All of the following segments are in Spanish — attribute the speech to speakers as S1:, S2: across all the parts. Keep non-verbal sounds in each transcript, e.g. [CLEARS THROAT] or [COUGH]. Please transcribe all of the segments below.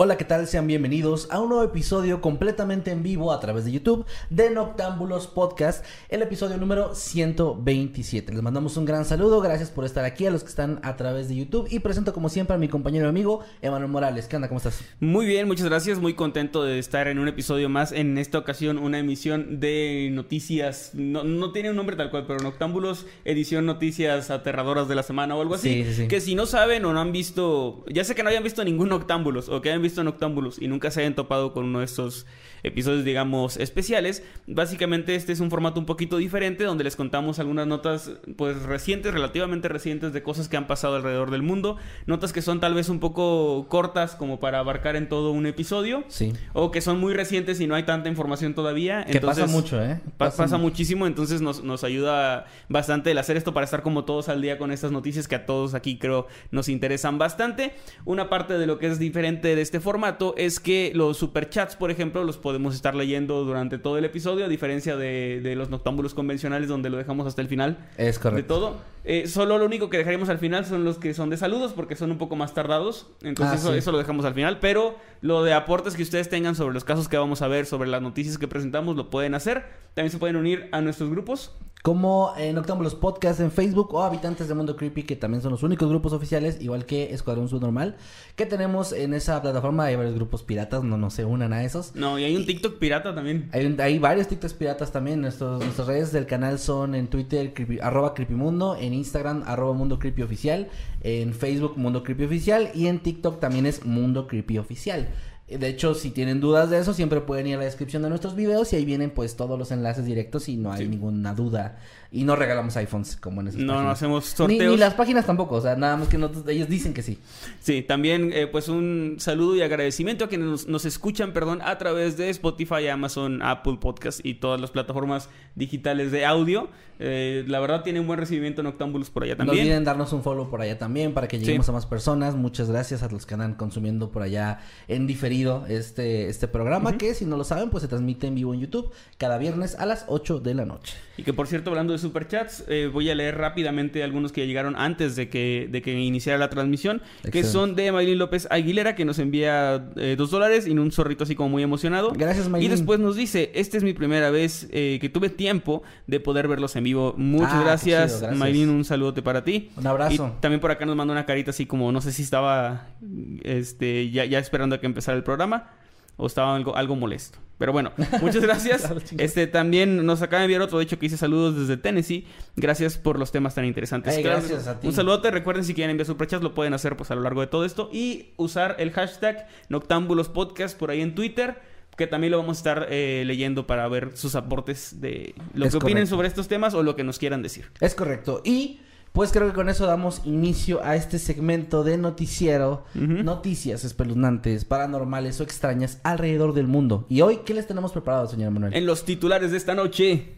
S1: Hola, ¿qué tal? Sean bienvenidos a un nuevo episodio completamente en vivo a través de YouTube de Noctámbulos Podcast, el episodio número 127. Les mandamos un gran saludo, gracias por estar aquí a los que están a través de YouTube y presento como siempre a mi compañero y amigo Emanuel Morales. ¿Qué onda? ¿Cómo estás?
S2: Muy bien, muchas gracias, muy contento de estar en un episodio más, en esta ocasión una emisión de noticias, no, no tiene un nombre tal cual, pero Noctámbulos, edición noticias aterradoras de la semana o algo así,
S1: Sí, sí, sí.
S2: que si no saben o no han visto, ya sé que no hayan visto ningún Noctámbulos o que hayan visto Noctámbulos y nunca se hayan topado con uno de estos episodios, digamos, especiales. Básicamente este es un formato un poquito diferente donde les contamos algunas notas pues recientes, relativamente recientes de cosas que han pasado alrededor del mundo, notas que son tal vez un poco cortas como para abarcar en todo un episodio
S1: Sí.
S2: o que son muy recientes y no hay tanta información todavía.
S1: Que pasa mucho, ¿eh?
S2: Pa-
S1: Pasa
S2: muchísimo, entonces nos, nos ayuda bastante el hacer esto para estar como todos al día con estas noticias que a todos aquí creo nos interesan bastante. Una parte de lo que es diferente de este formato es que los superchats, por ejemplo, los podemos estar leyendo durante todo el episodio, a diferencia de, de los noctámbulos convencionales donde lo dejamos hasta el final
S1: Es
S2: de
S1: correcto.
S2: todo. Eh, solo lo único que dejaremos al final son los que son de saludos porque son un poco más tardados. Entonces
S1: Ah,
S2: eso,
S1: sí.
S2: eso lo dejamos al final. Pero lo de aportes que ustedes tengan sobre los casos que vamos a ver, sobre las noticias que presentamos, lo pueden hacer. También se pueden unir a nuestros grupos.
S1: Como en Noctámbulos Podcast en Facebook o Habitantes de Mundo Creepy, que también son los únicos grupos oficiales, igual que Escuadrón Subnormal, que tenemos en esa plataforma. Hay varios grupos piratas, no, no se unan a esos.
S2: No, y hay un TikTok pirata también.
S1: Hay, un- hay varios TikToks piratas también. Nuestros, nuestras redes del canal son en Twitter, creepy- arroba creepymundo, en Instagram, arroba mundo creepy oficial, en Facebook, mundo creepy oficial, y en TikTok también es mundo creepy oficial. Eh, De hecho, si tienen dudas de eso, siempre pueden ir a la descripción de nuestros videos y ahí vienen pues todos los enlaces directos y no hay
S2: Sí.
S1: ninguna duda. Y no regalamos iPhones como en esas
S2: No, no hacemos sorteos.
S1: ni las páginas tampoco, o sea, nada más que nosotros- ellos dicen que sí.
S2: Sí, también eh, pues un saludo y agradecimiento a quienes nos, nos escuchan, perdón, a través de Spotify, Amazon, Apple Podcast y todas las plataformas digitales de audio. Eh, la verdad tiene un buen recibimiento Noctámbulos por allá
S1: No
S2: también.
S1: olviden darnos un follow por allá también para que lleguemos
S2: Sí.
S1: a más personas. Muchas gracias a los que andan consumiendo por allá en diferido este, este programa que si no lo saben pues se transmite en vivo en YouTube cada viernes a las 8 de la noche.
S2: Y que por cierto, hablando de superchats, eh, voy a leer rápidamente algunos que llegaron antes de que, de que iniciara la transmisión, que son de Maylin López Aguilera, que nos envía eh, dos dólares y un zorrito así como muy emocionado.
S1: Gracias,
S2: Y
S1: Maylin.
S2: después nos dice, esta es mi primera vez eh, que tuve tiempo de poder verlos en vivo. Muchas
S1: Ah,
S2: gracias,
S1: chido, gracias.
S2: Maylin, un saludote para ti.
S1: Un abrazo.
S2: Y también por acá nos mandó una carita así como, no sé si estaba este, ya, ya esperando a que empezara el programa o estaba algo, algo molesto. Pero bueno, [LAUGHS] muchas gracias. Este también nos acaba de enviar otro, de hecho, que dice saludos desde Tennessee. Gracias por los temas tan interesantes.
S1: Ey,
S2: Claro,
S1: gracias a ti.
S2: Un saludote. Recuerden, si quieren enviar superchats, lo pueden hacer pues a lo largo de todo esto. Y usar el hashtag Noctámbulos Podcast por ahí en Twitter. Que también lo vamos a estar eh, leyendo para ver sus aportes de lo
S1: Es
S2: que opinen
S1: correcto.
S2: sobre estos temas o lo que nos quieran decir.
S1: Es correcto. Y pues creo que con eso damos inicio a este segmento de noticiero, noticias espeluznantes, paranormales o extrañas alrededor del mundo. Y hoy, ¿qué les tenemos preparado, señor Manuel?
S2: En los titulares de esta noche.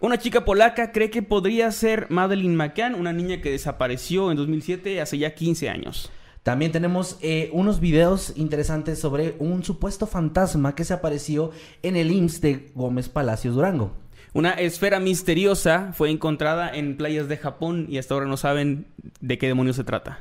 S2: Una chica polaca cree que podría ser Madeleine McCann, una niña que desapareció en 2007 hace ya 15 años.
S1: También tenemos eh, unos videos interesantes sobre un supuesto fantasma que se apareció en el IMSS de Gómez Palacios Durango.
S2: Una esfera misteriosa fue encontrada en playas de Japón y hasta ahora no saben de qué demonios se trata.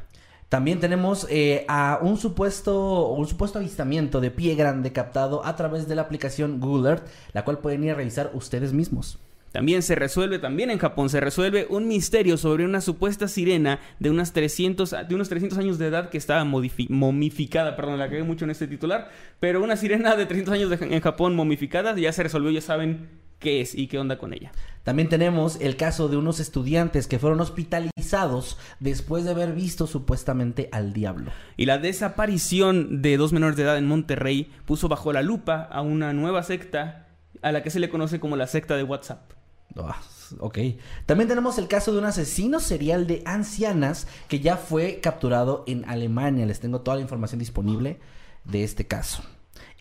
S1: También tenemos eh, a un supuesto, un supuesto avistamiento de pie grande captado a través de la aplicación Google Earth, la cual pueden ir a revisar ustedes mismos.
S2: También se resuelve, también en Japón, se resuelve un misterio sobre una supuesta sirena de, unas 300, de unos 300 años de edad que estaba momificada. Perdón, la cagué mucho en este titular. Pero una sirena de 300 años en Japón momificada ya se resolvió, ya saben qué es y qué onda con ella.
S1: También tenemos el caso de unos estudiantes que fueron hospitalizados después de haber visto supuestamente al diablo.
S2: Y la desaparición de dos menores de edad en Monterrey puso bajo la lupa a una nueva secta a la que se le conoce como la secta de WhatsApp.
S1: Ah, ok. También tenemos el caso de un asesino serial de ancianas que ya fue capturado en Alemania. Les tengo toda la información disponible de este caso.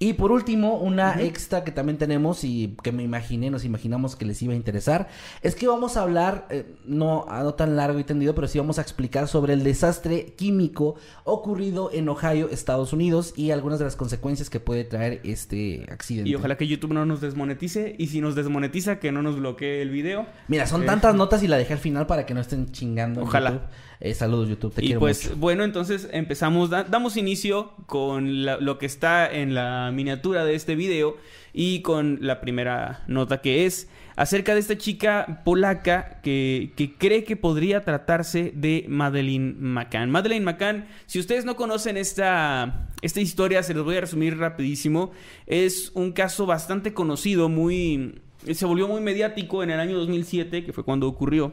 S1: Y por último, una extra que también tenemos y que me imaginé, nos imaginamos que les iba a interesar, es que vamos a hablar, eh, no, no tan largo y tendido, pero sí vamos a explicar sobre el desastre químico ocurrido en Ohio, Estados Unidos, y algunas de las consecuencias que puede traer este accidente.
S2: Y ojalá que YouTube no nos desmonetice, y si nos desmonetiza, que no nos bloquee el video.
S1: Mira, son eh, tantas [LAUGHS] notas y la dejé al final para que no estén chingando.
S2: Ojalá.
S1: Eh, saludos YouTube, te
S2: y pues bueno, entonces empezamos, damos inicio con lo que está en la miniatura de este video y con la primera nota que es acerca de esta chica polaca que, que, cree que podría tratarse de Madeleine McCann. Madeleine McCann, si ustedes no conocen esta, esta historia, se los voy a resumir rapidísimo. Es un caso bastante conocido, muy... Se volvió muy mediático en el año 2007, que fue cuando ocurrió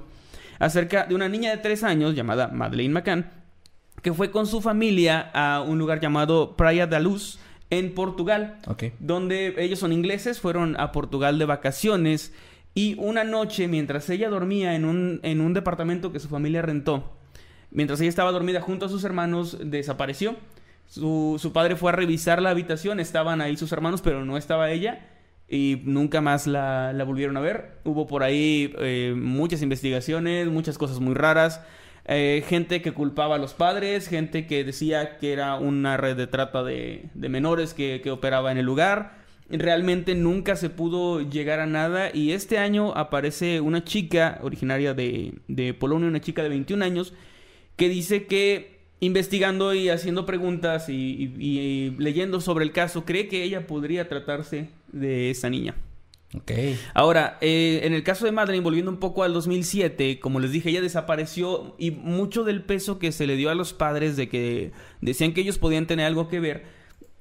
S2: acerca de una niña de 3 años llamada Madeleine McCann, que fue con su familia a un lugar llamado Praia da Luz en Portugal, donde ellos son ingleses, fueron a Portugal de vacaciones y una noche mientras ella dormía en un, en un departamento que su familia rentó, mientras ella estaba dormida junto a sus hermanos, desapareció. Su, su padre fue a revisar la habitación, estaban ahí sus hermanos, pero no estaba ella y nunca más la, volvieron a ver. Hubo por ahí eh, muchas investigaciones, muchas cosas muy raras. Eh, gente que culpaba a los padres, gente que decía que era una red de trata de, menores que, operaba en el lugar. Realmente nunca se pudo llegar a nada y este año aparece una chica originaria de, de Polonia, una chica de 21 años, que dice que investigando y haciendo preguntas y, leyendo sobre el caso, cree que ella podría tratarse de esa niña.
S1: Ok.
S2: Ahora, eh, en el caso de Madeleine, volviendo un poco al 2007, como les dije, ella desapareció y mucho del peso que se le dio a los padres de que decían que ellos podían tener algo que ver.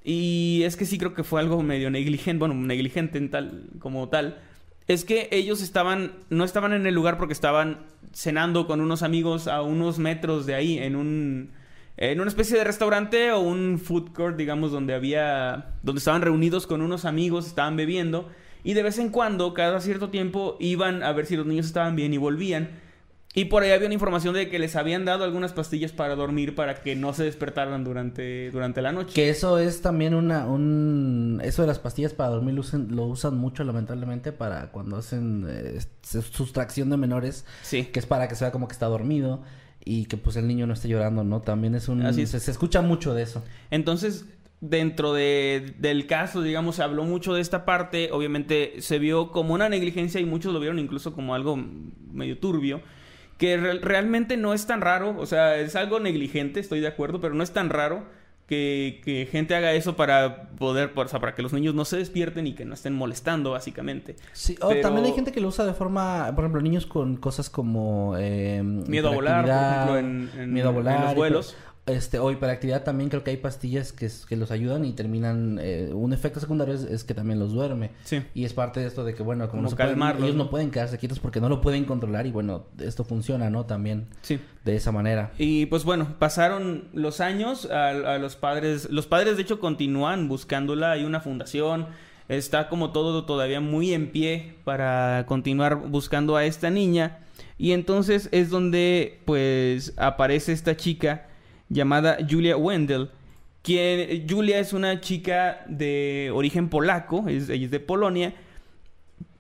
S2: Y es que sí creo que fue algo medio negligente, bueno, negligente en tal, como tal. Es que ellos estaban, no estaban en el lugar porque estaban cenando con unos amigos a unos metros de ahí, en un, en una especie de restaurante o un food court, digamos, donde había, donde estaban reunidos con unos amigos, estaban bebiendo y de vez en cuando, cada cierto tiempo, iban a ver si los niños estaban bien y volvían. Y por ahí había una información de que les habían dado algunas pastillas para dormir para que no se despertaran durante, durante la noche.
S1: Que eso es también una... Un... Eso de las pastillas para dormir lo usan, lo usan mucho lamentablemente para cuando hacen eh, sustracción de menores.
S2: Sí.
S1: Que es para que se vea como que está dormido y que pues el niño no esté llorando, ¿no? También es un...
S2: Así
S1: Se, escucha mucho de eso.
S2: Entonces, dentro de, del caso, digamos, se habló mucho de esta parte, obviamente se vio como una negligencia y muchos lo vieron incluso como algo medio turbio, que realmente no es tan raro, o sea, es algo negligente, estoy de acuerdo, pero no es tan raro que, gente haga eso para poder, o sea, para que los niños no se despierten y que no estén molestando, básicamente.
S1: Sí, o también hay gente que lo usa de forma, por ejemplo, niños con cosas como... Eh,
S2: miedo a volar, por ejemplo, en, miedo a volar, en los vuelos.
S1: Este, o hiperactividad también creo que hay pastillas que, que los ayudan y terminan... Eh, un efecto secundario es, que también los duerme.
S2: Sí.
S1: Y es parte de esto de que, bueno, como,
S2: no ellos
S1: ¿no? pueden quedarse quietos porque no lo pueden controlar y, bueno, esto funciona, ¿no? También.
S2: Sí.
S1: De esa manera.
S2: Y, pues, bueno, pasaron los años a, a los padres... Los padres, de hecho, continúan buscándola. Hay una fundación está como todo todavía muy en pie para continuar buscando a esta niña. Y entonces es donde pues aparece esta chica llamada Julia Wendell. Quien, Julia es una chica de origen polaco, es, ella es de Polonia,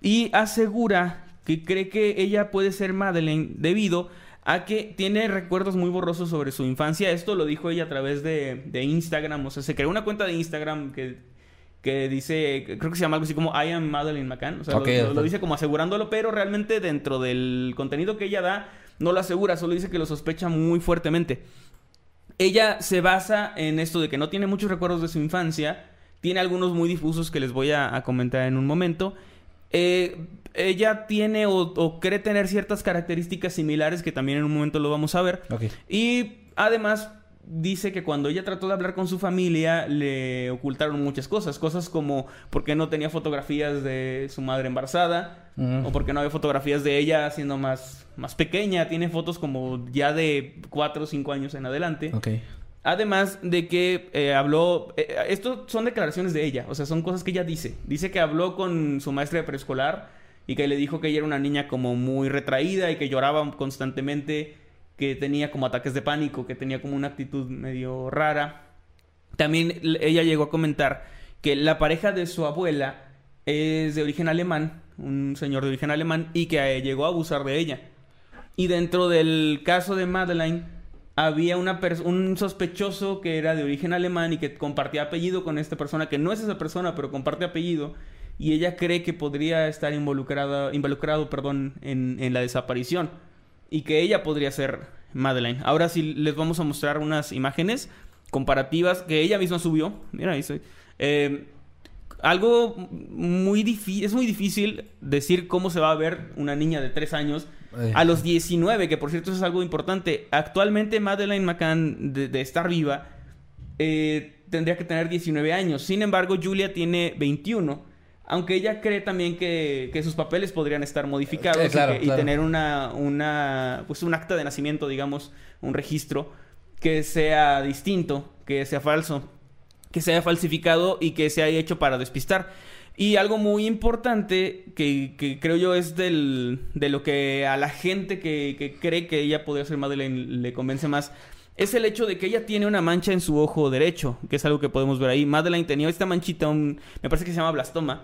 S2: y asegura que cree que ella puede ser Madeleine debido a que tiene recuerdos muy borrosos sobre su infancia. Esto lo dijo ella a través de, de Instagram, o sea, se creó una cuenta de Instagram que, que dice, creo que se llama algo así como I am Madeleine McCann, o sea, lo, dice como asegurándolo, pero realmente dentro del contenido que ella da, no lo asegura, solo dice que lo sospecha muy fuertemente. Ella se basa en esto de que no tiene muchos recuerdos de su infancia, tiene algunos muy difusos que les voy a, comentar en un momento, Eh, ella tiene o, cree tener ciertas características similares que también en un momento lo vamos a ver. Y además dice que cuando ella trató de hablar con su familia le ocultaron muchas cosas, cosas como por qué no tenía fotografías de su madre embarazada o por qué no había fotografías de ella siendo más, más pequeña, tiene fotos como ya de 4 o 5 años en adelante. Además de que eh, habló, eh, esto son declaraciones de ella, o sea, son cosas que ella dice. Dice que habló con su maestra de preescolar y que le dijo que ella era una niña como muy retraída y que lloraba constantemente que tenía como ataques de pánico, que tenía como una actitud medio rara. También ella llegó a comentar que la pareja de su abuela es de origen alemán, un señor de origen alemán, y que llegó a abusar de ella. Y dentro del caso de Madeleine había una un sospechoso que era de origen alemán y que compartía apellido con esta persona, que no es esa persona, pero comparte apellido, y ella cree que podría estar involucrada, involucrado perdón, en, en la desaparición y que ella podría ser Madeleine. Ahora sí les vamos a mostrar unas imágenes comparativas que ella misma subió. Mira, ahí estoy. Eh, algo muy difícil, es muy difícil decir cómo se va a ver una niña de 3 años eh. a los 19, que por cierto eso es algo importante. Actualmente Madeleine McCann, de, estar viva, eh, tendría que tener 19 años. Sin embargo, Julia tiene 21. Aunque ella cree también que, sus papeles podrían estar modificados y, tener una, una, pues un acta de nacimiento, digamos, un registro que sea distinto, que sea falso, que sea falsificado y que se haya hecho para despistar. Y algo muy importante que, creo yo es del, de lo que a la gente que, que cree que ella podría ser Madeleine le convence más es el hecho de que ella tiene una mancha en su ojo derecho, que es algo que podemos ver ahí. Madeleine tenía esta manchita, un, me parece que se llama blastoma,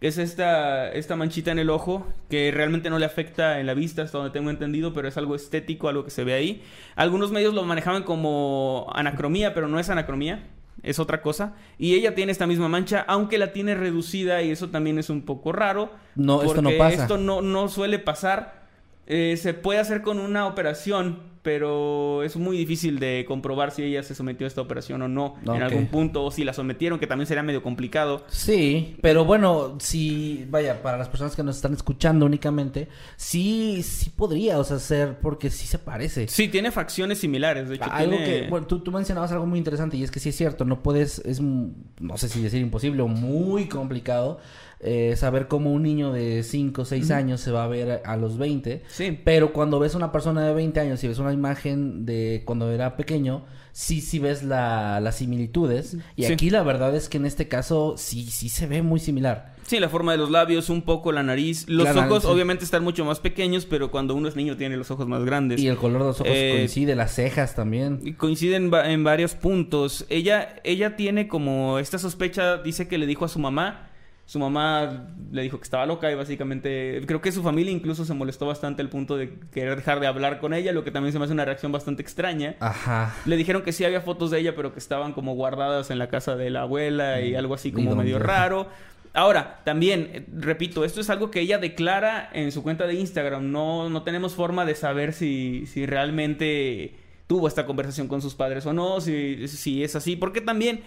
S2: que es esta, esta manchita en el ojo que realmente no le afecta en la vista, hasta donde tengo entendido, pero es algo estético, algo que se ve ahí. Algunos medios lo manejaban como anacromía, pero no es anacromía, es otra cosa. Y ella tiene esta misma mancha, aunque la tiene reducida y eso también es un poco raro.
S1: No, esto no pasa.
S2: Esto no, no suele pasar. Eh, se puede hacer con una operación, pero es muy difícil de comprobar si ella se sometió a esta operación o no en algún punto, o si la sometieron, que también sería medio complicado.
S1: Sí, pero bueno, si, vaya, para las personas que nos están escuchando únicamente, sí, sí podría, o sea, ser, porque sí se parece.
S2: Sí, tiene facciones similares, de hecho.
S1: Algo que, bueno, tú, tú mencionabas algo muy interesante y es que sí es cierto, no puedes, es, no sé si decir imposible o muy complicado eh, saber cómo un niño de 5 o 6 años se va a ver a los 20.
S2: Sí.
S1: Pero cuando ves una persona de 20 años y ves una imagen de cuando era pequeño, sí, sí ves la, las similitudes. Y aquí la verdad es que en este caso sí, sí se ve muy similar.
S2: Sí, la forma de los labios, un poco la nariz. Los ojos obviamente están mucho más pequeños, pero cuando uno es niño tiene los ojos más grandes.
S1: Y el color de los ojos eh, coincide, las cejas también.
S2: Coinciden en varios puntos. Ella, ella tiene como esta sospecha, dice que le dijo a su mamá su mamá le dijo que estaba loca y básicamente creo que su familia incluso se molestó bastante al punto de querer dejar de hablar con ella, lo que también se me hace una reacción bastante extraña.
S1: Ajá.
S2: Le dijeron que sí había fotos de ella, pero que estaban como guardadas en la casa de la abuela y mm. algo así como medio raro. Ahora, también, eh, repito, esto es algo que ella declara en su cuenta de Instagram. No, no tenemos forma de saber si, si realmente tuvo esta conversación con sus padres o no, si, si es así, porque también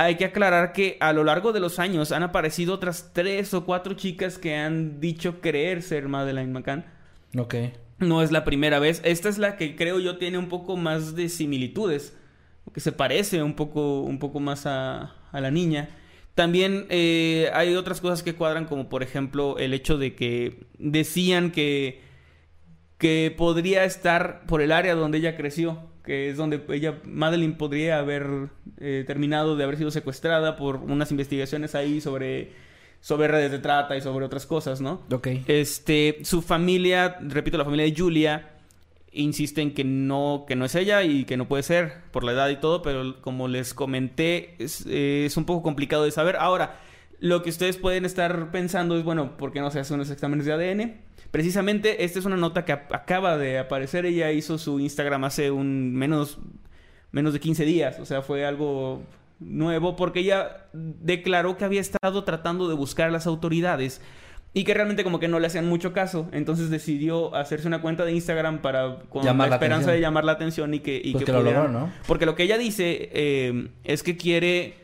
S2: hay que aclarar que a lo largo de los años han aparecido otras tres o cuatro chicas que han dicho creer ser Madeleine McCann.
S1: Ok.
S2: No es la primera vez. Esta es la que creo yo tiene un poco más de similitudes. Que se parece un poco, un poco más a, a la niña. También eh, hay otras cosas que cuadran, como por ejemplo el hecho de que decían que, que podría estar por el área donde ella creció que es donde ella, Madeline, podría haber eh, terminado de haber sido secuestrada por unas investigaciones ahí sobre, sobre redes de trata y sobre otras cosas, ¿no?
S1: Ok.
S2: Este, su familia, repito, la familia de Julia, insiste en que no, que no es ella y que no puede ser por la edad y todo, pero como les comenté, es, es un poco complicado de saber. Ahora, lo que ustedes pueden estar pensando es, bueno, ¿por qué no se hacen unos exámenes de ADN? Precisamente, esta es una nota que acaba de aparecer. Ella hizo su Instagram hace un menos, menos de 15 días. O sea, fue algo nuevo porque ella declaró que había estado tratando de buscar a las autoridades y que realmente como que no le hacían mucho caso. Entonces decidió hacerse una cuenta de Instagram para con la, esperanza de llamar la atención y que, y
S1: pues que, lo logró, ¿no?
S2: Porque lo que ella dice eh, es que quiere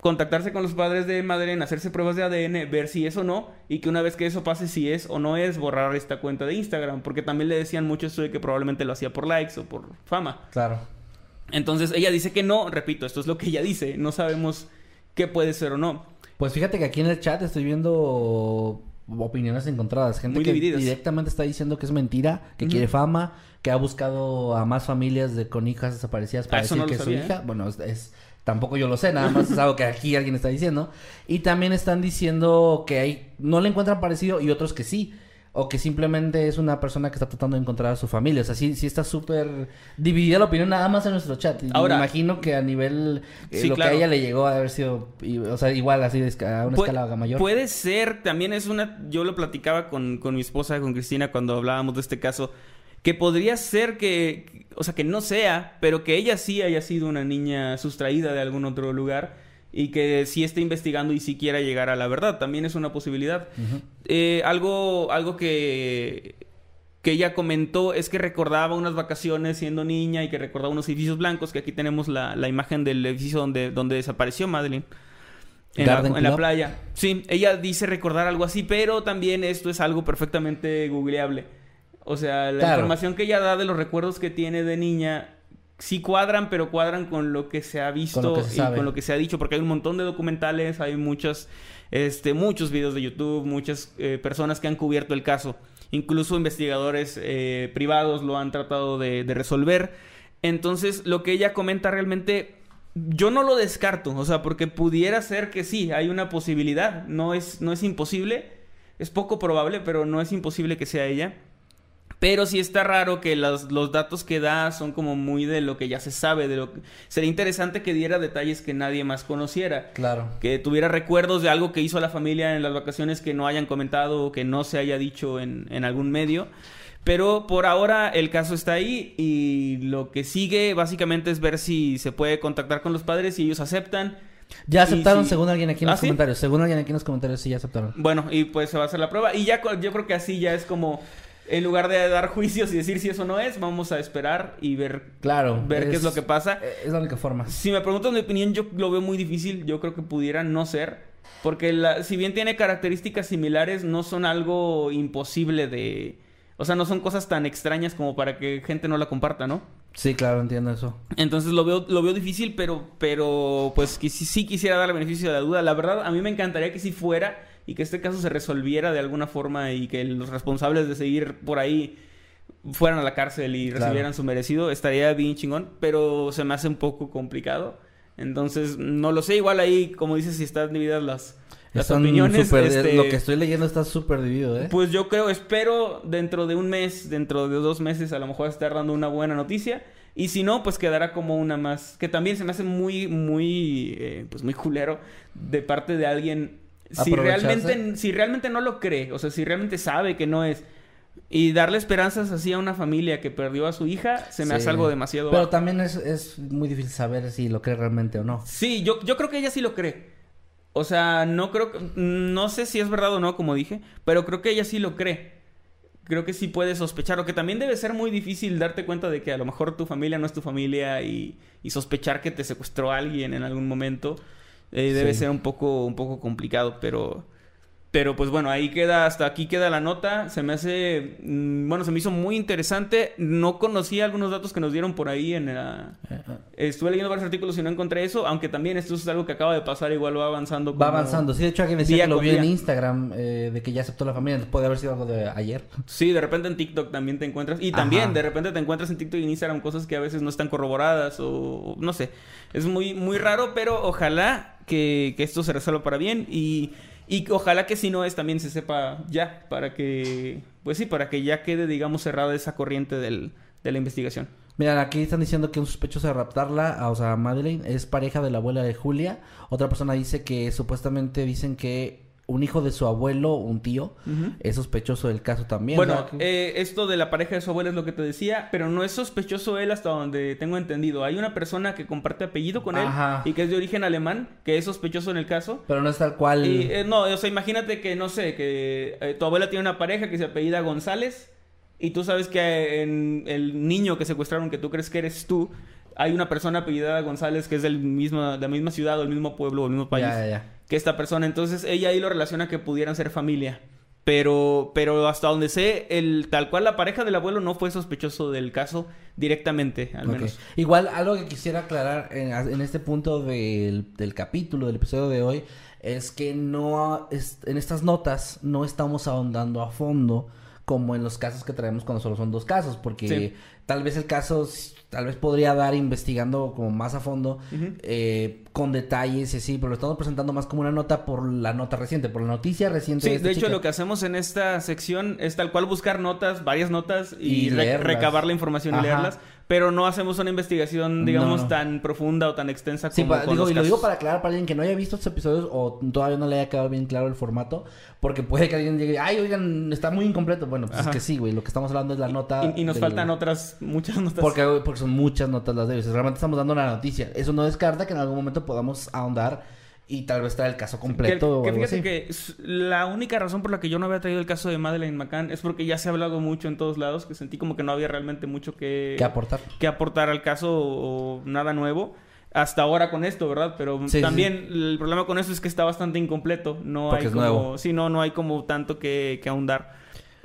S2: contactarse con los padres de Madeleine, hacerse pruebas de ADN, ver si es o no, y que una vez que eso pase, si es o no es, borrar esta cuenta de Instagram, porque también le decían mucho esto de que probablemente lo hacía por likes o por fama.
S1: Claro.
S2: Entonces ella dice que no, repito, esto es lo que ella dice, no sabemos qué puede ser o no.
S1: Pues fíjate que aquí en el chat estoy viendo opiniones encontradas. Gente
S2: Muy
S1: que
S2: divididas.
S1: directamente está diciendo que es mentira, que quiere fama, que ha buscado a más familias de con hijas desaparecidas para
S2: Ah,
S1: decir
S2: no
S1: que es su hija. Bueno, es, es- tampoco yo lo sé, nada más es algo que aquí alguien está diciendo. Y también están diciendo que hay no le encuentran parecido y otros que sí. O que simplemente es una persona que está tratando de encontrar a su familia. O sea, sí, sí está súper dividida la opinión nada más en nuestro chat.
S2: Ahora-
S1: me imagino que a nivel... eh,
S2: Sí,
S1: lo
S2: claro.
S1: que a ella le llegó a haber sido... o sea, igual así de a una
S2: Pu-
S1: escala mayor.
S2: Puede ser, también es una, yo lo platicaba con, con mi esposa, con Cristina, cuando hablábamos de este caso, que podría ser que, o sea, que no sea, pero que ella sí haya sido una niña sustraída de algún otro lugar y que sí esté investigando y sí quiera llegar a la verdad, también es una posibilidad. Eh, algo, algo que, que ella comentó es que recordaba unas vacaciones siendo niña y que recordaba unos edificios blancos, que aquí tenemos la, la imagen del edificio donde, donde desapareció Madeline. En la, en la playa. Sí, ella dice recordar algo así, pero también esto es algo perfectamente googleable. O sea, la
S1: Claro.
S2: información que ella da de los recuerdos que tiene de niña sí cuadran, pero cuadran con lo que se ha visto
S1: Con se
S2: y con lo que se ha dicho, porque hay un montón de documentales, hay muchos, este, muchos videos de YouTube, muchas eh, personas que han cubierto el caso. Incluso investigadores eh, privados lo han tratado de, de resolver. Entonces, lo que ella comenta realmente, yo no lo descarto, o sea, porque pudiera ser que sí, hay una posibilidad, no es, no es imposible, es poco probable, pero no es imposible que sea ella. Pero sí está raro que los, los datos que da son como muy de lo que ya se sabe, de lo que... Sería interesante que diera detalles que nadie más conociera.
S1: Claro.
S2: Que tuviera recuerdos de algo que hizo la familia en las vacaciones que no hayan comentado o que no se haya dicho en, en algún medio. Pero por ahora el caso está ahí y lo que sigue básicamente es ver si se puede contactar con los padres y ellos aceptan.
S1: Ya aceptaron
S2: si-
S1: según alguien aquí en
S2: ¿Ah,
S1: los
S2: sí?
S1: comentarios. Según alguien aquí en los comentarios sí ya aceptaron.
S2: Bueno, y pues se va a hacer la prueba. Y ya yo creo que así ya es como, en lugar de dar juicios y decir si eso no es, vamos a esperar y ver,
S1: Claro.
S2: ver qué es lo que pasa.
S1: Es la única forma.
S2: Si me preguntas mi opinión, yo lo veo muy difícil. Yo creo que pudiera no ser. Porque la- si bien tiene características similares, no son algo imposible de... O sea, no son cosas tan extrañas como para que gente no la comparta, ¿no?
S1: Sí, claro, entiendo eso.
S2: Entonces lo veo, lo veo difícil, pero, pero pues que sí, sí quisiera dar el beneficio de la duda. La verdad, a mí me encantaría que sí fuera y que este caso se resolviera de alguna forma y que los responsables de seguir por ahí fueran a la cárcel y
S1: Claro.
S2: recibieran su merecido. Estaría bien chingón, pero se me hace un poco complicado. Entonces, no lo sé. Igual ahí, como dices, si están divididas las, las opiniones. este,
S1: Lo que estoy leyendo está súper dividido, ¿eh?
S2: pues yo creo, espero dentro de un mes, dentro de dos meses, a lo mejor estar dando una buena noticia. Y si no, pues quedará como una más. Que también se me hace muy, muy, eh, pues muy culero de parte de alguien. Si realmente, si realmente no lo cree, o sea, si realmente sabe que no es. Y darle esperanzas así a una familia que perdió a su hija, se me
S1: Sí.
S2: hace algo demasiado
S1: Pero
S2: bajo.
S1: también es, es muy difícil saber si lo cree realmente o no.
S2: Sí, yo, yo creo que ella sí lo cree. O sea, no creo que... No sé si es verdad o no, como dije, pero creo que ella sí lo cree. Creo que sí puede sospechar, o que también debe ser muy difícil darte cuenta de que a lo mejor tu familia no es tu familia y, y sospechar que te secuestró alguien en algún momento. Eh, debe
S1: Sí.
S2: ser un poco, un poco complicado, pero... Pero pues bueno, ahí queda, hasta aquí queda la nota. Se me hace, mm, bueno, se me hizo muy interesante. No conocía algunos datos que nos dieron por ahí en la...
S1: Eh, eh,
S2: Estuve leyendo varios artículos y no encontré eso, aunque también esto es algo que acaba de pasar, igual va avanzando.
S1: Va avanzando. Sí, de hecho alguien decía que lo vio en. Instagram eh, de que ya aceptó la familia. Entonces, Puede haber sido algo de ayer.
S2: Sí, de repente en TikTok también te encuentras. Y también
S1: Ajá.
S2: de repente te encuentras en TikTok y en Instagram cosas que a veces no están corroboradas o o no sé. Es muy, muy raro, pero ojalá que, esto se resuelva para bien y, y ojalá que si no es también se sepa ya, para que, pues sí, para que ya quede, digamos, cerrada esa corriente del, de la investigación.
S1: Mira, aquí están diciendo que un sospechoso de raptarla, a- o sea, Madeleine, es pareja de la abuela de Julia. Otra persona dice que supuestamente dicen que un hijo de su abuelo, un tío, es sospechoso del caso también.
S2: Bueno, eh, esto de la pareja de su abuela es lo que te decía, pero no es sospechoso él hasta donde tengo entendido. Hay una persona que comparte apellido con él
S1: Ajá.
S2: y que es de origen alemán, que es sospechoso en el caso.
S1: Pero no es tal cual.
S2: Y, eh, no, o sea, imagínate que, no sé, que eh, tu abuela tiene una pareja que se apellida González y tú sabes que en el niño que secuestraron, que tú crees que eres tú, hay una persona apellidada González que es del mismo, de la misma ciudad o el mismo pueblo o el mismo país
S1: Ya, ya, ya.
S2: Que esta persona. Entonces ella ahí lo relaciona que pudieran ser familia. Pero, pero hasta donde sé, el tal cual la pareja del abuelo no fue sospechoso del caso directamente, al menos.
S1: Igual, algo que quisiera aclarar en, en este punto del, del capítulo, del episodio de hoy, es que no es- en estas notas no estamos ahondando a fondo como en los casos que traemos cuando solo son dos casos, porque
S2: Sí.
S1: Tal vez el caso tal vez podría dar investigando como más a fondo eh, con detalles y así, pero lo estamos presentando más como una nota por la nota reciente, por la noticia reciente.
S2: Sí,
S1: de, esta
S2: de hecho
S1: chica.
S2: lo que hacemos en esta sección es tal cual buscar notas, varias notas y,
S1: Y
S2: re-
S1: leerlas.
S2: recabar la información y leerlas, pero no hacemos una investigación, digamos,
S1: No, no.
S2: tan profunda o tan extensa
S1: Sí,
S2: como
S1: pa-
S2: con
S1: digo,
S2: los
S1: y lo digo para aclarar para alguien que no haya visto estos episodios o todavía no le haya quedado bien claro el formato, porque puede que alguien llegue, ay, oigan, está muy incompleto. Bueno, pues
S2: Ajá.
S1: es que sí, güey, lo que estamos hablando es la nota.
S2: Y, y nos
S1: del-
S2: faltan otras, muchas notas.
S1: Porque, porque son muchas notas las de ellos. Realmente estamos dando una noticia. Eso no descarta que en algún momento podamos ahondar y tal vez traer el caso
S2: Que,
S1: completo
S2: que fíjate que s- la única razón por la que yo no había traído el caso de Madeleine McCann es porque ya se ha hablado mucho en todos lados, que sentí como que no había realmente mucho que,
S1: ¿Qué aportar?
S2: que aportar al caso o, nada nuevo. Hasta ahora con esto, ¿verdad? Pero
S1: Sí,
S2: también el problema con eso es que está bastante incompleto. No
S1: Porque
S2: hay
S1: es
S2: como...
S1: nuevo.
S2: Sí, no, no hay como tanto que, que ahondar.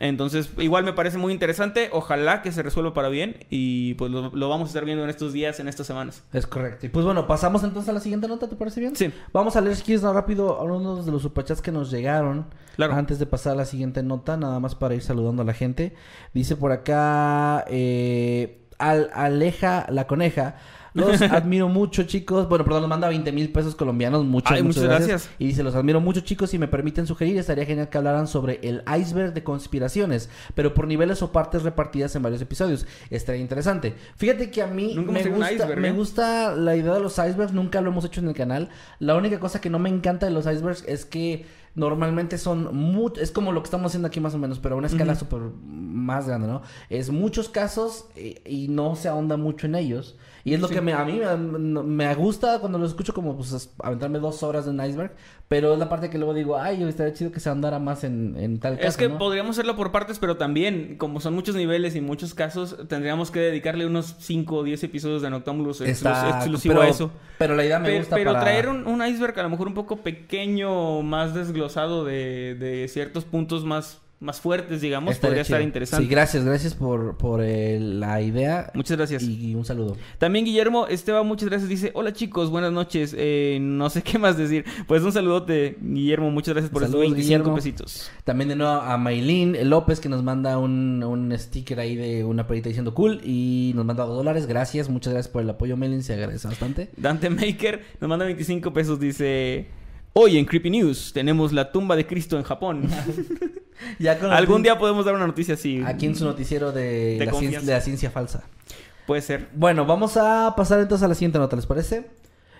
S2: Entonces, igual me parece muy interesante. Ojalá que se resuelva para bien. Y pues lo, lo vamos a estar viendo en estos días, en estas semanas.
S1: Es correcto. Y pues bueno, pasamos entonces a la siguiente nota, ¿te parece bien?
S2: Sí.
S1: Vamos a leer si quieres rápido algunos de los superchats que nos llegaron.
S2: Claro.
S1: Antes de pasar a la siguiente nota, nada más para ir saludando a la gente. Dice por acá eh, Al- Aleja la coneja. Los [LAUGHS] admiro mucho, chicos. Bueno, perdón, nos manda 20 mil pesos colombianos. Muchas,
S2: Ay,
S1: muchas
S2: muchas
S1: gracias.
S2: gracias.
S1: Y dice, los admiro mucho, chicos. Si me permiten sugerir, estaría genial que hablaran sobre el iceberg de conspiraciones, pero por niveles o partes repartidas en varios episodios. Estaría interesante. Fíjate que a mí
S2: Nunca
S1: me gusta,
S2: iceberg,
S1: me
S2: ¿eh?
S1: gusta la idea de los icebergs. Nunca lo hemos hecho en el canal. La única cosa que no me encanta de los icebergs es que normalmente son mu- es como lo que estamos haciendo aquí más o menos, pero a una escala
S2: Ujú.
S1: súper más grande, ¿no? Es muchos casos eh, y no se ahonda mucho en ellos. Y es lo
S2: Sí.
S1: que me, a mí me, me gusta cuando lo escucho como pues es- aventarme dos horas de un iceberg, pero es la parte que luego digo, ay, estaría chido que se ahondara más en, en tal caso,
S2: Es que
S1: ¿no?
S2: podríamos hacerlo por partes, pero también, como son muchos niveles y muchos casos, tendríamos que dedicarle unos 5 o 10 episodios de Noctámbulos
S1: Está-
S2: exclusivo
S1: pero,
S2: a eso.
S1: Pero la idea me gusta
S2: pero
S1: para...
S2: traer un, un iceberg a lo mejor un poco pequeño, más desglosado de, de ciertos puntos más, más fuertes, digamos, podría estar interesante.
S1: Sí, gracias, gracias por, por eh, la idea.
S2: Muchas gracias.
S1: Y un saludo.
S2: También Guillermo Esteban, muchas gracias. Dice, hola chicos, buenas noches. Eh, no sé [LAUGHS] qué más decir. Pues un saludote, Guillermo. Muchas gracias por
S1: Saludos,
S2: esos 25
S1: Guillermo.
S2: pesitos.
S1: También de nuevo a Maylin López que nos manda un, un sticker ahí de una perita diciendo cool y nos manda dos dólares. Gracias, muchas gracias por el apoyo, Maylin, se agradece bastante.
S2: Dante Maker nos manda 25 pesos. Dice, hoy en Creepy News tenemos la tumba de Cristo en Japón. [LAUGHS]
S1: Ya con
S2: Algún día podemos dar una noticia así.
S1: Aquí en su noticiero de,
S2: De
S1: la, ciencia, de la ciencia falsa.
S2: Puede ser.
S1: Bueno, vamos a pasar entonces a la siguiente nota, ¿les parece?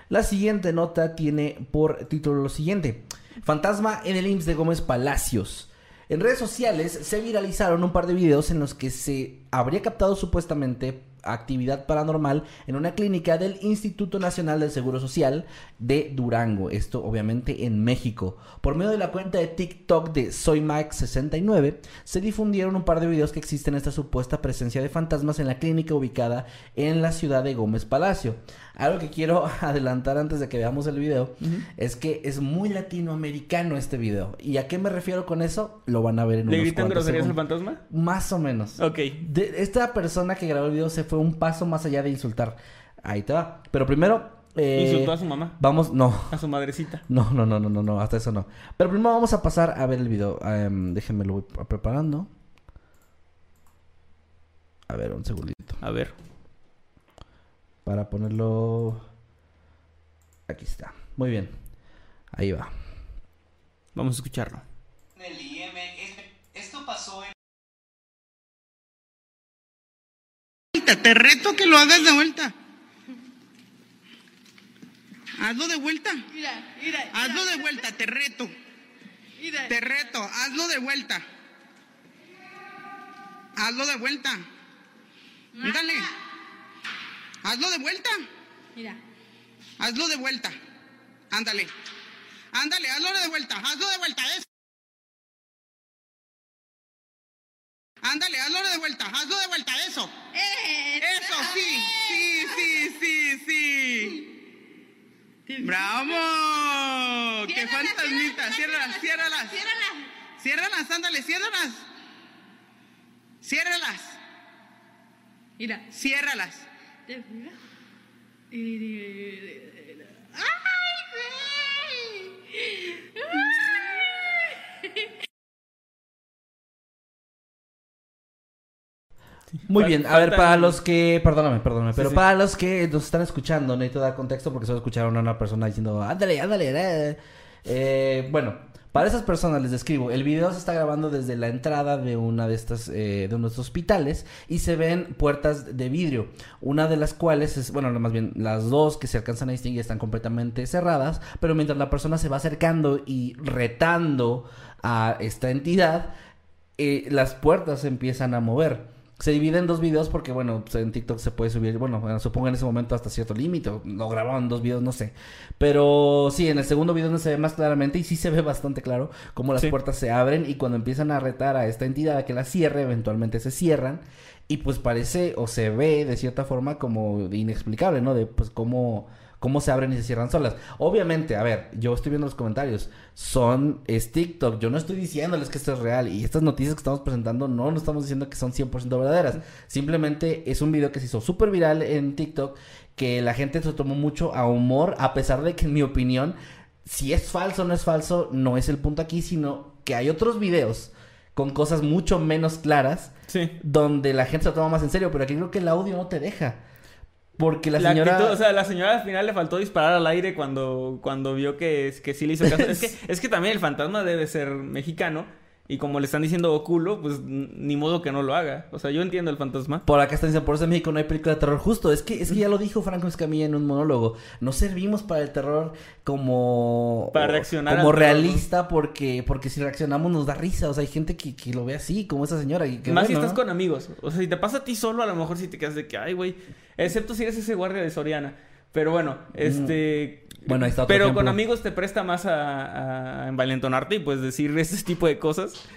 S1: La siguiente nota tiene por título lo siguiente. Fantasma en el IMSS de Gómez Palacios. En redes sociales se viralizaron un par de videos en los que se habría captado supuestamente actividad paranormal en una clínica del Instituto Nacional del Seguro Social de Durango, esto obviamente en México. Por medio de la cuenta de TikTok de SoyMike69 se difundieron un par de videos que existen esta supuesta presencia de fantasmas en la clínica ubicada en la ciudad de Gómez Palacio. Algo que quiero [LAUGHS] adelantar antes de que veamos el video es que es muy latinoamericano este video. ¿Y a qué me refiero con eso? Lo van a ver en
S2: ¿Le
S1: unos
S2: gritan groserías al fantasma?
S1: Más o menos.
S2: Ok.
S1: De- esta persona que grabó el video se fue un paso más allá de insultar. Ahí te va. Pero primero. eh,
S2: Insultó a su mamá.
S1: Vamos, no.
S2: A su madrecita.
S1: No, no, no, no, no, no, hasta eso no. Pero primero vamos a pasar a ver el video. Em, déjenme lo voy pre- preparando. A ver, un segundito.
S2: A ver.
S1: Para ponerlo. Aquí está. Muy bien. Ahí va.
S2: Vamos a escucharlo.
S3: el IM. es- Esto pasó en
S4: te reto que lo hagas de vuelta. Hazlo de vuelta.
S5: Mira, mira.
S4: Hazlo de vuelta, te reto.
S5: Mira.
S4: Te reto, hazlo de vuelta. Hazlo de vuelta. Dale. Hazlo de vuelta.
S5: Mira.
S4: Hazlo de vuelta. Ándale. Ándale, hazlo de vuelta. Hazlo de vuelta. Es. Ándale, hazlo de vuelta, hazlo de vuelta, eso. Eso, sí, sí, sí, sí, sí. ¡Bravo! ¡Qué fantasmita!
S5: Ciérralas,
S4: ciérralas. Ciérralas.
S5: Ciérralas,
S4: ándale, ciérralas. Ciérralas,
S5: Mira.
S4: ciérralas.
S5: Te- mira. Y- ¡Ay, güey! ¡Ay!
S1: Muy bien, a ver, para los que, perdóname, perdóname, pero
S2: sí.
S1: para los que nos están escuchando, necesito dar contexto porque solo escucharon a una persona diciendo, ándale, ándale, eh". Eh, bueno, para esas personas les describo, el video se está grabando desde la entrada de una de estas, eh, de unos hospitales y se ven puertas de vidrio, una de las cuales es, bueno, más bien las dos que se alcanzan a distinguir están completamente cerradas, pero mientras la persona se va acercando y retando a esta entidad, eh, las puertas se empiezan a mover. Se divide en dos videos porque, bueno, pues, en TikTok se puede subir, bueno, bueno, supongo en ese momento hasta cierto límite, lo grababan dos videos, no sé. Pero sí, en el segundo video no se ve más claramente y sí se ve bastante claro cómo las
S2: Sí.
S1: puertas se abren y cuando empiezan a retar a esta entidad a que la cierre, eventualmente se cierran y pues parece o se ve de cierta forma como inexplicable, ¿no? De pues cómo cómo se abren y se cierran solas. Obviamente, a ver, yo estoy viendo los comentarios, son es TikTok, yo no estoy diciéndoles que esto es real y estas noticias que estamos presentando no no estamos diciendo que son 100% verdaderas, simplemente es un video que se hizo súper viral en TikTok que la gente se tomó mucho a humor a pesar de que en mi opinión si es falso o no es falso no es el punto aquí, sino que hay otros videos con cosas mucho menos claras
S2: Sí.
S1: donde la gente se lo toma más en serio, pero aquí creo que el audio no te deja. Porque la,
S2: La
S1: señora...
S2: actitud, o sea, la señora al final le faltó disparar al aire cuando, cuando vio que, que sí le hizo caso. es, que, es que también el fantasma debe ser mexicano. Y como le están diciendo culo, pues ni modo que no lo haga. O sea, yo entiendo el fantasma.
S1: Por acá están diciendo, por eso en México no hay película de terror justo. Es que, es que ya lo dijo Franco Escamilla en un monólogo. No servimos para el terror como...
S2: Para reaccionar
S1: Como realista porque, porque si reaccionamos nos da risa. O sea, hay gente que, que lo ve así, como esa señora. Y que
S2: Más si estás
S1: ¿no?
S2: con amigos. O sea, si te pasa a ti solo, a lo mejor sí te quedas de que, ay, güey. Excepto si eres ese guardia de Soriana. Pero bueno, este...
S1: Mm. Bueno, ahí está otro
S2: Pero
S1: ejemplo.
S2: con amigos te presta más a, a envalentonarte y pues decir ese tipo de cosas.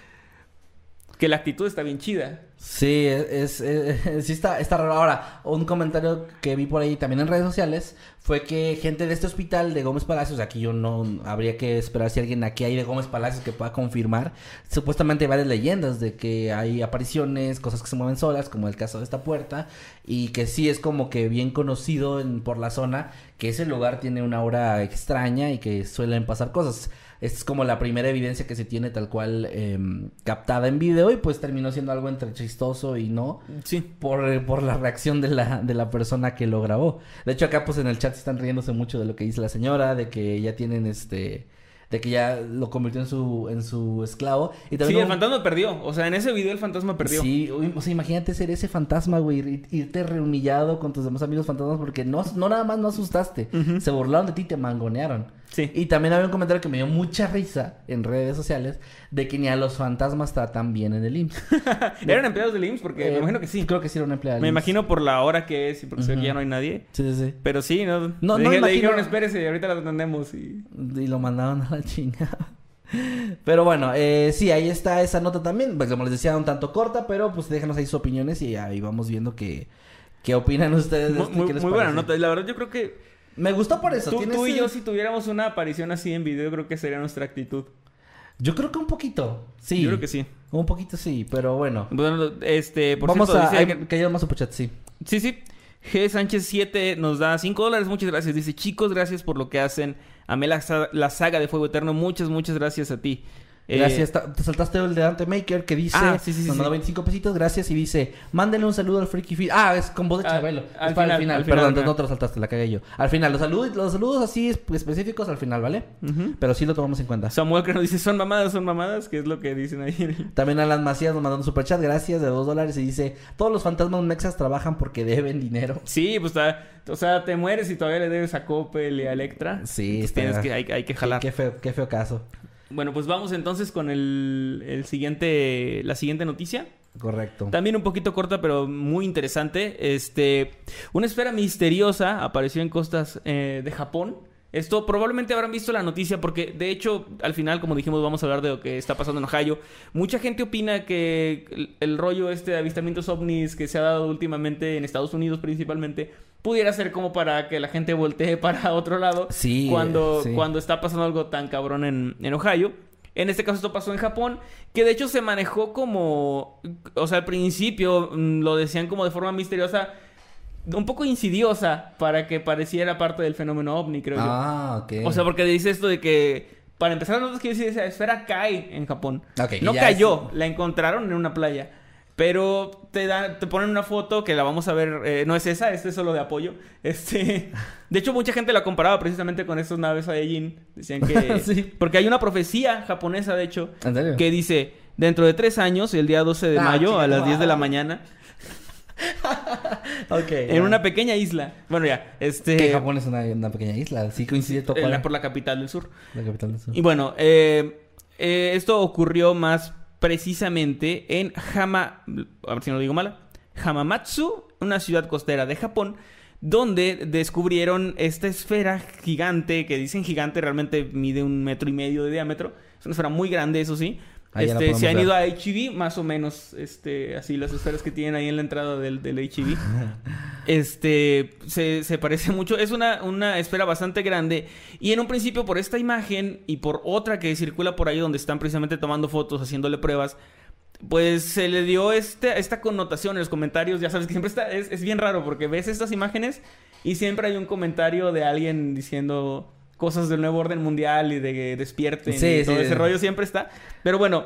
S2: Que la actitud está bien chida.
S1: Sí, es, es- es- sí está, está raro. Ahora, un comentario que vi por ahí también en redes sociales fue que gente de este hospital de Gómez Palacios, aquí yo no habría que esperar si alguien aquí hay de Gómez Palacios que pueda confirmar. Supuestamente hay varias leyendas de que hay apariciones, cosas que se mueven solas, como el caso de esta puerta, y que sí es como que bien conocido en- por la zona que ese lugar tiene una aura extraña y que suelen pasar cosas. Es como la primera evidencia que se tiene tal cual em, captada en video y pues terminó siendo algo entre chistoso y no
S2: Sí.
S1: por, por la reacción de la, de la persona que lo grabó. De hecho acá pues en el chat están riéndose mucho de lo que dice la señora, de que ya tienen este... De que ya lo convirtió en su, en su esclavo. Y
S2: Sí,
S1: también
S2: el
S1: hubo-
S2: fantasma perdió. O sea, en ese video el fantasma perdió.
S1: Sí, o sea, imagínate ser ese fantasma, güey, ir- irte rehumillado con tus demás amigos fantasmas porque no, no nada más no asustaste, se burlaron de ti, te mangonearon.
S2: Sí.
S1: Y también había un comentario que me dio mucha risa en redes sociales de que ni a los fantasmas tratan bien en el IMSS. [LAUGHS]
S2: ¿Eran empleados del IMSS? Porque me
S1: Eh,
S2: imagino que sí.
S1: Creo que sí era un empleado. del
S2: Me
S1: IMSS.
S2: imagino por la hora que es y porque que
S1: Ujú.
S2: ya no hay nadie.
S1: Sí, sí, sí.
S2: Pero sí, ¿no?
S1: No,
S2: le,
S1: no
S2: le
S1: imagino-
S2: dijeron, espérese, ahorita la atendemos. Y...
S1: Y lo mandaron a la chingada. [LAUGHS] Pero bueno, eh, sí, ahí está esa nota también. Pues como les decía, un tanto corta, pero pues déjanos ahí sus opiniones y ahí vamos viendo qué, qué opinan ustedes. de
S2: Muy,
S1: y
S2: muy-
S1: qué les
S2: muy buena nota. Y la verdad, yo creo que
S1: Me gustó por eso.
S2: tú, tú y yo, si tuviéramos una aparición así en video, creo que sería nuestra actitud.
S1: Yo creo que un poquito. Sí.
S2: Yo creo que sí.
S1: Un poquito sí, pero bueno.
S2: Bueno, este, por
S1: Vamos
S2: cierto,
S1: a.
S2: dice
S1: hay-
S2: que-
S1: haya más superchat, sí.
S2: Sí, sí. G Sánchez 7 nos da 5 dólares. Muchas gracias. Dice, chicos, gracias por lo que hacen. Amé la, la saga de Fuego Eterno. Muchas, muchas gracias a ti. Eh,
S1: Gracias. Te saltaste el de Dante Maker que dice.
S2: Ah, sí, sí, sí,
S1: Nos mandó
S2: sí.
S1: 25 pesitos, gracias. Y dice: Mándenle un saludo al Freaky Feed. Ah, es con voz de
S2: Al-
S1: Chabelo.
S2: al
S1: es para
S2: final,
S1: el final.
S2: al final,
S1: Perdón,
S2: final.
S1: no te lo saltaste, la cagué yo. Al final, los saludos, los saludos así es- específicos al final, ¿vale? Pero sí lo tomamos en cuenta.
S2: Samuel que nos dice, son mamadas, son mamadas, que es lo que dicen ahí.
S1: También Alan Macías nos mandó un superchat, gracias, de 2 dólares. Y dice: Todos los fantasmas mexas trabajan porque deben dinero.
S2: Sí, pues está, o sea, te mueres y todavía le debes a Coppel y a Electra.
S1: Sí, está-
S2: tienes que, hay, hay que jalar.
S1: Qué, qué feo, qué feo caso.
S2: Bueno, pues vamos entonces con el, el siguiente, la siguiente noticia.
S1: Correcto.
S2: También un poquito corta, pero muy interesante. Este, una esfera misteriosa apareció en costas eh, de Japón. Esto probablemente habrán visto la noticia porque de hecho al final como dijimos vamos a hablar de lo que está pasando en Ohio. Mucha gente opina que el, el rollo este de avistamientos ovnis que se ha dado últimamente en Estados Unidos principalmente pudiera ser como para que la gente voltee [LAUGHS] para otro lado
S1: Sí,
S2: cuando,
S1: sí.
S2: cuando está pasando algo tan cabrón en, en Ohio. En este caso esto pasó en Japón, que de hecho se manejó como, o sea, al principio mm, lo decían como de forma misteriosa, un poco insidiosa para que pareciera parte del fenómeno ovni, creo
S1: Ah, ok.
S2: yo. O sea, porque dice esto de que, para empezar, nosotros quiero decir, esa esfera cae en Japón.
S1: Ok,
S2: no cayó,
S1: es-
S2: la encontraron en una playa. Pero te da, te ponen una foto que la vamos a ver, eh, no es esa, este es solo de apoyo. Este, [LAUGHS] de hecho mucha gente la comparaba precisamente con estas naves Aegin. Decían que, [LAUGHS]
S1: Sí.
S2: porque hay una profecía japonesa de hecho
S1: ¿En serio?
S2: que dice dentro de tres años, el día 12 de
S1: Ah,
S2: mayo a las 10 de la mañana, [LAUGHS]
S1: Ok.
S2: en una pequeña isla. Bueno ya, este,
S1: Que Japón es una, una pequeña isla. Sí coincide todo
S2: por la capital del sur.
S1: la capital del sur.
S2: Y bueno, eh, eh, esto ocurrió más precisamente en Hama... A ver si no lo digo mal. Hamamatsu, una ciudad costera de Japón, donde descubrieron esta esfera gigante, que dicen gigante, realmente mide un metro y medio de diámetro. Es una esfera muy grande, eso sí.
S1: Ahí
S2: Este, se han
S1: ver.
S2: ido a HEV, más o menos, este, así las esferas que tienen ahí en la entrada del, del HEV. [LAUGHS] Este, se, se parece mucho. Es una, una esfera bastante grande. Y en un principio, por esta imagen y por otra que circula por ahí donde están precisamente tomando fotos, haciéndole pruebas, pues se le dio este, esta connotación en los comentarios. Ya sabes que siempre está, es, es bien raro porque ves estas imágenes y siempre hay un comentario de alguien diciendo cosas del nuevo orden mundial y de que despierten
S1: Sí,
S2: y todo
S1: sí.
S2: ese rollo siempre está. Pero bueno,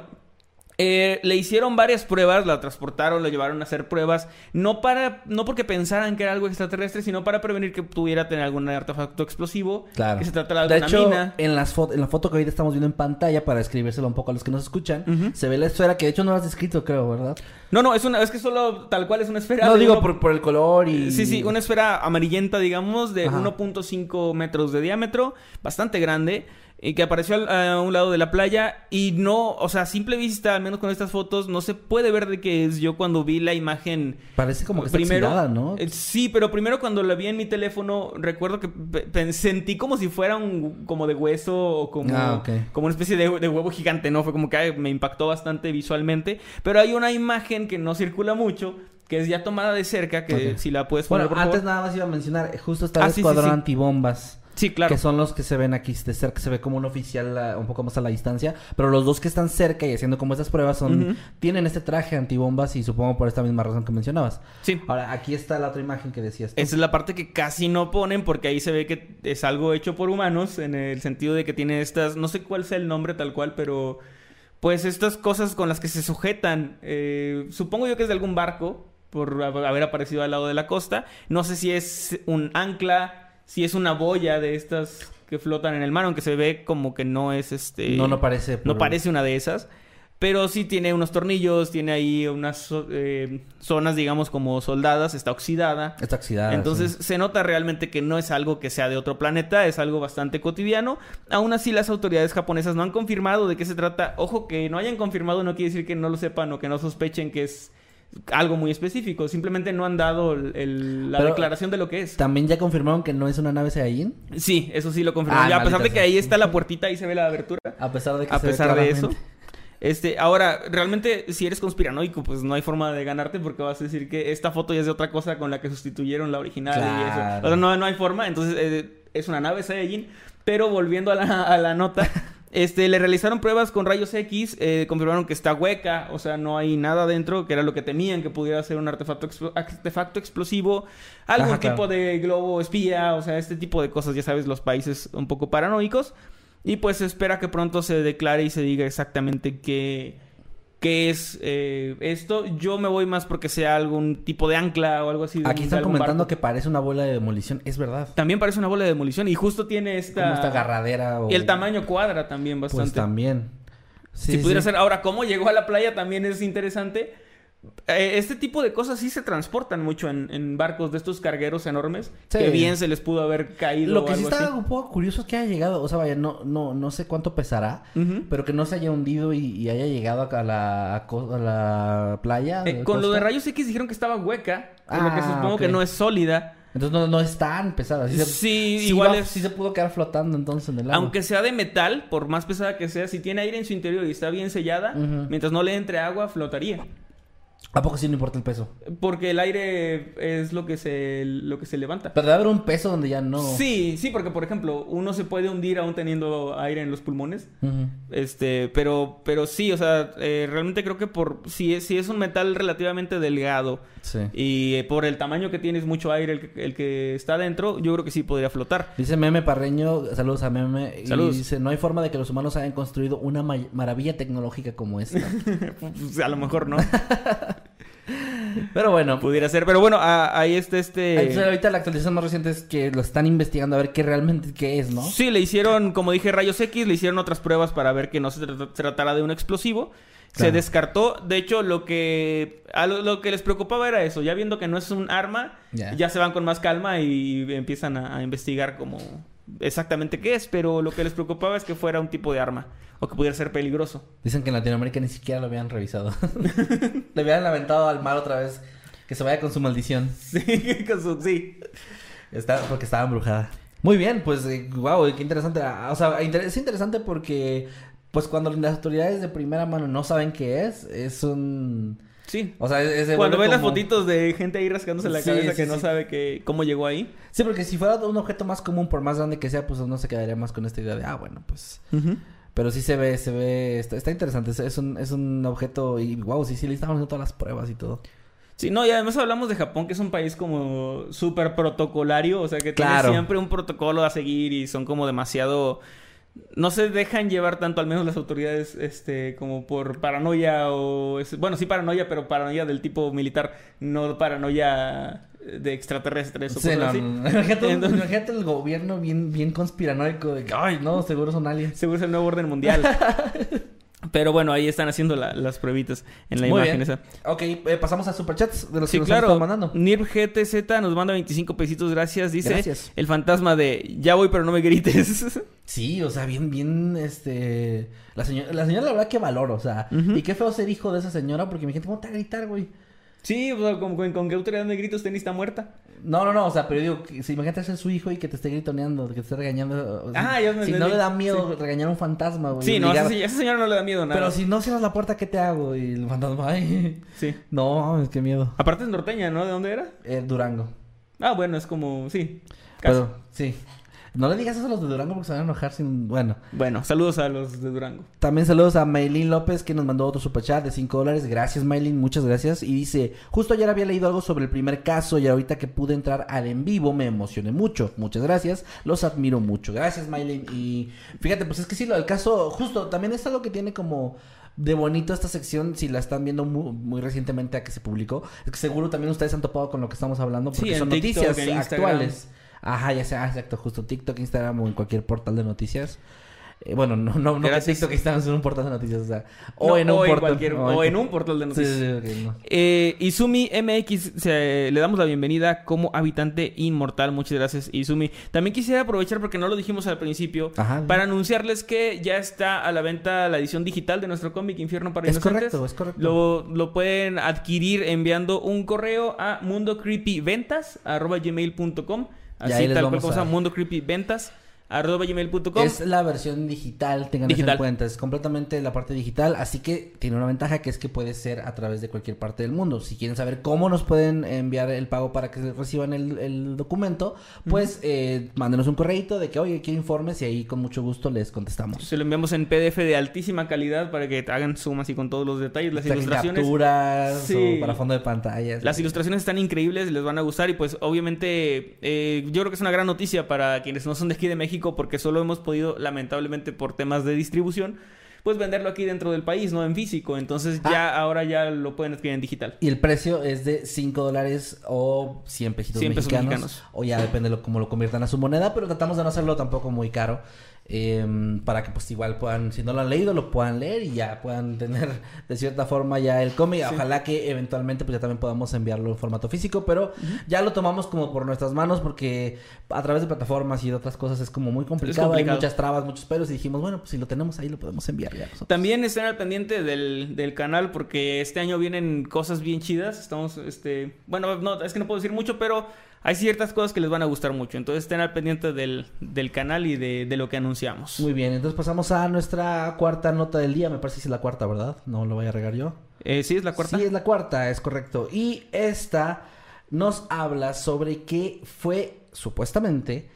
S2: eh, le hicieron varias pruebas, la transportaron, la llevaron a hacer pruebas, no para, no porque pensaran que era algo extraterrestre, sino para prevenir que pudiera tener algún artefacto explosivo,
S1: Claro.
S2: que se tratara de
S1: De hecho,
S2: mina.
S1: en, las en la foto que ahorita estamos viendo en pantalla, para escribírselo un poco a los que nos escuchan, se ve la esfera que de hecho no lo has descrito, creo, ¿verdad?
S2: No, no, es una, es que solo tal cual es una esfera.
S1: No
S2: de
S1: digo
S2: uno-
S1: por, por el color y...
S2: Sí, sí, una esfera amarillenta, digamos, de
S1: Ajá.
S2: 1.5 metros de diámetro, bastante grande, y que apareció al- a un lado de la playa. Y no, o sea, a simple vista, al menos con estas fotos, no se puede ver de qué es. Yo cuando vi la imagen.
S1: Parece como que está
S2: primero,
S1: oxidada, ¿no?
S2: eh, Sí, pero primero cuando la vi en mi teléfono, recuerdo que sentí como si fuera un como de hueso o como,
S1: Ah,
S2: como una especie de, de huevo gigante, ¿no? Fue como que ay, me impactó bastante visualmente. Pero hay una imagen que no circula mucho, que es ya tomada de cerca, que si la puedes poner,
S1: Bueno,
S2: por
S1: antes
S2: favor.
S1: nada más iba a mencionar, justo está
S2: Ah,
S1: el
S2: sí,
S1: escuadrón
S2: sí.
S1: antibombas.
S2: Sí, claro.
S1: Que son los que se ven aquí de cerca, se ve como un oficial un poco más a la distancia. Pero los dos que están cerca y haciendo como estas pruebas son... Tienen este traje antibombas y supongo por esta misma razón que mencionabas.
S2: Sí.
S1: Ahora, aquí está la otra imagen que decías.
S2: Esa es la parte que casi no ponen porque ahí se ve que es algo hecho por humanos en el sentido de que tiene estas, no sé cuál sea el nombre tal cual, pero pues estas cosas con las que se sujetan, eh, supongo yo que es de algún barco por hab- haber aparecido al lado de la costa, no sé si es un ancla, si es una boya de estas que flotan en el mar, aunque se ve como que no es este...
S1: No, no parece.
S2: No parece una de esas. Pero sí tiene unos tornillos, tiene ahí unas eh, zonas, digamos, como soldadas, está oxidada.
S1: Está oxidada.
S2: Entonces
S1: sí.
S2: se nota realmente que no es algo que sea de otro planeta, es algo bastante cotidiano. Aún así las autoridades japonesas no han confirmado de qué se trata. Ojo, que no hayan confirmado no quiere decir que no lo sepan o que no sospechen que es algo muy específico. Simplemente no han dado el- el- la
S1: Pero-
S2: declaración de lo que es.
S1: También ya confirmaron que no es una nave Saiyajin.
S2: Sí, eso sí lo confirmaron. Ya, a pesar de que ahí está la puertita, ahí se ve la abertura.
S1: A pesar de que
S2: A
S1: se ve
S2: pesar de eso. Este, ahora, realmente, si eres conspiranoico, pues no hay forma de ganarte porque vas a decir que esta foto ya es de otra cosa con la que sustituyeron la original y eso. O sea, no, no hay forma. Entonces, eh, es una nave Saiyajin. Pero volviendo a la, a la nota, [LAUGHS] este, le realizaron pruebas con rayos X, eh, confirmaron que está hueca, o sea, no hay nada dentro, que era lo que temían, que pudiera ser un artefacto, artefacto explosivo, algún
S1: Ajá, claro.
S2: tipo de globo espía, o sea, este tipo de cosas, ya sabes, los países un poco paranoicos. Y pues se espera que pronto se declare y se diga exactamente qué, qué es eh, esto. Yo me voy más porque sea algún tipo de ancla o algo así. de
S1: Aquí
S2: un-
S1: están
S2: algún
S1: comentando
S2: barco.
S1: que parece una bola de demolición. Es verdad.
S2: También parece una bola de demolición y justo tiene esta...
S1: Como esta agarradera o...
S2: Y el tamaño cuadra también bastante.
S1: Pues también. Sí,
S2: si pudiera
S1: sí.
S2: ser... Ahora, ¿cómo llegó a la playa? También es interesante. Eh, este tipo de cosas sí se transportan mucho en, en barcos de estos cargueros enormes.
S1: Sí.
S2: Que bien se les pudo haber caído
S1: Lo
S2: o
S1: que sí está
S2: así.
S1: un poco curioso es que haya llegado, o sea, vaya, no, no, no sé cuánto pesará, pero que no se haya hundido y, y haya llegado a la, a la playa.
S2: Eh, con lo de rayos X dijeron que estaba hueca, por lo
S1: Ah,
S2: que supongo
S1: ok.
S2: que no es sólida.
S1: Entonces no, no es tan pesada. Sí, se-
S2: Sí,
S1: sí
S2: igual
S1: va-
S2: es-
S1: sí se pudo quedar flotando entonces en el agua.
S2: Aunque sea de metal, por más pesada que sea, si tiene aire en su interior y está bien sellada, mientras no le entre agua, flotaría.
S1: ¿A poco sí no importa el peso?
S2: Porque el aire es lo que se, lo que se levanta.
S1: Pero debe haber un peso donde ya no...
S2: Sí, sí, porque por ejemplo, uno se puede hundir aún teniendo aire en los pulmones. Este, pero, pero sí, o sea, eh, realmente creo que por si es, si es un metal relativamente delgado
S1: Sí.
S2: y eh, por el tamaño que tienes mucho aire el, que- el que está dentro, yo creo que sí podría flotar.
S1: Dice Meme Parreño, saludos a Meme.
S2: Saludos.
S1: Y dice, no hay forma de que los humanos hayan construido una ma- maravilla tecnológica como esta. [LAUGHS]
S2: Pues, a lo mejor no, [LAUGHS]
S1: Pero bueno,
S2: pudiera ser. Pero bueno, a- ahí está este.
S1: entonces ahorita la actualización más reciente es que lo están investigando a ver qué realmente qué es, ¿no?
S2: Sí, le hicieron, como dije, rayos X, le hicieron otras pruebas para ver que no se tra- tratara de un explosivo. Se descartó, de hecho, lo que a lo, lo que les preocupaba era eso, ya viendo que no es un arma,
S1: Ya.
S2: ya se van con más calma y empiezan a, a investigar como exactamente qué es, pero lo que les preocupaba es que fuera un tipo de arma o que pudiera ser peligroso.
S1: Dicen que en Latinoamérica ni siquiera lo habían revisado. [LAUGHS] Le habían aventado al mar otra vez. Que se vaya con su maldición.
S2: Sí, [LAUGHS] con su- sí.
S1: Está, porque estaba embrujada. Muy bien, pues, wow, qué interesante. Ah, O sea, es interesante porque, pues, cuando las autoridades de primera mano no saben qué es, es un...
S2: Sí.
S1: O sea, es, se
S2: Cuando ves las
S1: como-
S2: fotitos de gente ahí rascándose la
S1: Sí,
S2: cabeza
S1: sí,
S2: que no sabe que, cómo llegó ahí.
S1: Sí, porque si fuera un objeto más común, por más grande que sea, pues uno se quedaría más con esta idea de, ah, bueno, pues... Pero sí se ve, se ve, está, está interesante. Es, es un, es un objeto y, wow, sí, sí, le estaban haciendo todas las pruebas y todo.
S2: Sí, no, y además hablamos de Japón, que es un país como súper protocolario, o sea, que
S1: Claro.
S2: tiene siempre un protocolo a seguir y son como demasiado... No se dejan llevar tanto, al menos las autoridades, este, como por paranoia o... Bueno, sí paranoia, pero paranoia del tipo militar, no paranoia de extraterrestres o
S1: Sí,
S2: cosas
S1: no,
S2: así.
S1: Imagínate,
S2: Entonces-
S1: el gobierno bien, bien conspiranoico de que, ay, no, seguro son aliens.
S2: Seguro es el nuevo orden mundial. [LAUGHS] pero bueno, ahí están haciendo la- las pruebitas en la
S1: Muy
S2: imagen
S1: bien.
S2: esa.
S1: Ok, eh, pasamos a superchats de los
S2: Sí,
S1: que nos
S2: claro.
S1: están mandando.
S2: Nirv GTZ nos manda 25 pesitos, gracias. Dice
S1: Gracias.
S2: el fantasma de ya voy, pero no me grites. [LAUGHS]
S1: Sí, o sea, bien, bien, este... La señora, la señora la verdad que valoro, o sea... Y qué feo ser hijo de esa señora porque mi gente, ¿cómo te va a gritar, güey?
S2: Sí, o sea, con, con, con qué autoridad de gritos tenés está muerta.
S1: No, no, no, o sea, pero digo, que si imagínate ser su hijo y que te esté gritoneando, que te esté regañando. o sea,
S2: Ah, ya me
S1: Si no le da miedo regañar a un fantasma, güey.
S2: sí, no,
S1: obligar-
S2: esa, se- esa señora no le da miedo nada.
S1: Pero si no cierras la puerta, ¿qué te hago? Y el fantasma, ay...
S2: Sí.
S1: No, mames, qué miedo.
S2: Aparte es norteña, ¿no? ¿De dónde era?
S1: Eh, Durango.
S2: Ah, bueno, es como, sí. casi.
S1: Pero, sí. No le digas eso a los de Durango porque se van a enojar sin... Bueno.
S2: Bueno, saludos a los de Durango.
S1: También saludos a Maylin López que nos mandó otro superchat de 5 dólares. Gracias Maylin, muchas gracias. Y dice, justo ayer había leído algo sobre el primer caso y ahorita que pude entrar al en vivo me emocioné mucho. Muchas gracias, los admiro mucho. Gracias Maylin. Y fíjate, pues es que sí, lo del caso, justo, también es algo que tiene como... De bonito esta sección, si la están viendo muy, muy recientemente a que se publicó, es que seguro también ustedes han topado con lo que estamos hablando porque
S2: Sí,
S1: son
S2: TikTok,
S1: noticias actuales. Ajá, ya sea, exacto, justo TikTok, Instagram o en cualquier portal de noticias. Eh, bueno, no, no, no que. TikTok, Instagram son un portal de noticias, o sea, o
S2: No,
S1: en un portal.
S2: o en un portal de noticias.
S1: sí, sí, ok, no.
S2: Eh, Izumi MX, se- le damos la bienvenida como habitante inmortal. Muchas gracias, Izumi. También quisiera aprovechar, porque no lo dijimos al principio,
S1: Ajá.
S2: para anunciarles que ya está a la venta la edición digital de nuestro cómic Infierno para
S1: Es
S2: Inocentes.
S1: correcto, es correcto.
S2: Lo, lo pueden adquirir enviando un correo a
S1: ahí
S2: Así tal cual cosa,
S1: a-
S2: mundocreepyventas.gmail.com
S1: Es la versión digital, tengan
S2: Digital.
S1: en cuenta, es completamente la parte digital, así que tiene una ventaja que es que puede ser a través de cualquier parte del mundo. Si quieren saber cómo nos pueden enviar el pago para que reciban el, el documento, pues eh, mándenos un correito de que, oye, quiero informes y ahí con mucho gusto les contestamos.
S2: Se lo enviamos en PDF de altísima calidad para que hagan sumas y con todos los detalles, las ilustraciones.
S1: capturas
S2: Sí.
S1: o para fondo de pantalla.
S2: Las ilustraciones están increíbles, les van a gustar y pues obviamente eh, yo creo que es una gran noticia para quienes no son de aquí de México porque solo hemos podido lamentablemente por temas de distribución pues venderlo aquí dentro del país, no en físico. Entonces ya ahora ya lo pueden adquirir en digital.
S1: Y el precio es de 5 dólares o 100 pesitos
S2: 100 pesos
S1: mexicanos,
S2: mexicanos.
S1: O ya depende de lo, cómo lo conviertan a su moneda, pero tratamos de no hacerlo tampoco muy caro. Em, para que pues igual puedan, si no lo han leído, lo puedan leer y ya puedan [LAUGHS] tener de cierta forma ya el cómic. Ojalá que eventualmente pues ya también podamos enviarlo en formato físico, pero ya lo tomamos como por nuestras manos porque a través de plataformas y de otras cosas es como muy complicado,
S2: complicado.
S1: hay muchas trabas, muchos pelos y dijimos, bueno, pues si lo tenemos ahí lo podemos enviar ya. nosotros.
S2: También estén al pendiente del, del canal porque este año vienen cosas bien chidas. Estamos, este, bueno, no, es que no puedo decir mucho, pero hay ciertas cosas que les van a gustar mucho. Entonces estén al pendiente del, del canal y de, de lo que anunciamos.
S1: Muy bien, entonces pasamos a nuestra cuarta nota del día. Me parece que es la cuarta, ¿verdad? No lo voy a regar yo.
S2: Eh, ¿Sí es la cuarta?
S1: Sí, es la cuarta, es correcto. Y esta nos habla sobre que fue supuestamente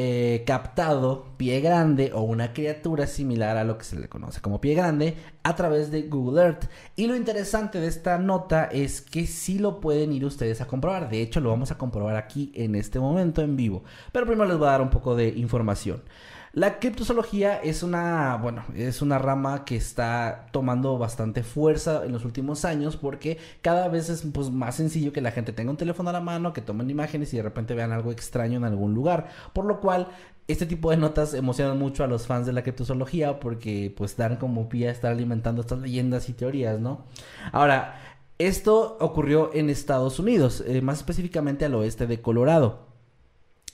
S1: eh, captado pie grande o una criatura similar a lo que se le conoce como pie grande a través de Google Earth. Y lo interesante de esta nota es que sí lo pueden ir ustedes a comprobar. De hecho, lo vamos a comprobar aquí en este momento en vivo. Pero primero les voy a dar un poco de información. La criptozoología es una, bueno, es una rama que está tomando bastante fuerza en los últimos años porque cada vez es pues, más sencillo que la gente tenga un teléfono a la mano, que tomen imágenes y de repente vean algo extraño en algún lugar. Por lo cual, este tipo de notas emocionan mucho a los fans de la criptozoología porque pues dan como pie a estar alimentando estas leyendas y teorías, ¿no? Ahora, esto ocurrió en Estados Unidos, eh, más específicamente al oeste de Colorado.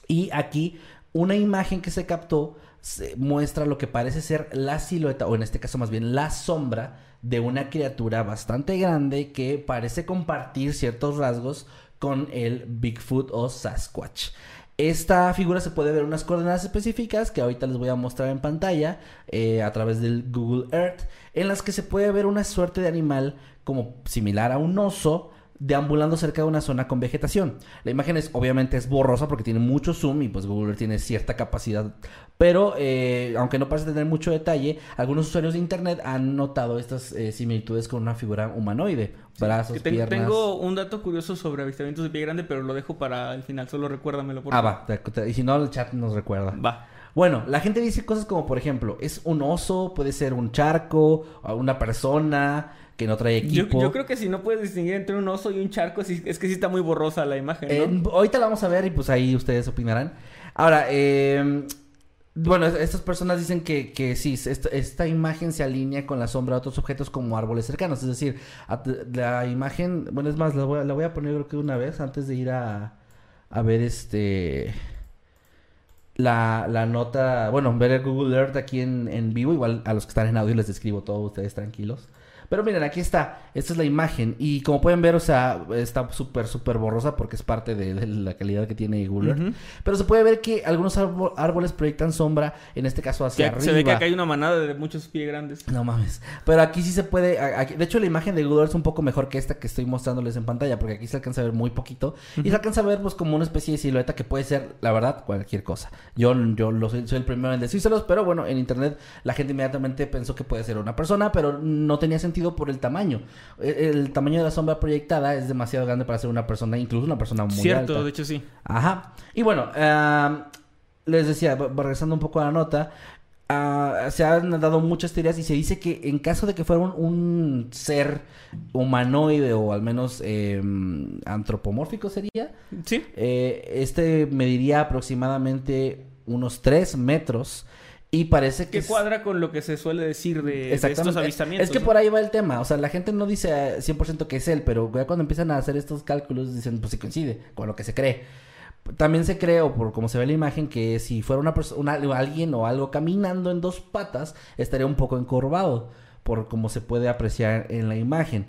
S1: Y aquí una imagen que se captó se muestra lo que parece ser la silueta, o en este caso más bien la sombra de una criatura bastante grande que parece compartir ciertos rasgos con el Bigfoot o Sasquatch. Esta figura se puede ver en unas coordenadas específicas que ahorita les voy a mostrar en pantalla eh, a través del Google Earth, en las que se puede ver una suerte de animal como similar a un oso, deambulando cerca de una zona con vegetación. La imagen es obviamente es borrosa porque tiene mucho zoom y pues Google tiene cierta capacidad, pero eh, aunque no parece tener mucho detalle, algunos usuarios de internet han notado estas eh, similitudes con una figura humanoide, brazos,
S2: Que ten-
S1: piernas.
S2: Tengo un dato curioso sobre avistamientos de pie grande, pero lo dejo para el final. Solo recuérdamelo, por
S1: Ah,
S2: favor.
S1: va, te- te- y si no el chat nos recuerda.
S2: Va.
S1: Bueno, la gente dice cosas como, por ejemplo, es un oso, puede ser un charco, una persona que no trae equipo.
S2: yo creo que si no puedes distinguir entre un oso y un charco, es que sí está muy borrosa la imagen, ¿no?
S1: Eh, ahorita la vamos a ver y pues ahí ustedes opinarán. Ahora, eh, bueno, es- estas personas dicen que, que sí, esta, esta imagen se alinea con la sombra de otros objetos como árboles cercanos. Es decir, la imagen, bueno, es más, la voy, a, la voy a poner creo que una vez antes de ir a, a ver este... La, la nota, bueno, ver el Google Earth aquí en, en vivo, igual a los que están en audio les describo todo, ustedes tranquilos. Pero miren, aquí está, esta es la imagen y como pueden ver, o sea, está súper, súper borrosa porque es parte de, de la calidad que tiene Google Earth. Pero se puede ver que algunos árbo- árboles proyectan sombra, en este caso hacia
S2: Que
S1: arriba.
S2: se ve que acá hay una manada de muchos pie grandes.
S1: No mames. Pero aquí sí se puede. aquí- de hecho, la imagen de Google Earth es un poco mejor que esta que estoy mostrándoles en pantalla. Porque aquí se alcanza a ver muy poquito. Y se alcanza a ver, pues, como una especie de silueta que puede ser, la verdad, cualquier cosa. Yo, yo lo soy, soy el primero en decírselos. Pero bueno, en internet la gente inmediatamente pensó que puede ser una persona. Pero no tenía sentido por el tamaño. El, el tamaño de la sombra proyectada es demasiado grande para ser una persona, incluso una persona muy
S2: Cierto,
S1: alta.
S2: de hecho sí.
S1: Ajá. Y bueno, ah, les decía, regresando un poco a la nota, ah, se han dado muchas teorías y se dice que en caso de que fuera un, un ser humanoide o al menos eh, antropomórfico sería,
S2: Sí.
S1: eh, este mediría aproximadamente unos 3 metros y parece que...
S2: Que
S1: es-
S2: cuadra con lo que se suele decir de, de estos avistamientos.
S1: Es que por ahí va el tema. O sea, la gente no dice eh, 100% que es él, pero ya cuando empiezan a hacer estos cálculos dicen, pues sí coincide con lo que se cree. También se cree, o por como se ve la imagen, que si fuera una persona, alguien o algo caminando en dos patas, estaría un poco encorvado, por como se puede apreciar en la imagen.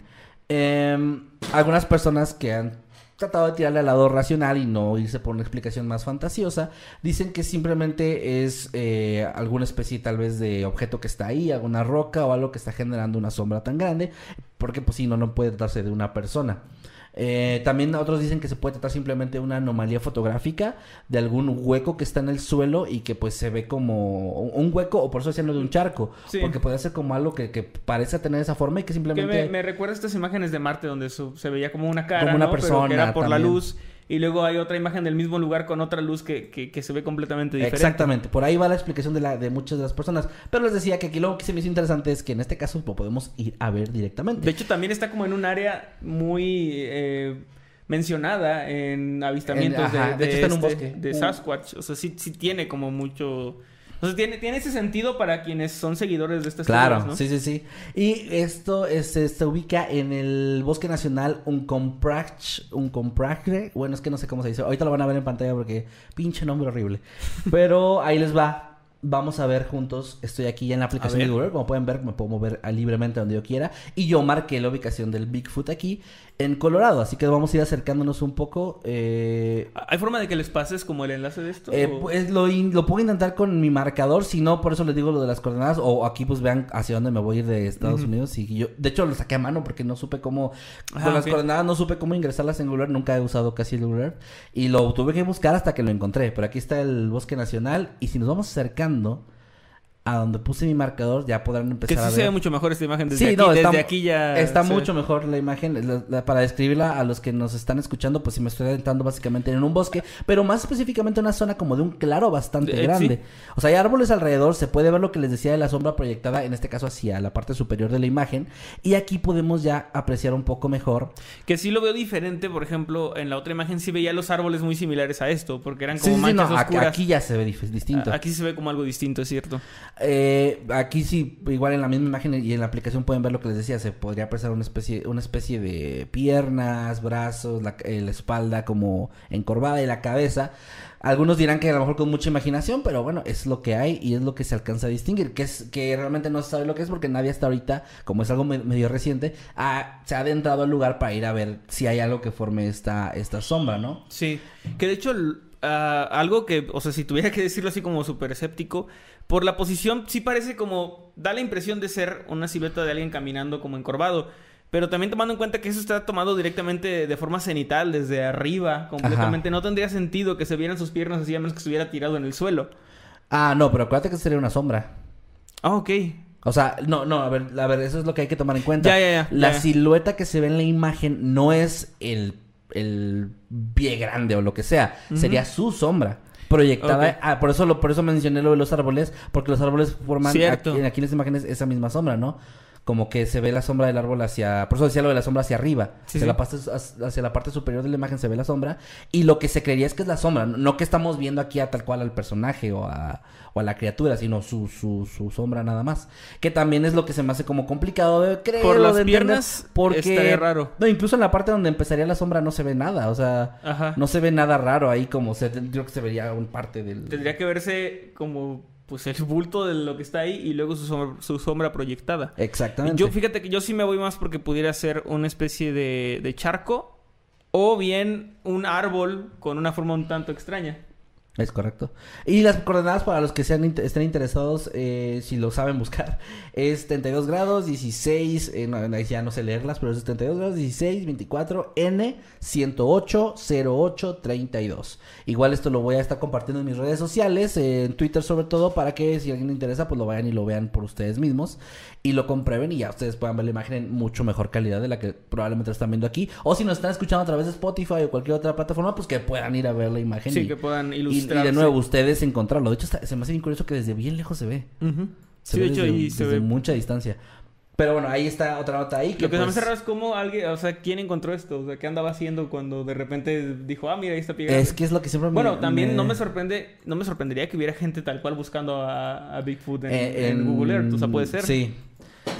S1: Em, algunas personas que han tratado de tirarle al lado racional y no irse por una explicación más fantasiosa, dicen que simplemente es eh, alguna especie tal vez de objeto que está ahí, alguna roca o algo que está generando una sombra tan grande, porque pues sí, no, no puede tratarse de una persona. Eh, también otros dicen que se puede tratar simplemente de una anomalía fotográfica de algún hueco que está en el suelo y que pues se ve como un hueco o por eso decían lo de un charco,
S2: Sí.
S1: porque puede ser como algo que, que parece tener esa forma y que
S2: Que
S1: simplemente...
S2: me, me recuerda estas imágenes de Marte donde su- se veía como una cara,
S1: Como una
S2: ¿no? Pero que
S1: persona
S2: era por la luz. Y luego hay otra imagen del mismo lugar con otra luz que, que, que se ve completamente diferente.
S1: Exactamente, por ahí va la explicación de, la, de muchas de las personas. Pero les decía que aquí lo que se me hizo interesante es que en este caso lo podemos ir a ver directamente.
S2: De hecho, también está como en un área muy eh, mencionada en avistamientos
S1: En- ajá,
S2: de,
S1: de hecho está en un
S2: este-
S1: bosque.
S2: de. Sasquatch. O sea, sí, sí tiene como mucho... Sea, tiene, tiene ese sentido para quienes son seguidores de estas
S1: Claro,
S2: teorías, ¿no?
S1: sí, sí, sí. Y esto es- se ubica en el Bosque Nacional Uncompahgre, Uncompahgre. Bueno, es que no sé cómo se dice. Ahorita lo van a ver en pantalla porque pinche nombre horrible. [LAUGHS] Pero ahí les va. vamos a ver juntos, estoy aquí ya en la aplicación de. Google, como pueden ver, me puedo mover libremente donde yo quiera. Y yo marqué la ubicación del Bigfoot aquí en Colorado, así que vamos a ir acercándonos un poco. Eh,
S2: ¿Hay forma de que les pases como el enlace de esto?
S1: eh, pues lo, in- lo puedo intentar con mi marcador, si no, por eso les digo lo de las coordenadas. O aquí pues vean hacia dónde me voy a ir de Estados Unidos. Y yo, de hecho, lo saqué a mano porque no supe cómo.
S2: Ah,
S1: con las coordenadas no supe cómo ingresarlas en Google Earth, Nunca he usado casi el Google Earth, Y lo tuve que buscar hasta que lo encontré. Pero aquí está el Bosque Nacional. Y si nos vamos acercando a donde puse mi marcador, ya podrán empezar
S2: que sí
S1: a
S2: se
S1: ver.
S2: ve mucho mejor esta imagen desde
S1: Sí,
S2: aquí.
S1: no,
S2: desde
S1: está,
S2: aquí ya...
S1: está
S2: se ve.
S1: mucho mejor la imagen. La- la- para describirla a los que nos están escuchando, pues si me estoy adentrando básicamente en un bosque, pero más específicamente una zona como de un claro bastante
S2: Eh,
S1: grande.
S2: sí.
S1: O sea, hay árboles alrededor, se puede ver lo que les decía de la sombra proyectada, en este caso hacia la parte superior de la imagen, y aquí podemos ya apreciar un poco mejor.
S2: Que sí lo veo diferente, por ejemplo, en la otra imagen sí veía los árboles muy similares a esto, porque eran
S1: Sí,
S2: como
S1: sí, sí, no,
S2: manchas
S1: aquí,
S2: oscuras.
S1: aquí ya se ve distinto.
S2: Aquí sí se ve como algo distinto, es cierto.
S1: Eh, aquí sí, igual en la misma imagen y en la aplicación pueden ver lo que les decía. Se podría apreciar una especie, una especie de piernas, brazos, la, eh, la espalda como encorvada y la cabeza. Algunos dirán que a lo mejor con mucha imaginación, pero bueno, es lo que hay y es lo que se alcanza a distinguir. Que es que realmente no se sabe lo que es porque nadie hasta ahorita, como es algo me- medio reciente, se ha adentrado al lugar para ir a ver si hay algo que forme esta, esta sombra, ¿no?
S2: Sí, que de hecho ah, algo que, o sea, si tuviera que decirlo así como súper escéptico, por la posición sí parece como, da la impresión de ser una silueta de alguien caminando como encorvado, pero también tomando en cuenta que eso está tomado directamente de forma cenital, desde arriba, completamente, no tendría sentido que se vieran sus piernas así a menos que estuviera tirado en el suelo.
S1: Ah, no, pero acuérdate que sería una sombra.
S2: Ah, ok.
S1: O sea, no, no, a ver, a ver, eso es lo que hay que tomar en cuenta.
S2: Ya, ya, ya,
S1: La
S2: ya,
S1: silueta que se ve en la imagen no es el, el pie grande o lo que sea, sería su sombra proyectada.
S2: Ok.
S1: Ah, por eso lo, por eso mencioné lo de los árboles, porque los árboles forman aquí, aquí en las imágenes esa misma sombra, ¿no? Como que se ve la sombra del árbol hacia, por eso decía lo de la sombra hacia arriba,
S2: Sí,
S1: hacia,
S2: sí.
S1: La parte, hacia la parte superior de la imagen se ve la sombra y lo que se creería es que es la sombra, no- que estamos viendo aquí a tal cual al personaje o a, o a la criatura, sino su, su, su sombra nada más. Que también es lo que se me hace como complicado de creer.
S2: Por las
S1: de
S2: piernas
S1: porque
S2: estaría raro.
S1: No, incluso en la parte donde empezaría la sombra no se ve nada, o sea,
S2: Ajá.
S1: no se ve nada raro ahí como se yo creo que se vería un parte del
S2: Tendría que verse como, pues, el bulto de lo que está ahí y luego su sombra, su sombra proyectada.
S1: Exactamente.
S2: Yo, fíjate que yo sí me voy más porque pudiera ser una especie de, de charco o bien un árbol con una forma un tanto extraña.
S1: Es correcto. Y las coordenadas para los que sean estén interesados, eh, si lo saben buscar, [LAUGHS] es 32 grados, 16, eh, no, ya no sé leerlas, pero es 32 grados, 16, 24, N, 108, 08, 32. Igual esto lo voy a estar compartiendo en mis redes sociales, eh, en Twitter sobre todo, para que si alguien le interesa, pues lo vayan y lo vean por ustedes mismos y lo comprueben y ya ustedes puedan ver la imagen en mucho mejor calidad de la que probablemente están viendo aquí. O si nos están escuchando a través de Spotify o cualquier otra plataforma, pues que puedan ir a ver la imagen.
S2: Sí,
S1: y-
S2: que puedan
S1: y, y de nuevo, ustedes encontrarlo. De hecho, está- se me hace bien curioso que desde bien lejos se ve. Se
S2: Sí,
S1: ve
S2: de hecho,
S1: desde,
S2: ahí se
S1: desde
S2: ve.
S1: mucha distancia. Pero bueno, ahí está otra nota ahí. Que
S2: Lo que se me
S1: pues,
S2: hace raro es cómo alguien, o sea, ¿quién encontró esto? O sea, ¿qué andaba haciendo cuando de repente dijo, ah, mira, ahí está pegado?
S1: es que es lo que siempre me-
S2: Bueno, también no
S1: me
S2: sorprende, no me sorprendería que hubiera gente tal cual buscando a, a Bigfoot en,
S1: eh,
S2: en Google Earth, o sea, puede ser.
S1: Sí.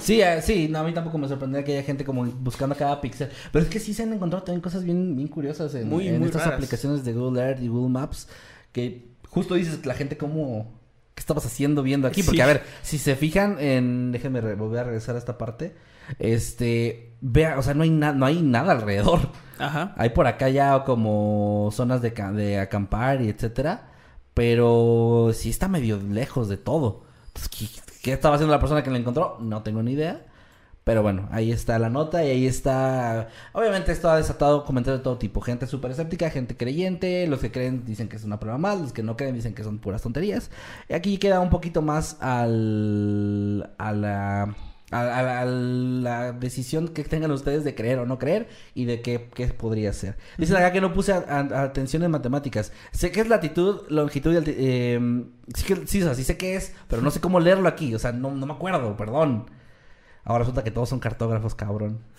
S1: Sí, eh, sí, no, a mí tampoco me sorprendería que haya gente como buscando cada píxel. Pero es que sí se han encontrado también cosas bien, bien curiosas en,
S2: Muy,
S1: en
S2: muy
S1: estas
S2: raras.
S1: aplicaciones de Google Earth y Google Maps. Que justo dices que la gente como... ¿Qué estabas haciendo viendo aquí? Porque,
S2: Sí.
S1: a ver, si se fijan en... Déjenme volver a regresar a esta parte. Este... Vea, o sea, no hay, na- no hay nada alrededor.
S2: Ajá.
S1: Hay por acá ya como zonas de acampar y etcétera. Pero sí está medio lejos de todo. Entonces, ¿qué, qué estaba haciendo la persona que la encontró? No tengo ni idea. Pero bueno, ahí está la nota y ahí está... Obviamente esto ha desatado comentarios de todo tipo. Gente súper escéptica, gente creyente. Los que creen dicen que es una prueba más. Los que no creen dicen que son puras tonterías. Y aquí queda un poquito más al... a la... A, a- a la decisión que tengan ustedes de creer o no creer y de qué, qué podría ser. Dicen acá que no puse atención en matemáticas. Sé que es latitud, longitud y eh, sí, que, sí, sí sé qué es, pero no sé cómo leerlo aquí. O sea, no, no me acuerdo, perdón. Ahora resulta que todos son cartógrafos, cabrón. [LAUGHS]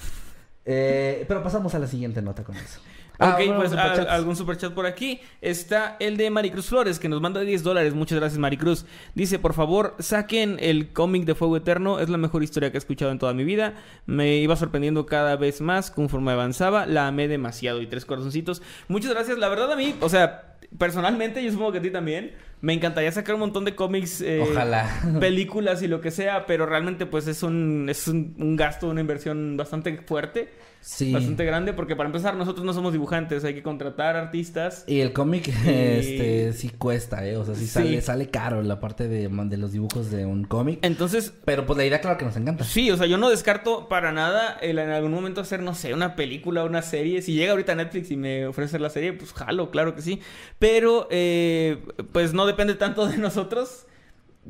S1: Eh, pero pasamos a la siguiente nota con eso. Ah,
S2: ok,
S1: bueno,
S2: pues
S1: superchats.
S2: al- algún superchat por aquí. Está el de Maricruz Flores, que nos manda 10 dólares. Muchas gracias, Maricruz. Dice, por favor, saquen el cómic de Fuego Eterno. Es la mejor historia que he escuchado en toda mi vida. Me iba sorprendiendo cada vez más conforme avanzaba. La amé demasiado. Y tres corazoncitos. Muchas gracias. La verdad a mí, o sea, personalmente, yo supongo que a ti también, me encantaría sacar un montón de cómics. eh,
S1: Ojalá. [LAUGHS]
S2: películas y lo que sea, pero realmente pues es un, es un, un gasto, una inversión bastante fuerte,
S1: Sí.
S2: bastante grande, porque para empezar nosotros no somos dibujantes, hay que contratar artistas.
S1: Y el cómic, [LAUGHS] este, sí cuesta, ¿eh? O sea, sí,
S2: Sí.
S1: Sale, sale caro la parte de, de los dibujos de un cómic.
S2: Entonces,
S1: Pero pues la idea, claro que nos encanta.
S2: sí, o sea, yo no descarto para nada el en algún momento hacer, no sé, una película, una serie. Si llega ahorita Netflix y me ofrece la serie, pues jalo, claro que sí. Pero, eh, pues no depende tanto de nosotros.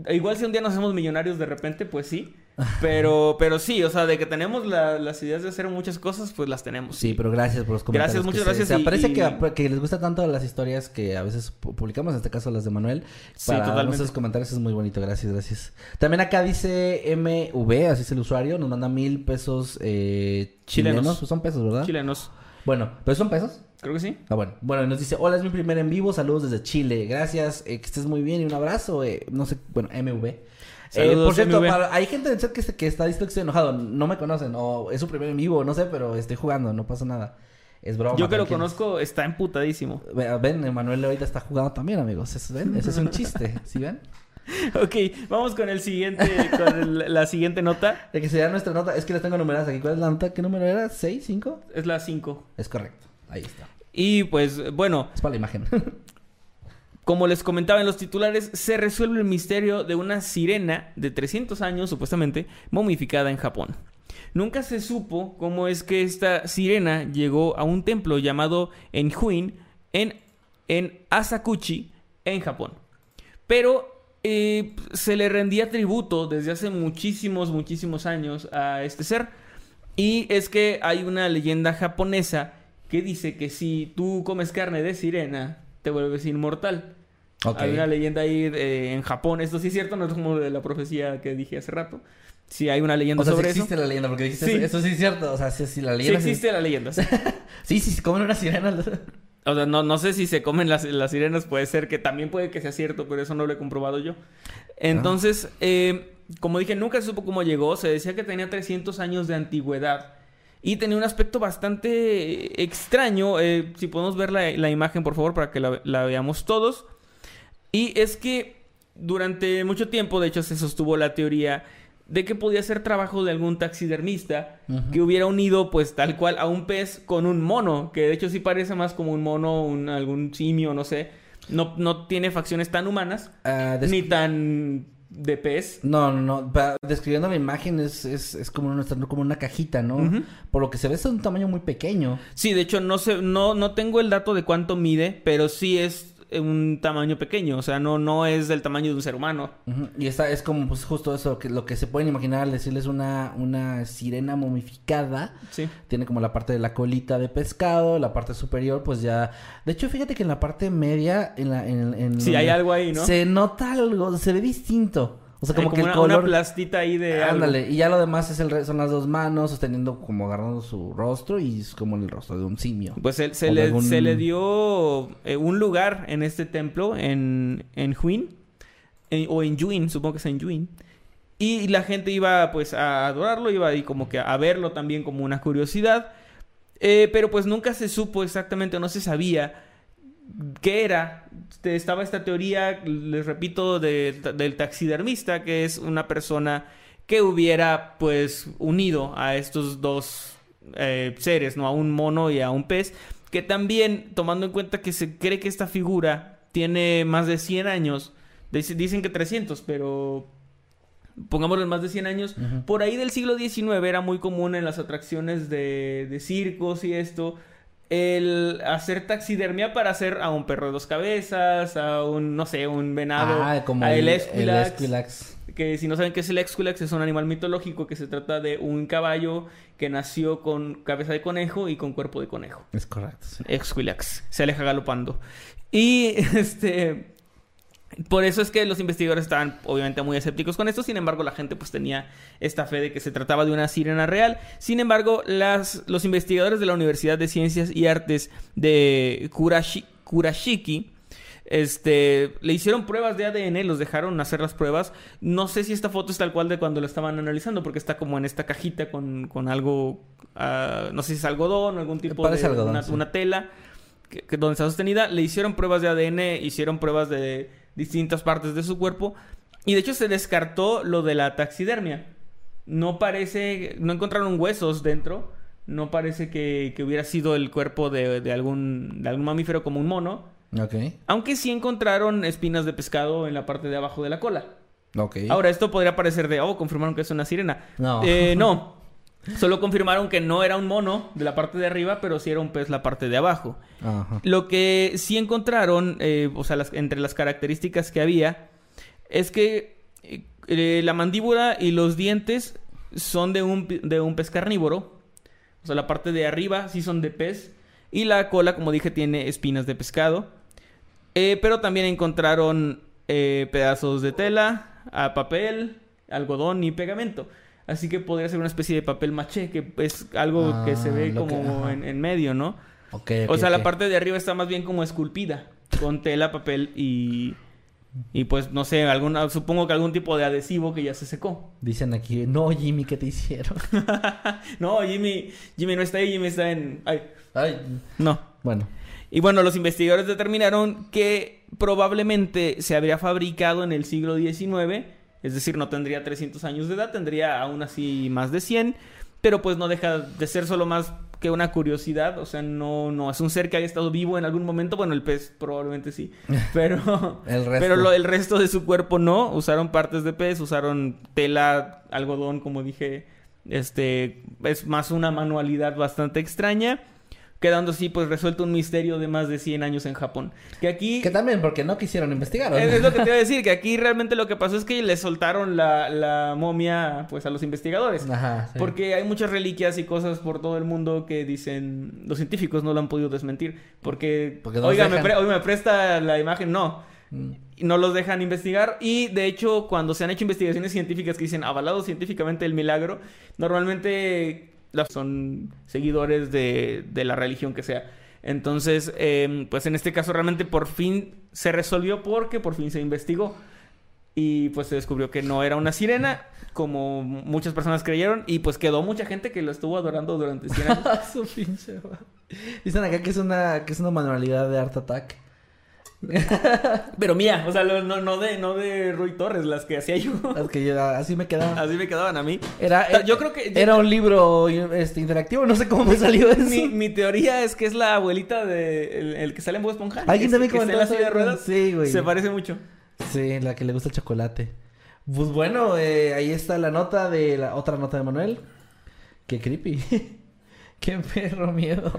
S2: Igual si un día nos hacemos millonarios de repente, pues sí. [LAUGHS] Pero, pero sí, o sea, de que tenemos la- las ideas de hacer muchas cosas, pues las tenemos.
S1: Sí, pero gracias por los comentarios.
S2: Gracias, muchas
S1: se-
S2: gracias
S1: Se,
S2: y-
S1: que, que les gusta tanto las historias que a veces pu- publicamos, en este caso las de Manuel.
S2: Sí,
S1: Para
S2: totalmente.
S1: esos comentarios es muy bonito, gracias, gracias. También acá dice MV, así es el usuario, nos manda mil pesos eh, chilenos.
S2: Chilenos.
S1: Pues son pesos, ¿verdad?
S2: Chilenos.
S1: Bueno, ¿pero son pesos?
S2: Creo que sí.
S1: Ah, bueno. Bueno, nos dice, hola, es mi primer en vivo, saludos desde Chile, gracias, eh, que estés muy bien y un abrazo, eh, no sé, bueno, MV. Eh,
S2: Saludos,
S1: por cierto, para- hay gente en el chat que, que está diciendo que estoy enojado, no me conocen, o es su primer en vivo, no sé, pero estoy jugando, no pasa nada. Es broma.
S2: Yo que lo conozco, está emputadísimo.
S1: Ve- Ven, Emanuel ahorita está jugando también, amigos. Eso, ¿ven? Ese es un chiste, [LAUGHS] ¿sí ven?
S2: Ok, vamos con el siguiente, con el- la siguiente nota. [LAUGHS]
S1: El que sería nuestra nota, es que las tengo numeradas aquí. ¿Cuál es la nota? ¿Qué número era? ¿6? ¿5?
S2: Es la 5.
S1: Es correcto. Ahí está.
S2: Y pues, bueno,
S1: Es para la imagen. [LAUGHS]
S2: como les comentaba en los titulares, se resuelve el misterio de una sirena de 300 años, supuestamente, momificada en Japón. Nunca se supo cómo es que esta sirena llegó a un templo llamado Enjuin en, en Asakuchi, en Japón. Pero eh, se le rendía tributo desde hace muchísimos, muchísimos años a este ser. Y es que hay una leyenda japonesa que dice que si tú comes carne de sirena, te vuelves inmortal. Hay una leyenda ahí eh, en Japón. Esto sí es cierto, no es como de la profecía que dije hace rato. Sí hay una leyenda
S1: O sea, sí
S2: sobre
S1: existe
S2: eso.
S1: la leyenda, porque dijiste
S2: Sí.
S1: eso, eso sí es cierto. O sea, sí, sí, la
S2: Sí
S1: leyenda.
S2: existe la leyenda. sí. [LAUGHS]
S1: Sí, sí, sí, comen una sirena.
S2: O sea, no, no sé si se comen las, las sirenas, puede ser que también puede que sea cierto, pero eso no lo he comprobado yo. Entonces, eh, como dije, nunca se supo cómo llegó. Se decía que tenía 300 años de antigüedad y tenía un aspecto bastante extraño. Eh, si podemos ver la, la imagen, por favor, para que la, la veamos todos. Y es que durante mucho tiempo, de hecho, se sostuvo la teoría de que podía ser trabajo de algún taxidermista que hubiera unido, pues tal cual, a un pez con un mono, que de hecho sí parece más como un mono, un, algún simio, no sé. No, no tiene facciones tan humanas,
S1: Ah, des-
S2: ni tan de pez.
S1: No, no, no. describiendo la imagen es, es, es como, una, como una cajita, ¿no? Por lo que se ve es un tamaño muy pequeño.
S2: Sí, de hecho, no sé, no, no tengo el dato de cuánto mide, pero sí es un tamaño pequeño. O sea, no, no es del tamaño de un ser humano.
S1: Y esta es como pues justo eso, que lo que se pueden imaginar al decirles una, una sirena momificada.
S2: Sí.
S1: Tiene como la parte de la colita de pescado, la parte superior, pues ya. De hecho, fíjate que en la parte media, en la, en, en
S2: Sí, hay algo ahí, ¿no?
S1: Se nota algo, se ve distinto. O sea, como que el
S2: una,
S1: color.
S2: una plastita ahí de algo.
S1: Ándale, y ya lo demás es el re- son las dos manos sosteniendo como agarrando su rostro y es como el rostro de un simio.
S2: Pues se, le,
S1: algún-
S2: se le dio eh, un lugar en este templo, en, en Huin, en- o en Yuin, supongo que es en Yuin. Y la gente iba pues a adorarlo, iba ahí como que a verlo también como una curiosidad. Eh, pero pues nunca se supo exactamente, no se sabía qué era. Estaba esta teoría, les repito, de- del taxidermista, que es una persona que hubiera pues unido a estos dos eh, seres, ¿no? A un mono y a un pez, que también, tomando en cuenta que se cree que esta figura tiene más de 100 años, dic- dicen que 300, pero pongámoslo en más de 100 años, por ahí del siglo XIX era muy común en las atracciones de, de circos y esto, el hacer taxidermia para hacer a un perro de dos cabezas, a un, no sé, un venado,
S1: Ah, como
S2: a
S1: el,
S2: el
S1: el
S2: Esquilax,
S1: Esquilax.
S2: que si no saben qué es el Exquilax, es un animal mitológico que se trata de un caballo que nació con cabeza de conejo y con cuerpo de conejo.
S1: Es correcto, sí.
S2: Exquilax, se aleja galopando. Y [LAUGHS] este Por eso es que los investigadores estaban obviamente muy escépticos con esto, sin embargo la gente pues tenía esta fe de que se trataba de una sirena real. Sin embargo, las, los investigadores de la Universidad de Ciencias y Artes de Kurashi- Kurashiki este, le hicieron pruebas de ADN, los dejaron hacer las pruebas. No sé si esta foto es tal cual de cuando lo estaban analizando, porque está como en esta cajita con, con algo, ah, no sé si es algodón o algún tipo
S1: Parece
S2: de
S1: algodón,
S2: una,
S1: sí.
S2: una tela que, que donde está sostenida. Le hicieron pruebas de ADN, hicieron pruebas de distintas partes de su cuerpo y de hecho se descartó lo de la taxidermia. No parece, no encontraron huesos dentro. No parece que, que hubiera sido el cuerpo de, de algún, de algún mamífero como un mono.
S1: Ok.
S2: Aunque sí encontraron espinas de pescado en la parte de abajo de la cola.
S1: Ok.
S2: Ahora, esto podría parecer de, oh, confirmaron que es una sirena.
S1: No.
S2: Eh, no. [LAUGHS] Solo confirmaron que no era un mono de la parte de arriba, pero sí era un pez la parte de abajo.
S1: Ajá.
S2: Lo que sí encontraron, eh, o sea, las- entre las características que había, es que eh, eh, la mandíbula y los dientes son de un, de un pez carnívoro. O sea, la parte de arriba sí son de pez. Y la cola, como dije, tiene espinas de pescado. Eh, pero también encontraron pedazos de tela, a papel, algodón y pegamento. Así que podría ser una especie de papel maché, que es algo que se
S1: Ah,
S2: ve
S1: que-
S2: como en, en medio, ¿no?
S1: Ok,
S2: o sea, la parte de arriba está más bien como esculpida, con tela, papel y... Y pues, no sé, alguna, supongo que algún tipo de adhesivo que ya se secó.
S1: Dicen aquí, no, Jimmy, ¿qué te hicieron? [LAUGHS]
S2: no, Jimmy, Jimmy no está ahí, Jimmy está en... Ay,
S1: Ay,
S2: no.
S1: bueno.
S2: Y bueno, los investigadores determinaron que probablemente se habría fabricado en el siglo XIX, es decir, no tendría 300 años de edad, tendría aún así más de 100, pero pues no deja de ser solo más que una curiosidad, o sea, no, no es un ser que haya estado vivo en algún momento, bueno, el pez probablemente sí, [LAUGHS] pero,
S1: El resto.
S2: pero lo- el resto de su cuerpo no, usaron partes de pez, usaron tela, algodón, como dije, este, es más una manualidad bastante extraña. Quedando así, pues resuelto un misterio de más de 100 años en Japón. Que aquí...
S1: Que también porque no quisieron investigar. ¿o no?
S2: Es, es lo que te iba a [LAUGHS] decir, que aquí realmente lo que pasó es que le soltaron la, la momia pues a los investigadores.
S1: Ajá, sí.
S2: Porque hay muchas reliquias y cosas por todo el mundo que dicen los científicos no lo han podido desmentir. Porque,
S1: Porque
S2: oiga, me,
S1: dejan.
S2: pre- oiga, me presta la imagen, no.
S1: Mm.
S2: No los dejan investigar. Y de hecho, cuando se han hecho investigaciones científicas que dicen avalado científicamente el milagro, normalmente son seguidores de, de la religión que sea. Entonces, eh, pues en este caso realmente por fin se resolvió porque por fin se investigó. Y pues se descubrió que no era una sirena, como muchas personas creyeron. Y pues quedó mucha gente que lo estuvo adorando durante 100 años. [LAUGHS]
S1: Su pinche. Dicen acá que es una, que es una manualidad de Art Attack. [LAUGHS]
S2: Pero mía, o sea, lo- no, no, de, no de Rui Torres, las que hacía yo.
S1: Es que yo- así me quedaba.
S2: Así me quedaban a mí.
S1: Era,
S2: Ta- yo creo que-
S1: era un libro este, interactivo, no sé cómo me salió eso.
S2: Mi, mi teoría es que es la abuelita de el, el que sale en Bob Esponja.
S1: Alguien
S2: que-
S1: también
S2: que está en
S1: comentó
S2: la silla de ruedas.
S1: sí, güey.
S2: Se parece mucho.
S1: Sí, la que le gusta el chocolate. Pues bueno, eh, ahí está la nota de la otra nota de Manuel. Qué creepy. [LAUGHS] Qué perro miedo.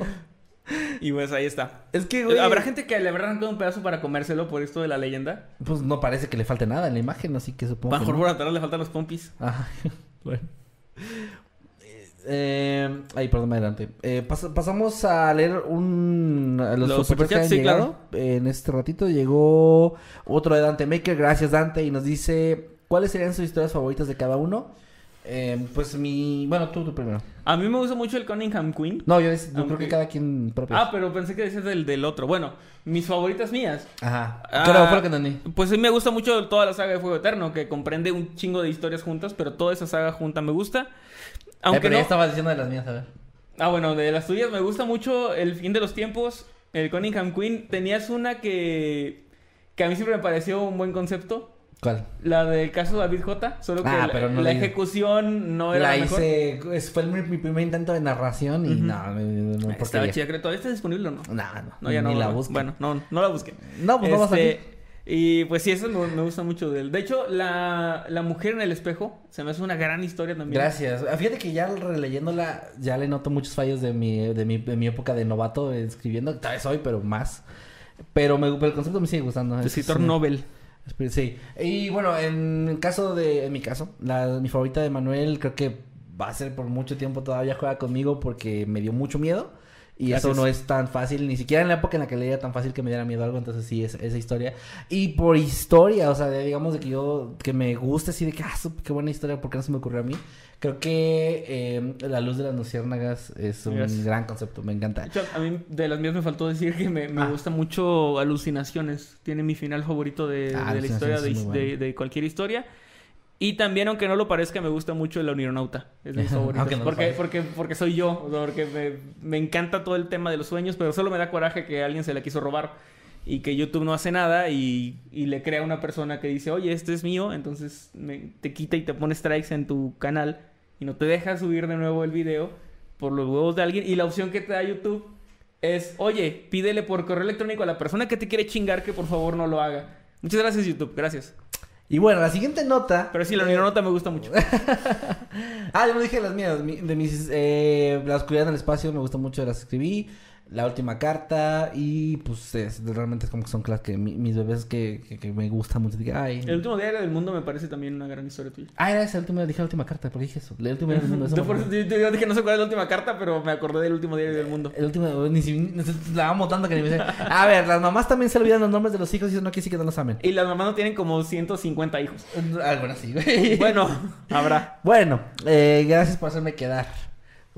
S1: [LAUGHS]
S2: Y pues ahí está.
S1: Es que, güey.
S2: ¿Habrá gente que le habrá arrancado un pedazo para comérselo por esto de la leyenda?
S1: Pues no parece que le falte nada en la imagen, así que supongo. que
S2: Bajo
S1: no.
S2: por atrás le faltan los pompis.
S1: Ah, [LAUGHS] bueno. Eh, ay, perdón, adelante. Eh, pas- pasamos a leer un, a los,
S2: Los
S1: superchats que
S2: sí,
S1: llegado. En este ratito llegó otro de Dante Maker. Gracias, Dante. Y nos dice: ¿Cuáles serían sus historias favoritas de cada uno? Eh, pues mi. Bueno, tú, tú primero.
S2: A mí me gusta mucho el Cunningham Queen.
S1: No, yo, es- yo creo que cada quien propio.
S2: Ah, pero pensé que decías del, del otro. Bueno, mis favoritas mías.
S1: Ajá.
S2: Ah,
S1: Creo fue lo que entendí.
S2: Pues sí me gusta mucho toda la saga de Fuego Eterno, que comprende un chingo de historias juntas, pero toda esa saga junta me gusta.
S1: Eh,
S2: Aunque
S1: pero
S2: no...
S1: ya estabas diciendo de las mías, a ver.
S2: Ah, bueno, de las tuyas me gusta mucho El fin de los tiempos, el Cunningham Queen. Tenías una que, que a mí siempre me pareció un buen concepto.
S1: ¿Cuál?
S2: La del caso David J. Solo que
S1: Ah,
S2: la,
S1: pero no
S2: la
S1: la-
S2: ejecución no era
S1: la
S2: la mejor.
S1: hice. Fue mi, mi primer intento de narración y
S2: Ujú.
S1: no, no, no, no,
S2: Estaba chida, creo. ¿Todavía está disponible o no?
S1: No, no.
S2: No, ya no.
S1: Ni la
S2: ¿verdad?
S1: busqué.
S2: Bueno, no, no la busqué.
S1: No, pues no va a.
S2: Este, Y pues sí, eso me, me gusta mucho de él. De hecho, la, la mujer en el espejo se me hace una gran historia también.
S1: Gracias. Ah, Fíjate que ya releyéndola, ya le noto muchos fallos de mi, de mi, de mi época de novato escribiendo. Tal vez hoy, pero más. Pero, me, pero el concepto me sigue gustando. Es-
S2: Escritor
S1: es-
S2: Nobel.
S1: Sí. Y bueno, en el caso de, en mi caso, la, mi favorita de Manuel creo que va a ser por mucho tiempo todavía juega conmigo porque me dio mucho miedo. Y eso no es tan fácil, ni siquiera en la época en la que leía tan fácil que me diera miedo algo, entonces sí, es, esa historia. Y por historia, o sea, digamos de que yo, que me guste así de que, ah, qué buena historia, ¿por qué no se me ocurrió a mí? Creo que eh, La Luz de las Luciérnagas es un
S2: Gracias.
S1: gran concepto, me encanta.
S2: De hecho, a mí de las mías me faltó decir que me, me
S1: Ah.
S2: gusta mucho Alucinaciones. Tiene mi final favorito de,
S1: Ah,
S2: de la historia, de,
S1: muy
S2: de-
S1: bueno.
S2: de cualquier historia. Y también, aunque no lo parezca, me gusta mucho el Unironauta. Es de mis [LAUGHS] favoritos.
S1: No
S2: porque, porque, porque soy yo. o sea, Porque me, me encanta todo el tema de los sueños, pero solo me da coraje que alguien se la quiso robar. Y que YouTube no hace nada y, y le crea a una persona que dice, oye, este es mío. Entonces me- te quita y te pone strikes en tu canal y no te deja subir de nuevo el video por los huevos de alguien. Y la opción que te da YouTube es, oye, pídele por correo electrónico a la persona que te quiere chingar que por favor no lo haga. Muchas gracias YouTube, gracias.
S1: Y bueno, la siguiente nota...
S2: Pero sí, la
S1: eh,
S2: nota me gusta mucho. [LAUGHS]
S1: Ah, yo no dije las mías. De mis. Eh, la oscuridad en el espacio me gusta mucho, las escribí. La última carta. Y pues es- realmente es como que son las que mi- mis bebés que, que, que me gustan mucho. Dije, ay.
S2: El último diario del mundo me parece también una gran historia tuya.
S1: Ah, era esa última. Dije la última carta. ¿Por qué dije eso? La última diario del mundo.
S2: Yo, por yo- yo dije no sé cuál es la última carta, pero me acordé del último diario del mundo.
S1: El último, ni si, ni la amo tanto que ni me sé. A ver, las mamás también se olvidan los nombres de los hijos y eso no quiere decir que no los amen.
S2: Y las mamás no tienen como 150 hijos.
S1: Algo así, güey.
S2: Bueno, habrá.
S1: Bueno, eh, gracias por hacerme quedar.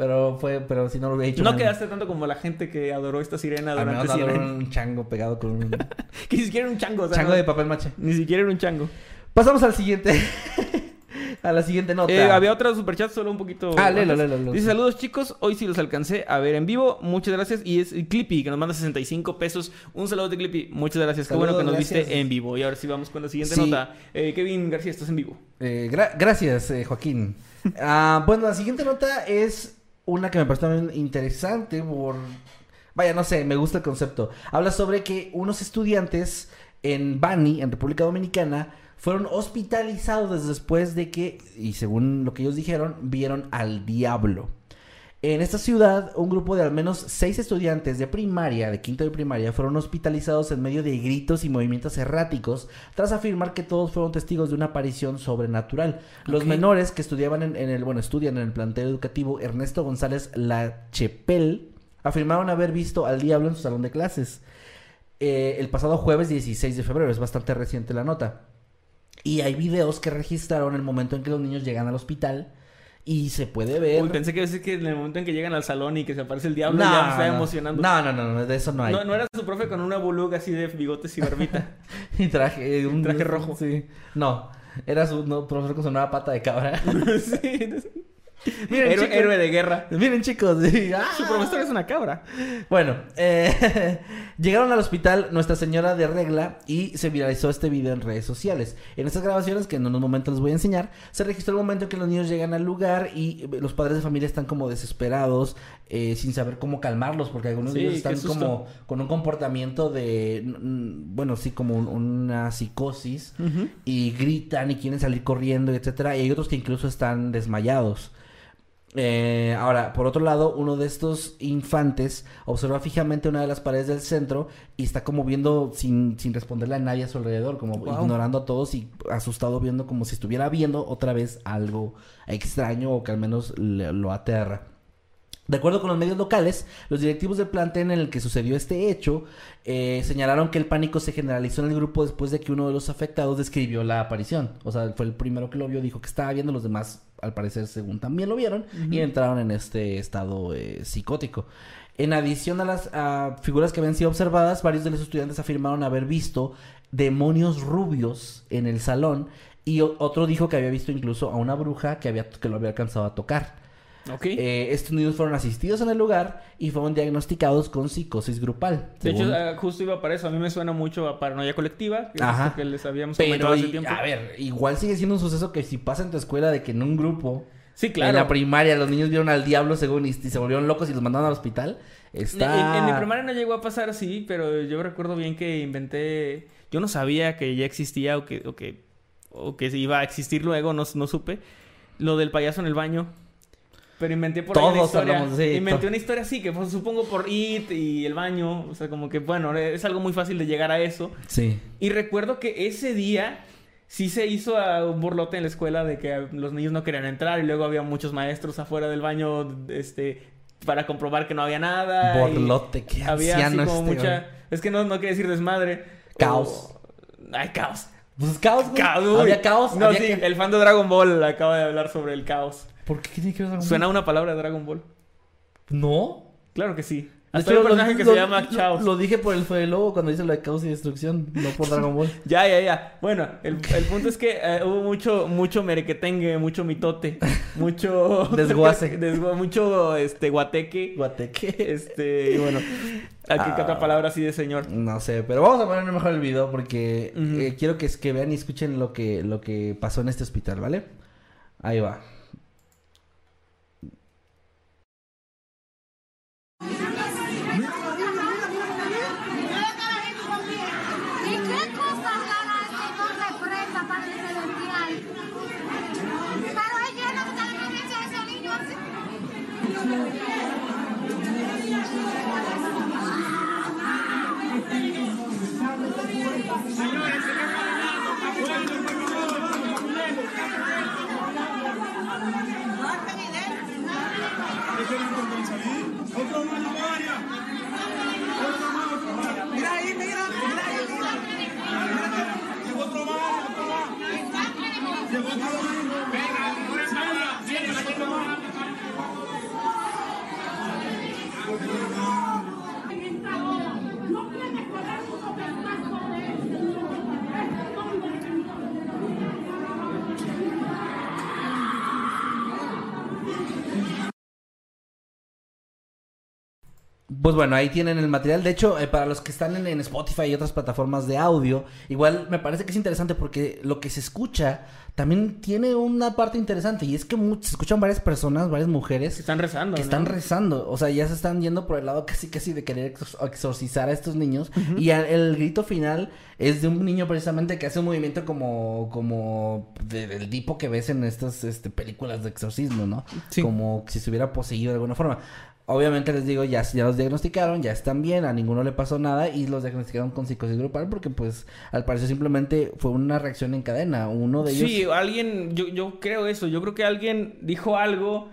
S1: Pero fue, pero si no lo hubiera dicho.
S2: No quedaste tanto como la gente que adoró esta sirena durante 100
S1: adoro
S2: años.
S1: un chango pegado con un [LAUGHS]
S2: Que ni siquiera era un chango. o sea,
S1: chango
S2: no-
S1: de papel maché.
S2: Ni siquiera era un chango.
S1: Pasamos al siguiente. [LAUGHS] a la siguiente nota.
S2: Eh, había otro superchat solo un poquito.
S1: Ah, léelo, léelo, léelo.
S2: Dice saludos chicos, hoy sí los alcancé a ver en vivo. Muchas gracias. Y es Clippy que nos manda 65 pesos. Un saludo de Clippy. Muchas gracias. Qué bueno que nos
S1: gracias.
S2: viste en vivo. Y ahora sí vamos con la siguiente
S1: Sí.
S2: nota. Eh, Kevin García, estás en vivo.
S1: Eh, gra- gracias, eh, Joaquín. [LAUGHS] Ah, bueno, la siguiente nota es una que me pareció interesante por... Vaya, no sé, me gusta el concepto. Habla sobre que unos estudiantes en Bani, en República Dominicana, fueron hospitalizados después de que, y según lo que ellos dijeron, vieron al diablo. En esta ciudad, un grupo de al menos seis estudiantes de primaria, de quinto de primaria, fueron hospitalizados en medio de gritos y movimientos erráticos, tras afirmar que todos fueron testigos de una aparición sobrenatural. Los menores que estudiaban en, en el, bueno, estudian en el plantel educativo Ernesto González La Chepel, afirmaron haber visto al diablo en su salón de clases. Eh, el pasado jueves 16 de febrero, es bastante reciente la nota. Y hay videos que registraron el momento en que los niños llegan al hospital y se puede ver.
S2: Uy, pensé que decir que en el momento en que llegan al salón y que se aparece el diablo,
S1: No,
S2: ya me
S1: no.
S2: emocionando.
S1: No, no, no, no, de eso no hay.
S2: No, no era su profe con una bulug así de bigotes y barbita. [LAUGHS]
S1: Y traje, un
S2: Traje rojo.
S1: Sí. No, era su no, profesor con su nueva pata de cabra. [LAUGHS]
S2: sí. [LAUGHS] [LAUGHS]
S1: Miren,
S2: héroe,
S1: chicos.
S2: héroe de guerra.
S1: Miren, chicos. [LAUGHS] ¡ah!
S2: Su profesor es una cabra.
S1: Bueno, eh, [LAUGHS] llegaron al hospital Nuestra Señora de Regla y se viralizó este video en redes sociales. En estas grabaciones, que en unos momentos les voy a enseñar, se registró el momento en que los niños llegan al lugar y eh, los padres de familia están como desesperados, eh, sin saber cómo calmarlos, porque algunos de
S2: Sí,
S1: ellos
S2: qué
S1: están como con un comportamiento de, bueno, sí, como un- una psicosis y gritan y quieren salir corriendo, etcétera. Y hay otros que incluso están desmayados. Eh, ahora, por otro lado, uno de estos infantes observa fijamente una de las paredes del centro y está como viendo sin, sin responderle a nadie a su alrededor, como
S2: Wow.
S1: ignorando a todos y asustado viendo como si estuviera viendo otra vez algo extraño o que al menos le- lo aterra. De acuerdo con los medios locales, los directivos del plantel en el que sucedió este hecho eh, señalaron que el pánico se generalizó en el grupo después de que uno de los afectados describió la aparición. O sea, fue el primero que lo vio, dijo que estaba viendo, los demás al parecer según también lo vieron y entraron en este estado eh, psicótico. En adición a las figuras que habían sido observadas, varios de los estudiantes afirmaron haber visto demonios rubios en el salón y otro dijo que había visto incluso a una bruja que, había, que lo había alcanzado a tocar. Eh, estos niños fueron asistidos en el lugar y fueron diagnosticados con psicosis grupal.
S2: de hecho,
S1: según-
S2: ah, justo iba para eso. A mí me suena mucho a paranoia colectiva, que es
S1: Ajá.
S2: esto que les habíamos
S1: pero,
S2: comentado hace
S1: y-
S2: tiempo.
S1: a ver, igual sigue siendo un suceso que si pasa en tu escuela de que en un grupo,
S2: sí, claro.
S1: en la primaria, los niños vieron al diablo según y, y se volvieron locos y los mandaron al hospital, está...
S2: En, en mi primaria no llegó a pasar así, pero yo recuerdo bien que inventé. Yo no sabía que ya existía o que, o que, o que iba a existir luego, no, no supe. Lo del payaso en el baño. Pero inventé por ahí una
S1: Todos
S2: historia.
S1: hablamos, sí,
S2: inventé una historia así, que pues, supongo por IT y el baño. O sea, como que bueno, es algo muy fácil de llegar a eso.
S1: Sí.
S2: Y recuerdo que ese día sí se hizo ah, un burlote en la escuela de que los niños no querían entrar y luego había muchos maestros afuera del baño, este, para comprobar que no había nada.
S1: Borlote, qué
S2: Había así como
S1: este,
S2: mucha... Es que no, no quiere decir desmadre.
S1: Caos.
S2: Ay, caos.
S1: Pues caos, güey.
S2: Caos, uy.
S1: Había caos.
S2: No,
S1: había
S2: sí,
S1: que-
S2: el fan de Dragon Ball acaba de hablar sobre el caos.
S1: ¿Por qué tiene que ver Dragon
S2: ¿Suena
S1: Ball?
S2: una palabra de Dragon Ball?
S1: No.
S2: Claro que sí. Hasta
S1: hecho,
S2: hay un
S1: lo-
S2: personaje que
S1: lo-
S2: se llama Chaos.
S1: Lo dije por el Fue Lobo cuando dice lo de caos y destrucción, no por Dragon Ball. [LAUGHS]
S2: Ya, ya, ya. Bueno, el, el punto es que eh, hubo mucho, mucho merequetengue, mucho mitote, mucho... [LAUGHS]
S1: Desguace. [LAUGHS]
S2: desgua- mucho, este, guateque.
S1: Guateque.
S2: Este, y bueno, aquí qué otra
S1: Ah.
S2: palabra así de señor.
S1: No sé, pero vamos a poner mejor el video porque eh, quiero que, que vean y escuchen lo que, lo que pasó en este hospital, ¿vale? Ahí va.
S6: ¿Y qué cosas raras que no represa Padre Celestial? Pero es lleno de la cabeza de ese niño así.
S1: Pues bueno, ahí tienen el material. De hecho, eh, para los que están en, en Spotify y otras plataformas de audio, igual me parece que es interesante porque lo que se escucha también tiene una parte interesante y es que se escuchan varias personas, varias mujeres
S2: Que están rezando,
S1: que
S2: ¿no?
S1: están rezando. O sea, ya se están yendo por el lado casi casi de querer exor- exorcizar a estos niños. Y el grito final es de un niño precisamente que hace un movimiento como, como de- del tipo que ves en estas este, películas de exorcismo, ¿no?
S2: Sí.
S1: Como si se hubiera poseído de alguna forma. Obviamente les digo, ya, ya los diagnosticaron, ya están bien, a ninguno le pasó nada y los diagnosticaron con psicosis grupal porque pues al parecer simplemente fue una reacción en cadena. Uno de ellos...
S2: Sí, alguien, yo, yo creo eso, yo creo que alguien dijo algo,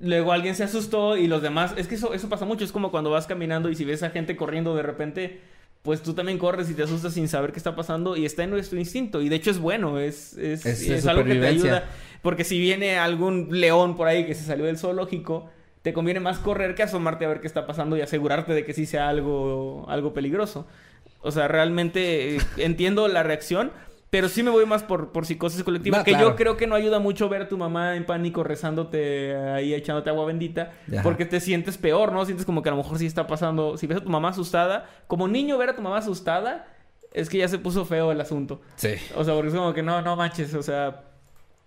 S2: luego alguien se asustó y los demás, es que eso, eso pasa mucho, es como cuando vas caminando y si ves a gente corriendo de repente, pues tú también corres y te asustas sin saber qué está pasando y está en nuestro instinto. Y de hecho es bueno, es, es,
S1: Es-
S2: es algo que te ayuda, porque si viene algún león por ahí que se salió del zoológico, te conviene más correr que asomarte a ver qué está pasando y asegurarte de que sí sea algo, algo peligroso. O sea, realmente eh, [LAUGHS] entiendo la reacción, pero sí me voy más por, por psicosis colectiva,
S1: No,
S2: que
S1: claro.
S2: yo creo que no ayuda mucho ver a tu mamá en pánico rezándote ahí echándote agua bendita,
S1: Ajá.
S2: porque te sientes peor, ¿no? Sientes como que a lo mejor sí está pasando, si ves a tu mamá asustada, como niño ver a tu mamá asustada, es que ya se puso feo el asunto.
S1: Sí.
S2: O sea, porque es como que no, no manches, o sea,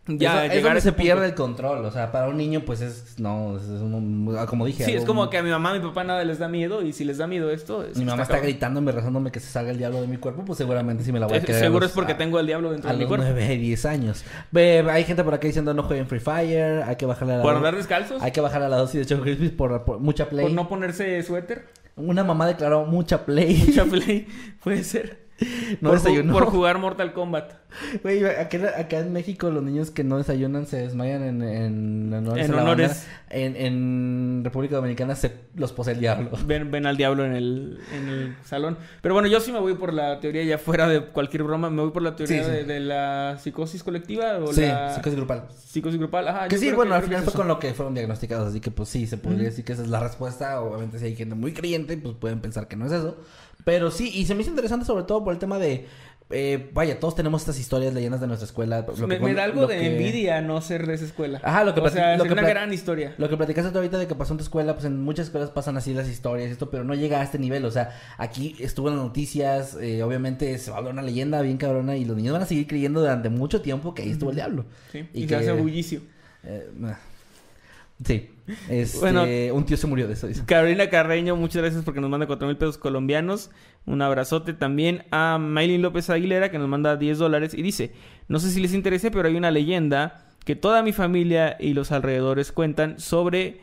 S1: Ya,
S2: ya
S1: es
S2: a
S1: donde se pierde
S2: punto.
S1: el control. O sea, para un niño, pues es. No, es, es un- como dije.
S2: Sí, es
S1: algo-
S2: como que a mi mamá, a mi papá nada les da miedo y si les da miedo esto... es-
S1: Mi mamá está
S2: cabrón.
S1: gritándome, rezándome que se salga el diablo de mi cuerpo, pues seguramente sí me la voy a quedar.
S2: Seguro es porque tengo el diablo dentro
S1: A
S2: de mi
S1: los
S2: cuerpo.
S1: 9 y 10 años. Ve, hay gente por acá diciendo no jueguen Free Fire, hay que bajarle a la
S2: ¿Por andar descalzos?
S1: Hay que bajarle a la dosis de Choco Crispies por, por mucha play.
S2: ¿Por no ponerse suéter?
S1: Una mamá declaró mucha play.
S2: Mucha [LAUGHS] play. Puede ser. [LAUGHS]
S1: no
S2: por,
S1: desayunó.
S2: por jugar Mortal Kombat.
S1: Güey, acá, acá en México los niños que no desayunan se desmayan en, en honores.
S2: En
S1: a la
S2: honores.
S1: bandera. En, en República Dominicana se los posee el diablo. [LAUGHS]
S2: Ven, ven al diablo en el, en el salón. Pero bueno, yo sí me voy por la teoría, ya fuera de cualquier broma, me voy por la teoría
S1: Sí, sí.
S2: De, la psicosis colectiva o
S1: Sí,
S2: la
S1: psicosis grupal.
S2: psicosis grupal. Ajá,
S1: Que sí, bueno, al final fue
S2: eso.
S1: con lo que fueron diagnosticados, así que pues sí, se podría decir que esa es la respuesta. Obviamente si hay gente muy creyente, pues pueden pensar que no es eso. Pero sí, y se me hizo interesante sobre todo por el tema de... eh, vaya, todos tenemos estas historias, leyendas de nuestra escuela. lo
S2: Me,
S1: que-
S2: me da algo de
S1: que-
S2: envidia no ser de esa escuela.
S1: Ajá, lo que
S2: O sea,
S1: lo que
S2: una gran historia.
S1: Lo que platicaste tú ahorita de que pasó en tu escuela, pues en muchas escuelas pasan así las historias y esto, pero no llega a este nivel. O sea, aquí estuvo en las noticias, eh, obviamente se va a hablar una leyenda bien cabrona y los niños van a seguir creyendo durante mucho tiempo que ahí estuvo el diablo.
S2: Sí,
S1: Y
S2: y,
S1: que-
S2: se hace bullicio.
S1: Eh. Sí. Este,
S2: Bueno.
S1: un tío se murió de eso. dice.
S2: Carolina Carreño, muchas gracias porque nos manda cuatro mil pesos colombianos. Un abrazote también a Maylin López Aguilera que nos manda 10 dólares y dice, no sé si les interese, pero hay una leyenda que toda mi familia y los alrededores cuentan sobre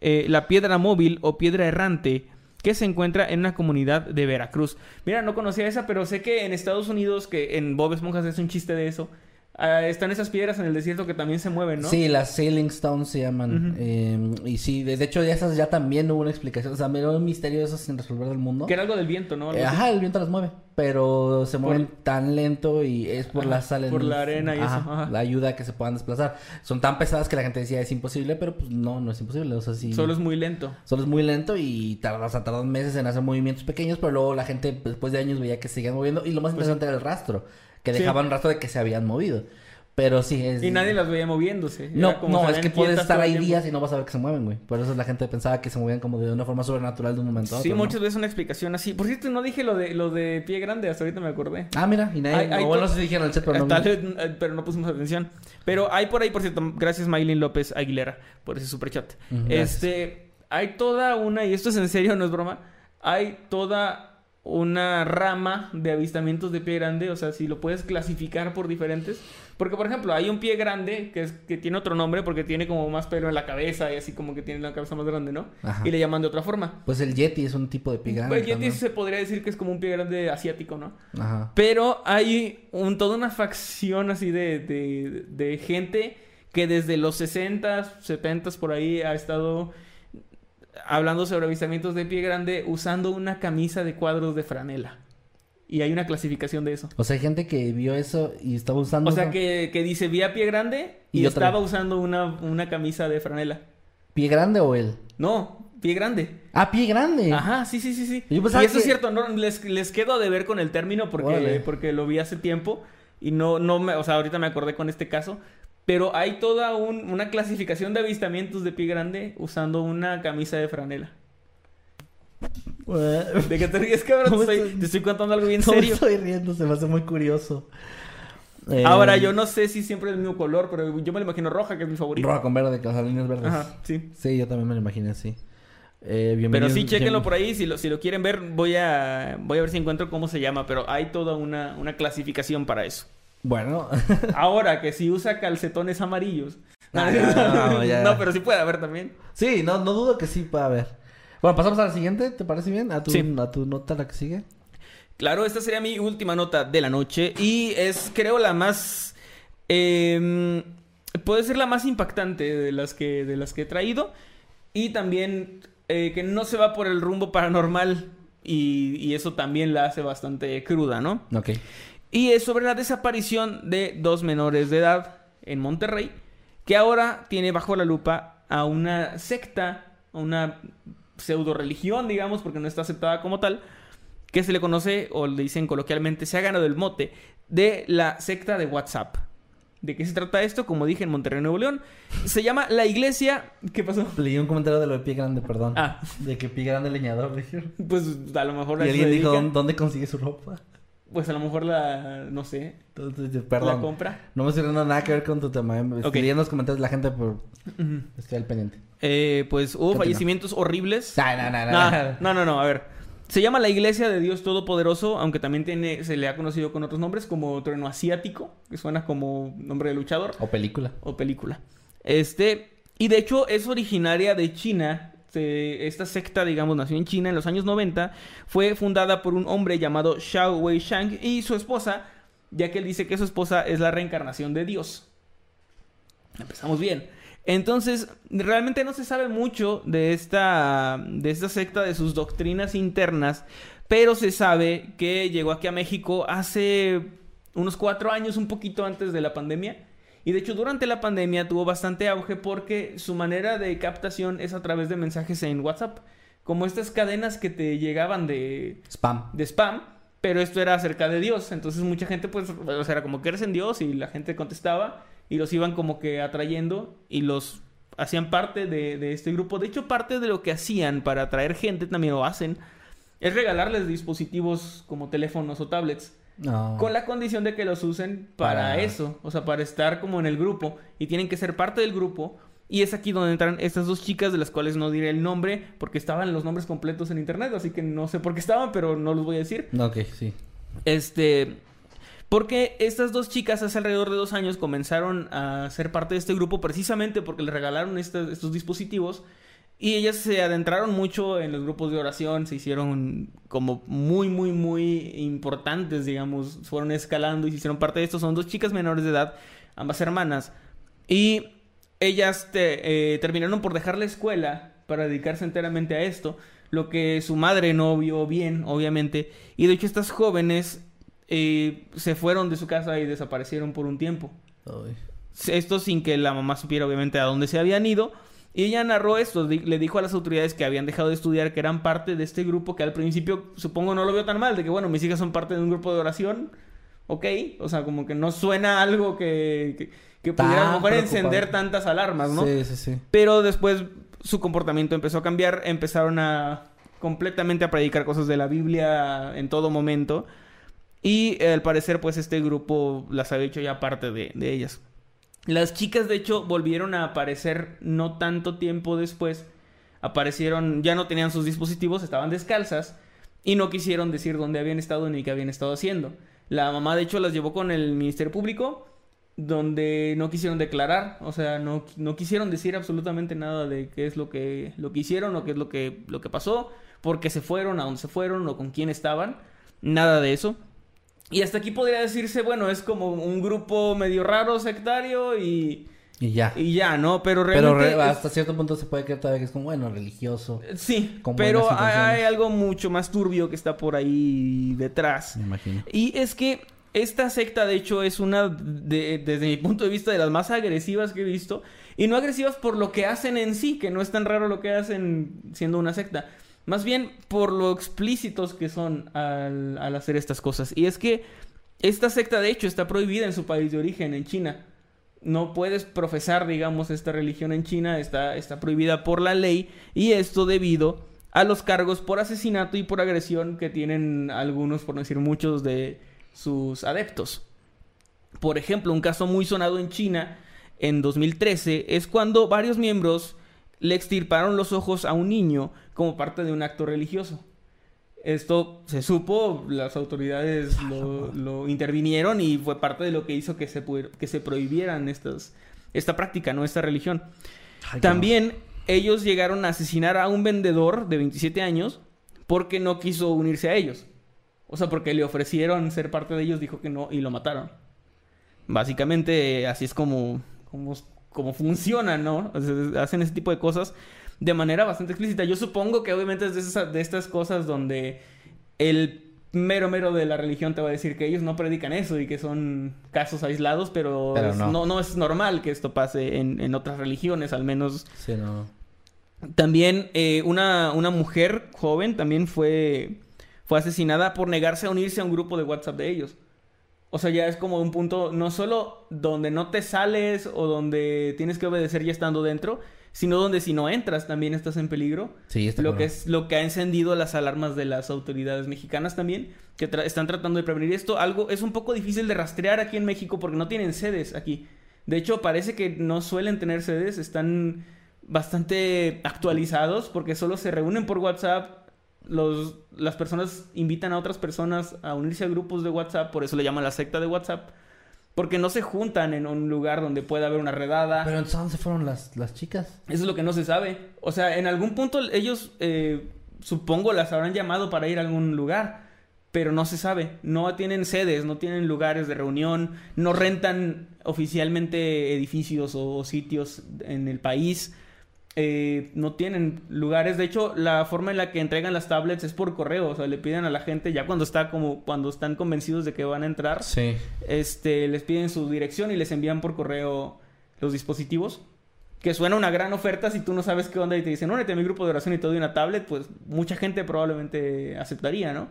S2: eh, la piedra móvil o piedra errante que se encuentra en una comunidad de Veracruz. Mira, no conocía esa, pero sé que en Estados Unidos, que en Bob Esponja se hace un chiste de eso, ah, están esas piedras en el desierto que también se mueven, ¿no?
S1: Sí, las Sailing Stones se llaman. Eh, y sí, de de hecho, esas ya también hubo una explicación. O sea, era un misterio eso sin resolver del mundo.
S2: Que era algo del viento, ¿no?
S1: Eh, ajá, el viento las mueve. Pero se mueven tan lento y es por
S2: Ajá,
S1: la sal.
S2: por la arena y eso, ajá.
S1: La ayuda a que se puedan desplazar. Son tan pesadas que la gente decía es imposible, pero pues no, no es imposible. O sea, sí.
S2: Solo es muy lento.
S1: Solo es muy lento y tarda, o sea, tardan meses en hacer movimientos pequeños, pero luego la gente después de años veía que se seguían moviendo. Y lo más interesante era el rastro, que
S2: Pues Sí.
S1: dejaban rastro de que se habían movido. Pero sí es...
S2: Y nadie las veía moviéndose.
S1: No,
S2: como
S1: no,
S2: se
S1: es que puedes estar ahí días y no vas a ver que se mueven, güey. Por eso la gente pensaba que se movían como de una forma sobrenatural de un momento a otro.
S2: Sí,
S1: ¿no?
S2: muchas veces una explicación así. Por cierto, no dije lo de lo de pie grande, hasta ahorita me acordé.
S1: Ah, mira, y nadie...
S2: Hay-
S1: bueno, no si dijeron el set, pero no...
S2: Tal eh, pero no pusimos atención. Pero hay por ahí, por cierto, gracias Maylin López Aguilera por ese superchat.
S1: Gracias.
S2: Este, hay toda una, y esto es en serio, no es broma, hay toda una rama de avistamientos de pie grande, o sea, si lo puedes clasificar por diferentes. Porque, por ejemplo, hay un pie grande que, es, que tiene otro nombre porque tiene como más pelo en la cabeza y así como que tiene la cabeza más grande, ¿no?
S1: Ajá.
S2: Y le llaman de otra forma.
S1: Pues el Yeti es un tipo de pie grande
S2: Pues Yeti
S1: también.
S2: se podría decir que es como un pie grande asiático, ¿no?
S1: Ajá.
S2: Pero hay un, toda una facción así de, de, de gente que desde los 60s, 70s por ahí ha estado hablando sobre avistamientos de pie grande usando una camisa de cuadros de franela. Y hay una clasificación de eso.
S1: O sea, hay gente que vio eso y estaba usando...
S2: O sea que, que dice vi a pie grande y, estaba usando una, una camisa de franela.
S1: ¿Pie grande o él?
S2: No, pie grande.
S1: Ah, pie grande.
S2: Ajá, sí, sí, sí, sí. Y eso es cierto, no, les, les quedo de ver con el término porque, porque lo vi hace tiempo y no, no me, o sea, ahorita me acordé con este caso. Pero hay toda un- una clasificación de avistamientos de pie grande usando una camisa de franela. ¿De qué te ríes, cabrón? Te estoy, te estoy contando algo bien serio.
S1: estoy riendo, se me hace muy curioso. Eh,
S2: Ahora, yo no sé si siempre es el mismo color, pero yo me lo imagino roja, que es mi favorito.
S1: Roja con verde, con las líneas verdes.
S2: Ajá, sí.
S1: Sí, yo también me lo imaginé así. Eh,
S2: Pero sí, chéquenlo
S1: bien-
S2: por ahí. Si lo, si lo quieren ver, voy a, voy a ver si encuentro cómo se llama. Pero hay toda una, una clasificación para eso.
S1: Bueno, [LAUGHS]
S2: Ahora que si usa calcetones amarillos.
S1: Ah, no, no, [LAUGHS] ya.
S2: No, pero sí puede haber también.
S1: sí, no, no dudo que sí pueda haber. Bueno, pasamos a la siguiente, ¿te parece bien? A tu,
S2: Sí.
S1: a tu nota, la que sigue.
S2: Claro, esta sería mi última nota de la noche. Y es, creo, la más. eh, puede ser la más impactante de las que, de las que he traído. Y también eh, que no se va por el rumbo paranormal. Y, y eso también la hace bastante cruda, ¿no?
S1: Ok.
S2: Y es sobre la desaparición de dos menores de edad en Monterrey, que ahora tiene bajo la lupa a una secta, a una pseudo religión, digamos, porque no está aceptada como tal, que se le conoce, o le dicen coloquialmente, se ha ganado el mote, de la secta de WhatsApp. ¿De qué se trata esto? Como dije en Monterrey, Nuevo León. Se llama la iglesia... ¿Qué pasó?
S1: Leí un comentario de lo de pie grande, perdón.
S2: Ah.
S1: De que pie grande leñador, dijeron.
S2: Pues a lo mejor...
S1: Y alguien dijo,
S2: dedica.
S1: ¿dónde, dónde consigue su ropa?
S2: Pues a lo mejor la... no sé.
S1: Entonces,
S2: La
S1: perdón.
S2: compra.
S1: No me estoy riendo nada que ver con tu tema. ¿eh? En los comentarios de la gente, pero
S2: Ujú.
S1: estoy al pendiente.
S2: Eh, pues hubo fallecimientos horribles.
S1: Nah, Nah, nah.
S2: no, no, no, a ver. Se llama la Iglesia de Dios Todopoderoso, aunque también tiene, se le ha conocido con otros nombres como Trueno Asiático, que suena como nombre de luchador
S1: O película.
S2: o película. Este, y de hecho es originaria de China. Se- esta secta, digamos, nació en China en los años 90. Fue fundada por un hombre llamado Xiao Wei Shang y su esposa, ya que él dice que su esposa es la reencarnación de Dios. Empezamos bien. Entonces, realmente no se sabe mucho de esta, de esta secta, de sus doctrinas internas, pero se sabe que llegó aquí a México hace unos cuatro años, un poquito antes de la pandemia. Y de hecho, durante la pandemia tuvo bastante auge porque su manera de captación es a través de mensajes en WhatsApp. Como estas cadenas que te llegaban de,
S1: Spam.
S2: de spam, pero esto era acerca de Dios. Entonces mucha gente, pues, o sea, era como que eres en Dios y la gente contestaba y los iban como que atrayendo y los hacían parte de, de este grupo. De hecho, parte de lo que hacían para atraer gente, también lo hacen, es regalarles dispositivos como teléfonos o tablets.
S1: No.
S2: Con la condición de que los usen para,
S1: Para-
S2: eso, o sea, para estar como en el grupo y tienen que ser parte del grupo. Y es aquí donde entran estas dos chicas de las cuales no diré el nombre porque estaban los nombres completos en internet, así que no sé por qué estaban, pero no los voy a decir.
S1: Ok, sí.
S2: Este, porque estas dos chicas hace alrededor de dos años comenzaron a ser parte de este grupo precisamente porque les regalaron estos dispositivos Y ellas se adentraron mucho en los grupos de oración, se hicieron como muy, muy, muy importantes, digamos, fueron escalando y se hicieron parte de esto. Son dos chicas menores de edad, ambas hermanas. Y ellas te- eh, terminaron por dejar la escuela para dedicarse enteramente a esto, lo que su madre no vio bien, obviamente. Y de hecho estas jóvenes eh, se fueron de su casa y desaparecieron por un tiempo.
S1: Ay.
S2: Esto sin que la mamá supiera obviamente a dónde se habían ido. Y ella narró esto, le dijo a las autoridades que habían dejado de estudiar, que eran parte de este grupo, que al principio supongo no lo vio tan mal, de que bueno, mis hijas son parte de un grupo de oración, ok, o sea, como que no suena algo que, que, que pudiera a lo
S1: Tan
S2: mejor encender tantas alarmas, ¿no?
S1: Sí, sí, sí.
S2: Pero después su comportamiento empezó a cambiar, empezaron a completamente a predicar cosas de la Biblia en todo momento. Y al parecer, pues este grupo las había hecho ya parte de, de ellas. Las chicas, de hecho, volvieron a aparecer no tanto tiempo después. Aparecieron, ya no tenían sus dispositivos, estaban descalzas y no quisieron decir dónde habían estado ni qué habían estado haciendo. La mamá, de hecho, las llevó con el Ministerio Público, donde no quisieron declarar, o sea, no, no quisieron decir absolutamente nada de qué es lo que, lo que hicieron o qué es lo que, lo que pasó, por qué se fueron, a dónde se fueron o con quién estaban, nada de eso. Y hasta aquí podría decirse, bueno, es como un grupo medio raro, sectario y,
S1: Y ya.
S2: y ya, ¿no? Pero
S1: Pero
S2: realmente...
S1: re-
S2: es-
S1: hasta cierto punto se puede creer todavía que es como, bueno, religioso.
S2: Sí, pero hay algo mucho más turbio que está por ahí detrás.
S1: Me imagino.
S2: Y es que esta secta, de hecho, es una, de- desde mi punto de vista, de las más agresivas que he visto. Y no agresivas por lo que hacen en sí, que no es tan raro lo que hacen siendo una secta. Más bien por lo explícitos que son al, hacer estas cosas. Y es que esta secta, de hecho, está prohibida en su país de origen, en China. No puedes profesar, digamos, esta religión en China, está, está prohibida por la ley. Y esto debido a los cargos por asesinato y por agresión que tienen algunos, por no decir muchos, de sus adeptos. Por ejemplo, un caso muy sonado en China en 2013 es cuando varios miembros le extirparon los ojos a un niño como parte de un acto religioso. Esto se supo, las autoridades lo, lo intervinieron y fue parte de lo que hizo que se, que se prohibieran estas, esta práctica, ¿no? Esta religión.
S1: Ay,
S2: También ellos llegaron a asesinar a un vendedor de 27 años porque no quiso unirse a ellos. O sea, porque le ofrecieron ser parte de ellos, dijo que no y lo mataron. Básicamente, así es como, como, como funciona, ¿no? O sea, hacen ese tipo de cosas de manera bastante explícita. Yo supongo que obviamente es de, esas- de estas cosas donde el mero mero de la religión te va a decir que ellos no predican eso y que son casos aislados, pero,
S1: Pero
S2: es-
S1: no.
S2: no. no es normal que esto pase en, en otras religiones, al menos
S1: Sí, no.
S2: también eh, una, una mujer joven también fue, fue asesinada por negarse a unirse a un grupo de WhatsApp de ellos. O sea, ya es como un punto no solo donde no te sales o donde tienes que obedecer ya estando dentro, sino donde si no entras también estás en peligro.
S1: Sí, está
S2: Lo que es lo que ha encendido las alarmas de las autoridades mexicanas también, que tra- están tratando de prevenir esto. Algo es un poco difícil de rastrear aquí en México porque no tienen sedes aquí. De hecho, parece que no suelen tener sedes, están bastante actualizados porque solo se reúnen por WhatsApp. Los, las personas invitan a otras personas a unirse a grupos de WhatsApp, por eso le llaman la secta de WhatsApp, porque no se juntan en un lugar donde pueda haber una redada.
S1: Pero entonces, ¿a ¿dónde se fueron las, las chicas?
S2: Eso es lo que no se sabe. O sea, en algún punto ellos, eh, supongo, las habrán llamado para ir a algún lugar, pero no se sabe. No tienen sedes, no tienen lugares de reunión, no rentan oficialmente edificios o sitios en el país. Eh, no tienen lugares. De hecho, la forma en la que entregan las tablets es por correo. O sea, le piden a la gente ya cuando está como cuando están convencidos de que van a entrar
S1: Sí.
S2: este, les piden su dirección y les envían por correo los dispositivos. Que suena una gran oferta si tú no sabes qué onda y te dicen, únete a mi grupo de oración y te doy una tablet, pues mucha gente probablemente aceptaría, ¿no?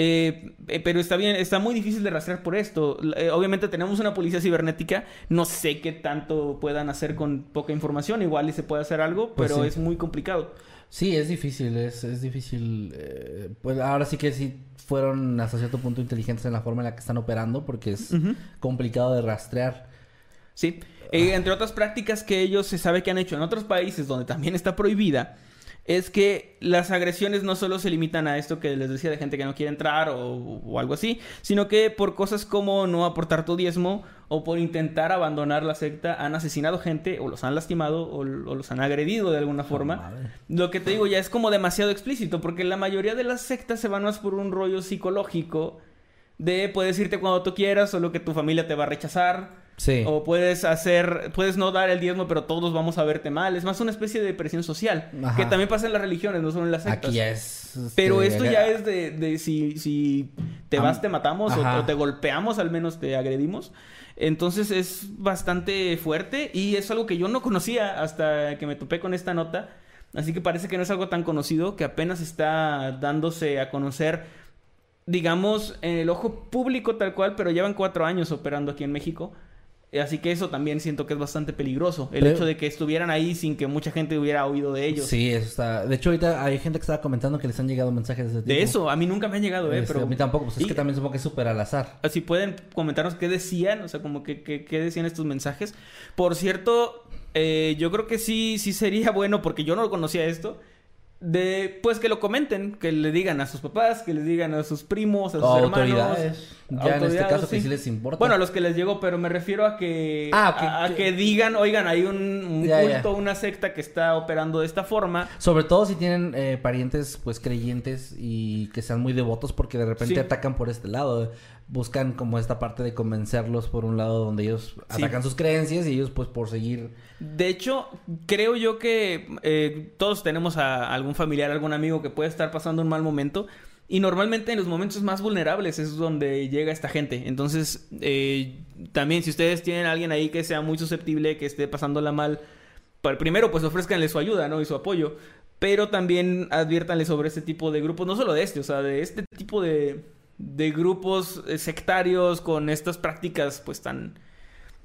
S2: Eh, eh, pero está bien, está muy difícil de rastrear por esto. Eh, obviamente tenemos una policía cibernética, no sé qué tanto puedan hacer con poca información, igual y se puede hacer algo,
S1: Pues
S2: pero
S1: sí.
S2: es muy complicado.
S1: Sí, es difícil, es, es difícil. eh, pues ahora sí que sí fueron hasta cierto punto inteligentes en la forma en la que están operando porque es complicado de rastrear.
S2: Sí. Eh, entre otras prácticas que ellos se sabe que han hecho en otros países donde también está prohibida, es que las agresiones no solo se limitan a esto que les decía de gente que no quiere entrar o, o algo así, sino que por cosas como no aportar tu diezmo o por intentar abandonar la secta han asesinado gente o los han lastimado o, o los han agredido de alguna forma.
S1: madre.
S2: Lo que te digo ya es como demasiado explícito porque la mayoría de las sectas se van más por un rollo psicológico de puedes irte cuando tú quieras, solo que tu familia te va a rechazar.
S1: Sí.
S2: O puedes hacer, puedes no dar el diezmo, pero todos vamos a verte mal. Es más una especie de presión social.
S1: Ajá.
S2: Que también pasa en las religiones, no solo en las sectas.
S1: Aquí ya es. este,
S2: Pero esto ya es de, de si, si te vas, te matamos o te golpeamos, al menos te agredimos. Entonces es bastante fuerte y es algo que yo no conocía hasta que me topé con esta nota. Así que parece que no es algo tan conocido, que apenas está dándose a conocer, digamos, en el ojo público tal cual, pero llevan cuatro años operando aquí en México. Así que eso también siento que es bastante peligroso. El
S1: Pero-
S2: hecho de que estuvieran ahí sin que mucha gente hubiera oído de ellos.
S1: Sí, eso está. De hecho, ahorita hay gente que estaba comentando que les han llegado mensajes de ese tipo.
S2: De eso, a mí nunca me han llegado, ¿eh?
S1: Este,
S2: Pero
S1: A mí tampoco, pues es que también supongo que es súper al azar.
S2: Si pueden comentarnos qué decían, o sea, como que, que- qué decían estos mensajes. Por cierto, eh, yo creo que sí, sí sería bueno, porque yo no conocía esto, de pues que lo comenten, que le digan a sus papás, que les digan a sus primos, a sus
S1: O
S2: hermanos.
S1: autoridades. Ya en este
S2: Autoridades,
S1: caso que sí les importa.
S2: Bueno, a los que les llegó, pero me refiero a que
S1: Ah,
S2: a, a
S1: que-
S2: que digan, oigan, hay un, un
S1: Ya, ya.
S2: culto, una secta que está operando de esta forma.
S1: Sobre todo si tienen eh, parientes pues creyentes y que sean muy devotos porque de repente
S2: Sí.
S1: atacan por este lado. Buscan como esta parte de convencerlos por un lado donde ellos
S2: Sí.
S1: atacan sus creencias y ellos pues por seguir...
S2: De hecho, creo yo que eh, todos tenemos a algún familiar, algún amigo que puede estar pasando un mal momento. Y normalmente en los momentos más vulnerables es donde llega esta gente. Entonces, eh, también si ustedes tienen a alguien ahí que sea muy susceptible, que esté pasándola mal, pa- primero pues ofrézcanle su ayuda, ¿no? Y su apoyo. Pero también adviértanle sobre este tipo de grupos, no solo de este, o sea, de este tipo de, de grupos sectarios con estas prácticas pues tan,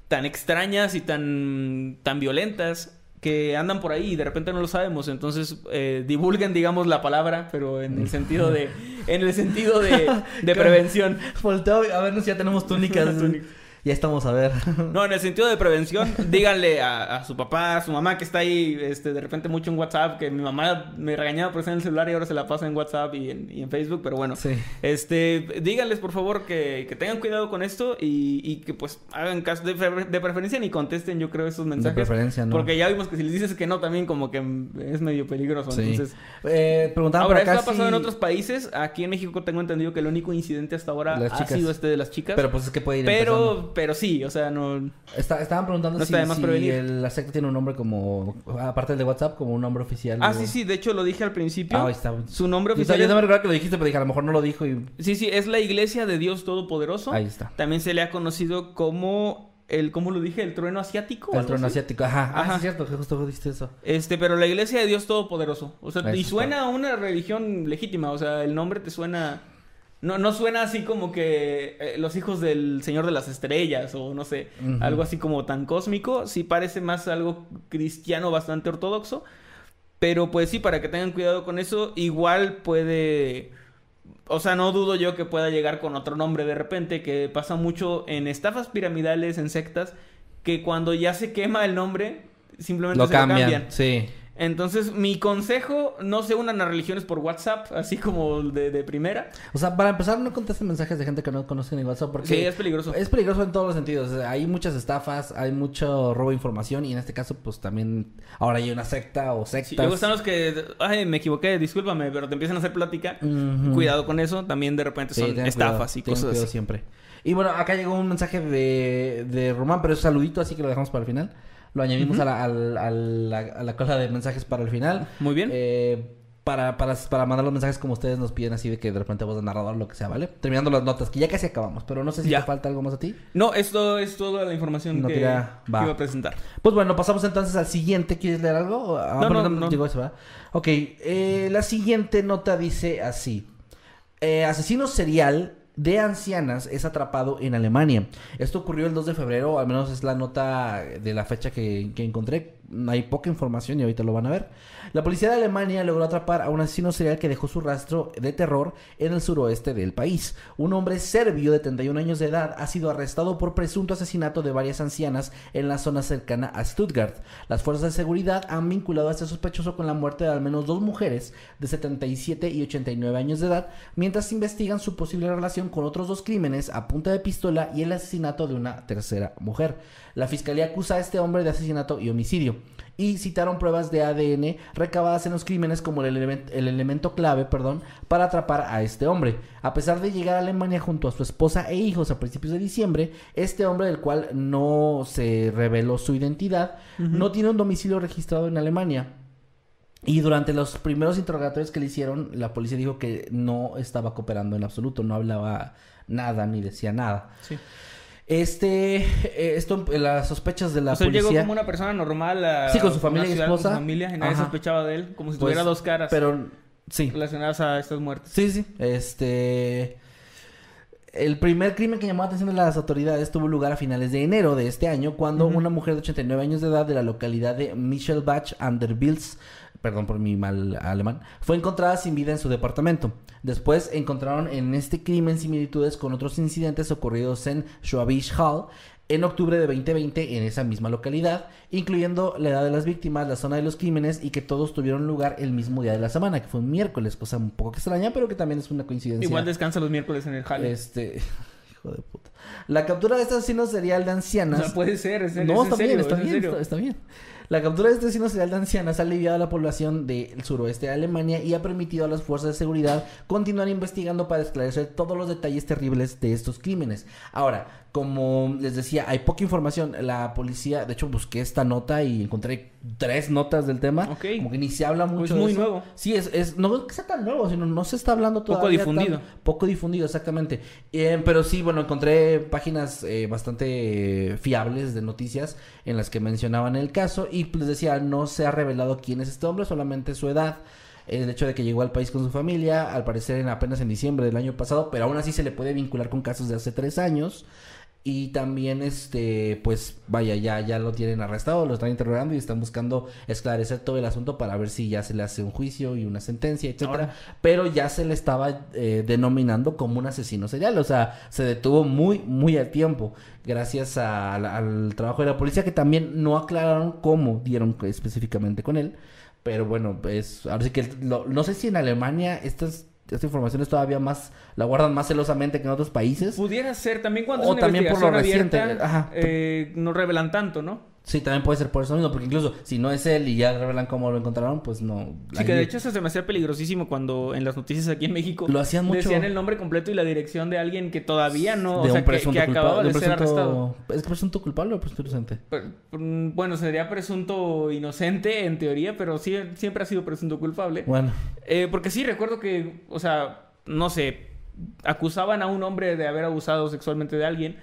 S2: tan extrañas y tan, tan violentas que andan por ahí y de repente no lo sabemos. Entonces, eh, divulguen, digamos, la palabra, pero en el sentido de, en el sentido de, de [LAUGHS] prevención.
S1: Volteo, a ver si ya tenemos túnicas. [LAUGHS] Ya estamos a ver. [LAUGHS]
S2: No, en el sentido de prevención, díganle a, a su papá, a su mamá que está ahí, este, de repente mucho en WhatsApp, que mi mamá me regañaba por estar en el celular y ahora se la pasa en WhatsApp y en, y en Facebook, pero bueno.
S1: Sí.
S2: Este, díganles por favor que, que tengan cuidado con esto y, y que pues hagan caso de, pre- de preferencia ni contesten yo creo esos mensajes.
S1: preferencia, ¿no?
S2: Porque ya vimos que si les dices que no también como que es medio peligroso.
S1: Sí.
S2: Entonces,
S1: Eh, preguntaban
S2: ahora
S1: por acá
S2: esto ha pasado en otros países. Aquí en México tengo entendido que el único incidente hasta ahora ha sido este de las chicas.
S1: Pero pues es que puede ir
S2: pero, pero sí, o sea, no...
S1: Está- estaban preguntando
S2: No
S1: si,
S2: está
S1: si el- la secta tiene un nombre como... Aparte del de WhatsApp, como un nombre oficial.
S2: Ah,
S1: o-
S2: sí, sí, de hecho lo dije al principio.
S1: Ah, ahí está.
S2: Su nombre oficial
S1: yo no me recuerdo que lo dijiste, pero dije, a lo mejor no lo dijo y...
S2: Sí, sí, es la Iglesia de Dios Todopoderoso.
S1: Ahí está.
S2: También se le ha conocido como el, ¿cómo lo dije? El trueno asiático.
S1: El
S2: así.
S1: asiático. Ajá. Ah, sí es cierto, que justo dijiste eso.
S2: Este, pero la Iglesia de Dios Todopoderoso. O sea,
S1: Eso
S2: y
S1: está.
S2: suena a una religión legítima. O sea, el nombre te suena. No, no suena así como que eh, los hijos del Señor de las Estrellas o no sé, algo así como tan cósmico. Sí parece más algo cristiano bastante ortodoxo. Pero pues sí, para que tengan cuidado con eso, igual puede... O sea, no dudo yo que pueda llegar con otro nombre de repente, que pasa mucho en estafas piramidales, en sectas, que cuando ya se quema el nombre, simplemente
S1: Lo
S2: se lo
S1: cambian.
S2: cambian.
S1: Sí.
S2: Entonces, mi consejo, no se unan a religiones por WhatsApp, así como de, de primera.
S1: O sea, para empezar, no contesten mensajes de gente que no conocen en WhatsApp porque...
S2: Sí, es peligroso.
S1: Es peligroso en todos los sentidos. Hay muchas estafas, hay mucho robo de información y en este caso, pues también... Ahora hay una secta o
S2: Sí,
S1: sectas.
S2: luego están los que, ay, me equivoqué, discúlpame, pero te empiezan a hacer plática. Cuidado con eso, también de repente
S1: Sí,
S2: son estafas
S1: cuidado,
S2: y cosas así.
S1: siempre. Y bueno, acá llegó un mensaje de, de Román, pero es saludito, así que lo dejamos para el final. Lo añadimos a, la, al- la, a la de mensajes para el final.
S2: Muy bien.
S1: Eh, para, para, para mandar los mensajes como ustedes nos piden, así de que de repente voz de narrador, lo que sea, ¿vale? Terminando las notas, que ya casi acabamos, pero no sé si
S2: Ya.
S1: te falta algo más a ti.
S2: No, esto es toda la información
S1: No
S2: que, iba a presentar.
S1: Pues bueno, pasamos entonces al siguiente. ¿Quieres leer algo? Ah,
S2: No, no, no.
S1: digo eso, ¿verdad? Ok, eh, la siguiente nota dice así. Eh, asesino serial de ancianas es atrapado en Alemania. Esto ocurrió el 2 de febrero, al menos es la nota de la fecha que, que encontré. Hay poca información y ahorita lo van a ver. La policía de Alemania logró atrapar a un asesino serial que dejó su rastro de terror en el suroeste del país. Un hombre serbio de 31 años de edad ha sido arrestado por presunto asesinato de varias ancianas en la zona cercana a Stuttgart. Las fuerzas de seguridad han vinculado a este sospechoso con la muerte de al menos dos mujeres de 77 y 89 años de edad, mientras investigan su posible relación con otros dos crímenes a punta de pistola y el asesinato de una tercera mujer. La fiscalía acusa a este hombre de asesinato y homicidio y citaron pruebas de ADN recabadas en los crímenes como el, el elemento clave perdón, para atrapar a este hombre. A pesar de llegar a Alemania junto a su esposa e hijos a principios de diciembre, este hombre del cual no se reveló su identidad, no tiene un domicilio registrado en Alemania. Y durante los primeros interrogatorios que le hicieron, la policía dijo que no estaba cooperando en absoluto, no hablaba nada ni decía nada.
S2: Sí.
S1: Este, eh, esto, las sospechas de la
S2: o sea, él
S1: policía.
S2: llegó como una persona normal a
S1: Sí, con su familia y esposa.
S2: Con su familia y nadie
S1: Ajá.
S2: sospechaba de él, como si
S1: Pues,
S2: tuviera dos caras
S1: Pero, sí.
S2: relacionadas a estas muertes.
S1: Sí, sí. Este. El primer crimen que llamó la atención de las autoridades tuvo lugar a finales de enero de este año, cuando una mujer de 89 años de edad de la localidad de Michelbach an der Wils, perdón por mi mal alemán, fue encontrada sin vida en su departamento. Después encontraron en este crimen similitudes con otros incidentes ocurridos en Schwabisch Hall en octubre de 2020 en esa misma localidad, incluyendo la edad de las víctimas, la zona de los crímenes y que todos tuvieron lugar el mismo día de la semana, que fue un miércoles, cosa un poco extraña, pero que también es una coincidencia.
S2: Igual descansa los miércoles en el jale.
S1: Este, [LAUGHS] hijo de puta. La captura de este asesino serial de ancianas.
S2: sea, puede ser, es,
S1: no, está
S2: serio,
S1: bien, está
S2: es en
S1: bien,
S2: serio.
S1: está, está bien. La captura de este asesino serial de ancianas ha aliviado a la población del suroeste de Alemania y ha permitido a las fuerzas de seguridad continuar investigando para esclarecer todos los detalles terribles de estos crímenes. Ahora, como les decía, hay poca información. La policía, de hecho, busqué esta nota y encontré tres notas del tema.
S2: Ok.
S1: Como que ni se habla mucho de
S2: muy
S1: eso.
S2: nuevo.
S1: Sí, es, es no es que sea tan nuevo, sino no se está hablando
S2: Poco
S1: todavía. tan-
S2: difundido.
S1: poco difundido, exactamente. Eh, pero sí, bueno, encontré páginas eh, bastante eh, fiables de noticias en las que mencionaban el caso y pues decía, no se ha revelado quién es este hombre, solamente su edad. El hecho de que llegó al país con su familia, al parecer en apenas en diciembre del año pasado, pero aún así se le puede vincular con casos de hace tres años. Y también, este, pues, vaya, ya, ya lo tienen arrestado, lo están interrogando y están buscando esclarecer todo el asunto para ver si ya se le hace un juicio y una sentencia, etcétera. Pero ya se le estaba eh, denominando como un asesino serial, o sea, se detuvo muy, muy a tiempo, gracias a- al trabajo de la policía que también no aclararon cómo dieron específicamente con él. Pero bueno, pues, ahora sí que lo- no sé si en Alemania estas, esta información es todavía más, la guardan más celosamente que en otros países.
S2: Pudiera ser también cuando
S1: O
S2: es una
S1: también por lo reciente,
S2: abierta,
S1: ajá.
S2: eh, no revelan tanto, ¿no?
S1: Sí, también puede ser por eso mismo, porque incluso si no es él y ya revelan cómo lo encontraron, pues no.
S2: Sí,
S1: ahí-
S2: que de hecho eso se me hacía peligrosísimo cuando en las noticias aquí en México
S1: Lo hacían mucho.
S2: decían el nombre completo y la dirección de alguien que todavía no,
S1: de
S2: o sea,
S1: un
S2: que,
S1: presunto
S2: que acababa
S1: culpable,
S2: de
S1: un
S2: ser
S1: presunto-
S2: arrestado.
S1: ¿Es presunto culpable o presunto inocente?
S2: Pero, mm, Bueno, sería presunto inocente en teoría, pero sí, siempre ha sido presunto culpable.
S1: Bueno,
S2: Eh, porque sí, recuerdo que, o sea, no sé, acusaban a un hombre de haber abusado sexualmente de alguien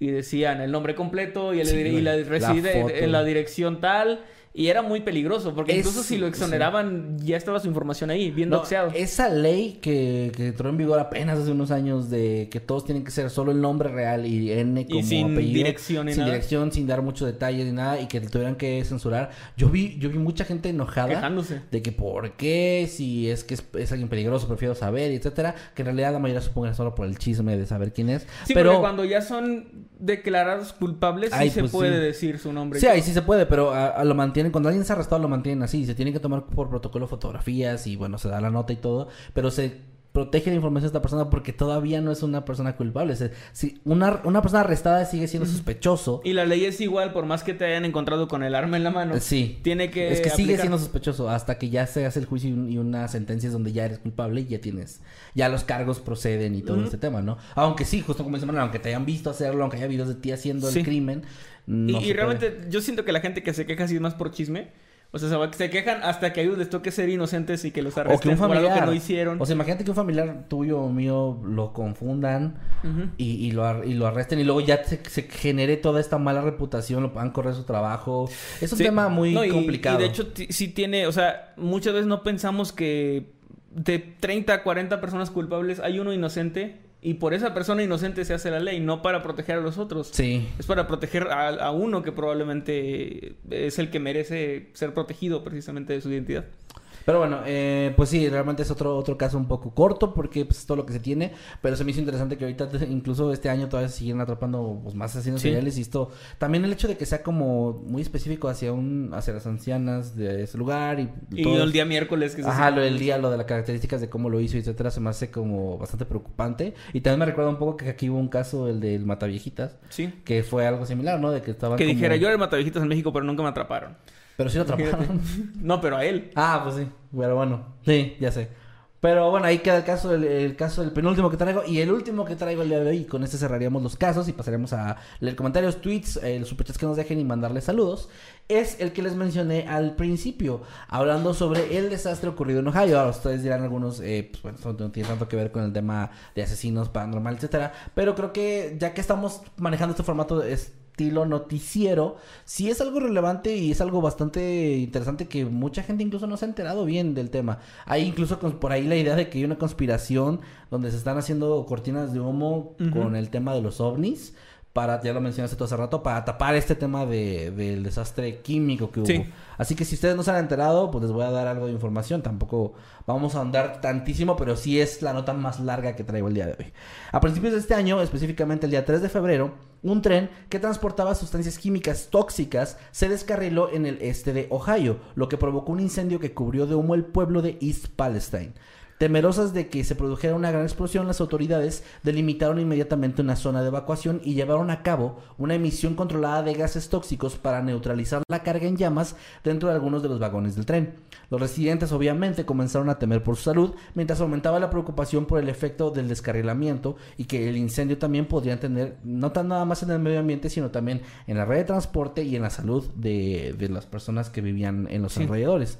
S2: y decían el nombre completo y, el,
S1: Sí,
S2: y la
S1: güey.
S2: reside
S1: la
S2: dirección tal. Y era muy peligroso, porque
S1: Es-
S2: incluso si lo exoneraban, ya estaba su información ahí, bien
S1: no,
S2: doxeado.
S1: esa ley que, que entró en vigor apenas hace unos años de que todos tienen que ser solo el nombre real y N como
S2: sin
S1: apellido.
S2: dirección
S1: sin
S2: nada.
S1: dirección, sin dar muchos detalles ni nada y que tuvieran que censurar. Yo vi, yo vi mucha gente enojada.
S2: Quejándose.
S1: De que por qué, si es que es, es alguien peligroso, prefiero saber, y etcétera. Que en realidad la mayoría supongo que solo por el chisme de saber quién es.
S2: Sí,
S1: pero
S2: cuando ya son declarados culpables, sí
S1: Ay,
S2: se
S1: pues
S2: puede
S1: sí.
S2: decir su nombre.
S1: Sí, ahí sí se puede, pero a- a lo mantienen, cuando alguien es arrestado lo mantienen así, se tienen que tomar por protocolo fotografías y bueno, se da la nota y todo, pero se protege la información de esta persona porque todavía no es una persona culpable. Si una, una persona arrestada sigue siendo sospechoso.
S2: Y la ley es igual, por más que te hayan encontrado con el arma en la mano.
S1: Sí.
S2: Tiene que.
S1: es que sigue siendo sospechoso hasta que ya se hace el juicio y, un- y una sentencia es donde ya eres culpable y ya tienes, ya los cargos proceden y todo este tema, ¿no? Aunque sí, justo como dice Manuel, aunque te hayan visto hacerlo, aunque haya videos de ti haciendo
S2: Sí.
S1: el crimen.
S2: Y,
S1: no
S2: y
S1: se puede.
S2: realmente yo siento que la gente que se queja así es más por chisme. O sea, se, quejan hasta que a ellos les toque ser inocentes y que los
S1: O que
S2: arresten
S1: un
S2: por
S1: familiar.
S2: algo que no hicieron.
S1: O sea, imagínate que un familiar tuyo o mío lo confundan y, y lo, y lo arresten y luego ya se, se genere toda esta mala reputación, lo puedan correr su trabajo. Es un
S2: Sí.
S1: tema muy
S2: No, y-
S1: complicado.
S2: Y de hecho, sí tiene, o sea, muchas veces no pensamos que de 30 a 40 personas culpables hay uno inocente y por esa persona inocente se hace la ley, no para proteger a los otros.
S1: Sí.
S2: Es para proteger a, a uno que probablemente es el que merece ser protegido precisamente de su identidad.
S1: Pero bueno, eh, pues sí, realmente es otro otro caso un poco corto porque pues, es todo lo que se tiene, pero se me hizo interesante que ahorita [LAUGHS] incluso este año todavía se siguen atrapando pues, más asesinos
S2: Sí.
S1: seriales y esto también el hecho de que sea como muy específico hacia un hacia las ancianas de ese lugar y,
S2: Y el día miércoles que se
S1: Ajá, lo del día, lo de las características de cómo lo hizo, etcétera, se me hace como bastante preocupante. Y también me recuerda un poco que aquí hubo un caso, el del Mataviejitas,
S2: Sí.
S1: que fue algo similar, ¿no? De que estaba
S2: Que
S1: como-
S2: dijera, yo era el mataviejitas en México, pero nunca me atraparon.
S1: Pero sí lo atraparon. [LAUGHS]
S2: No, pero a él.
S1: ah, pues sí. Pero bueno, sí, ya sé. Pero bueno, ahí queda el caso, el, el caso, el penúltimo que traigo y el último que traigo el día de hoy. Y con este cerraríamos los casos y pasaremos a leer comentarios, tweets, eh, los superchats que nos dejen y mandarles saludos. Es el que les mencioné al principio, hablando sobre el desastre ocurrido en Ohio. Ahora ustedes dirán algunos, eh, pues bueno, no tiene tanto que ver con el tema de asesinos paranormal, etcétera. Pero creo que ya que estamos manejando este formato de estilo noticiero, sí es algo relevante y es algo bastante interesante que mucha gente incluso no se ha enterado bien del tema. Hay incluso por ahí la idea de que hay una conspiración donde se están haciendo cortinas de humo con el tema de los ovnis. Para, ya lo mencionaste tú hace rato, para tapar este tema de, del desastre químico que hubo.
S2: Sí.
S1: Así que si ustedes no se han enterado, pues les voy a dar algo de información. Tampoco vamos a ahondar tantísimo, pero sí es la nota más larga que traigo el día de hoy. A principios de este año, específicamente el día 3 de febrero, un tren que transportaba sustancias químicas tóxicas se descarriló en el este de Ohio, lo que provocó un incendio que cubrió de humo el pueblo de East Palestine. Temerosas de que se produjera una gran explosión, las autoridades delimitaron inmediatamente una zona de evacuación y llevaron a cabo una emisión controlada de gases tóxicos para neutralizar la carga en llamas dentro de algunos de los vagones del tren. Los residentes obviamente comenzaron a temer por su salud, mientras aumentaba la preocupación por el efecto del descarrilamiento y que el incendio también podría tener, no tan nada más en el medio ambiente, sino también en la red de transporte y en la salud de, de las personas que vivían en los
S2: Sí.
S1: alrededores.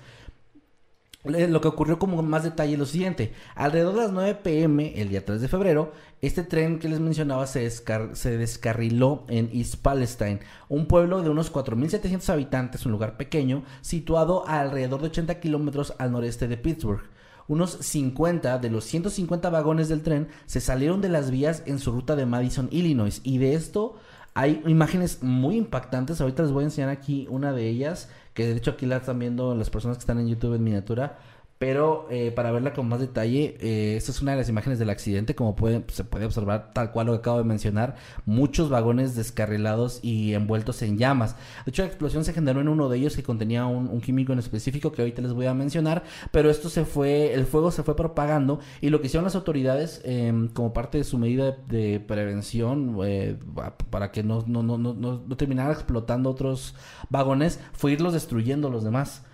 S1: Eh, Lo que ocurrió como más detalle es lo siguiente. Alrededor de las 9 pm, el día 3 de febrero, este tren que les mencionaba se, se descarriló en East Palestine, un pueblo de unos 4.700 habitantes, un lugar pequeño, situado a alrededor de 80 kilómetros al noreste de Pittsburgh. Unos 50 de los 150 vagones del tren se salieron de las vías en su ruta de Madison, Illinois, y de esto hay imágenes muy impactantes. Ahorita les voy a enseñar aquí una de ellas, que de hecho aquí la están viendo las personas que están en YouTube en miniatura. Pero eh, para verla con más detalle, eh, esta es una de las imágenes del accidente, como pueden, se puede observar tal cual lo que acabo de mencionar, muchos vagones descarrilados y envueltos en llamas. De hecho, la explosión se generó en uno de ellos que contenía un, químico en específico que ahorita les voy a mencionar, pero esto se fue, el fuego se fue propagando y lo que hicieron las autoridades em, como parte de su medida de, de prevención eh, pa- para que no, no, no, no, no terminara explotando otros vagones fue irlos destruyendo los demás.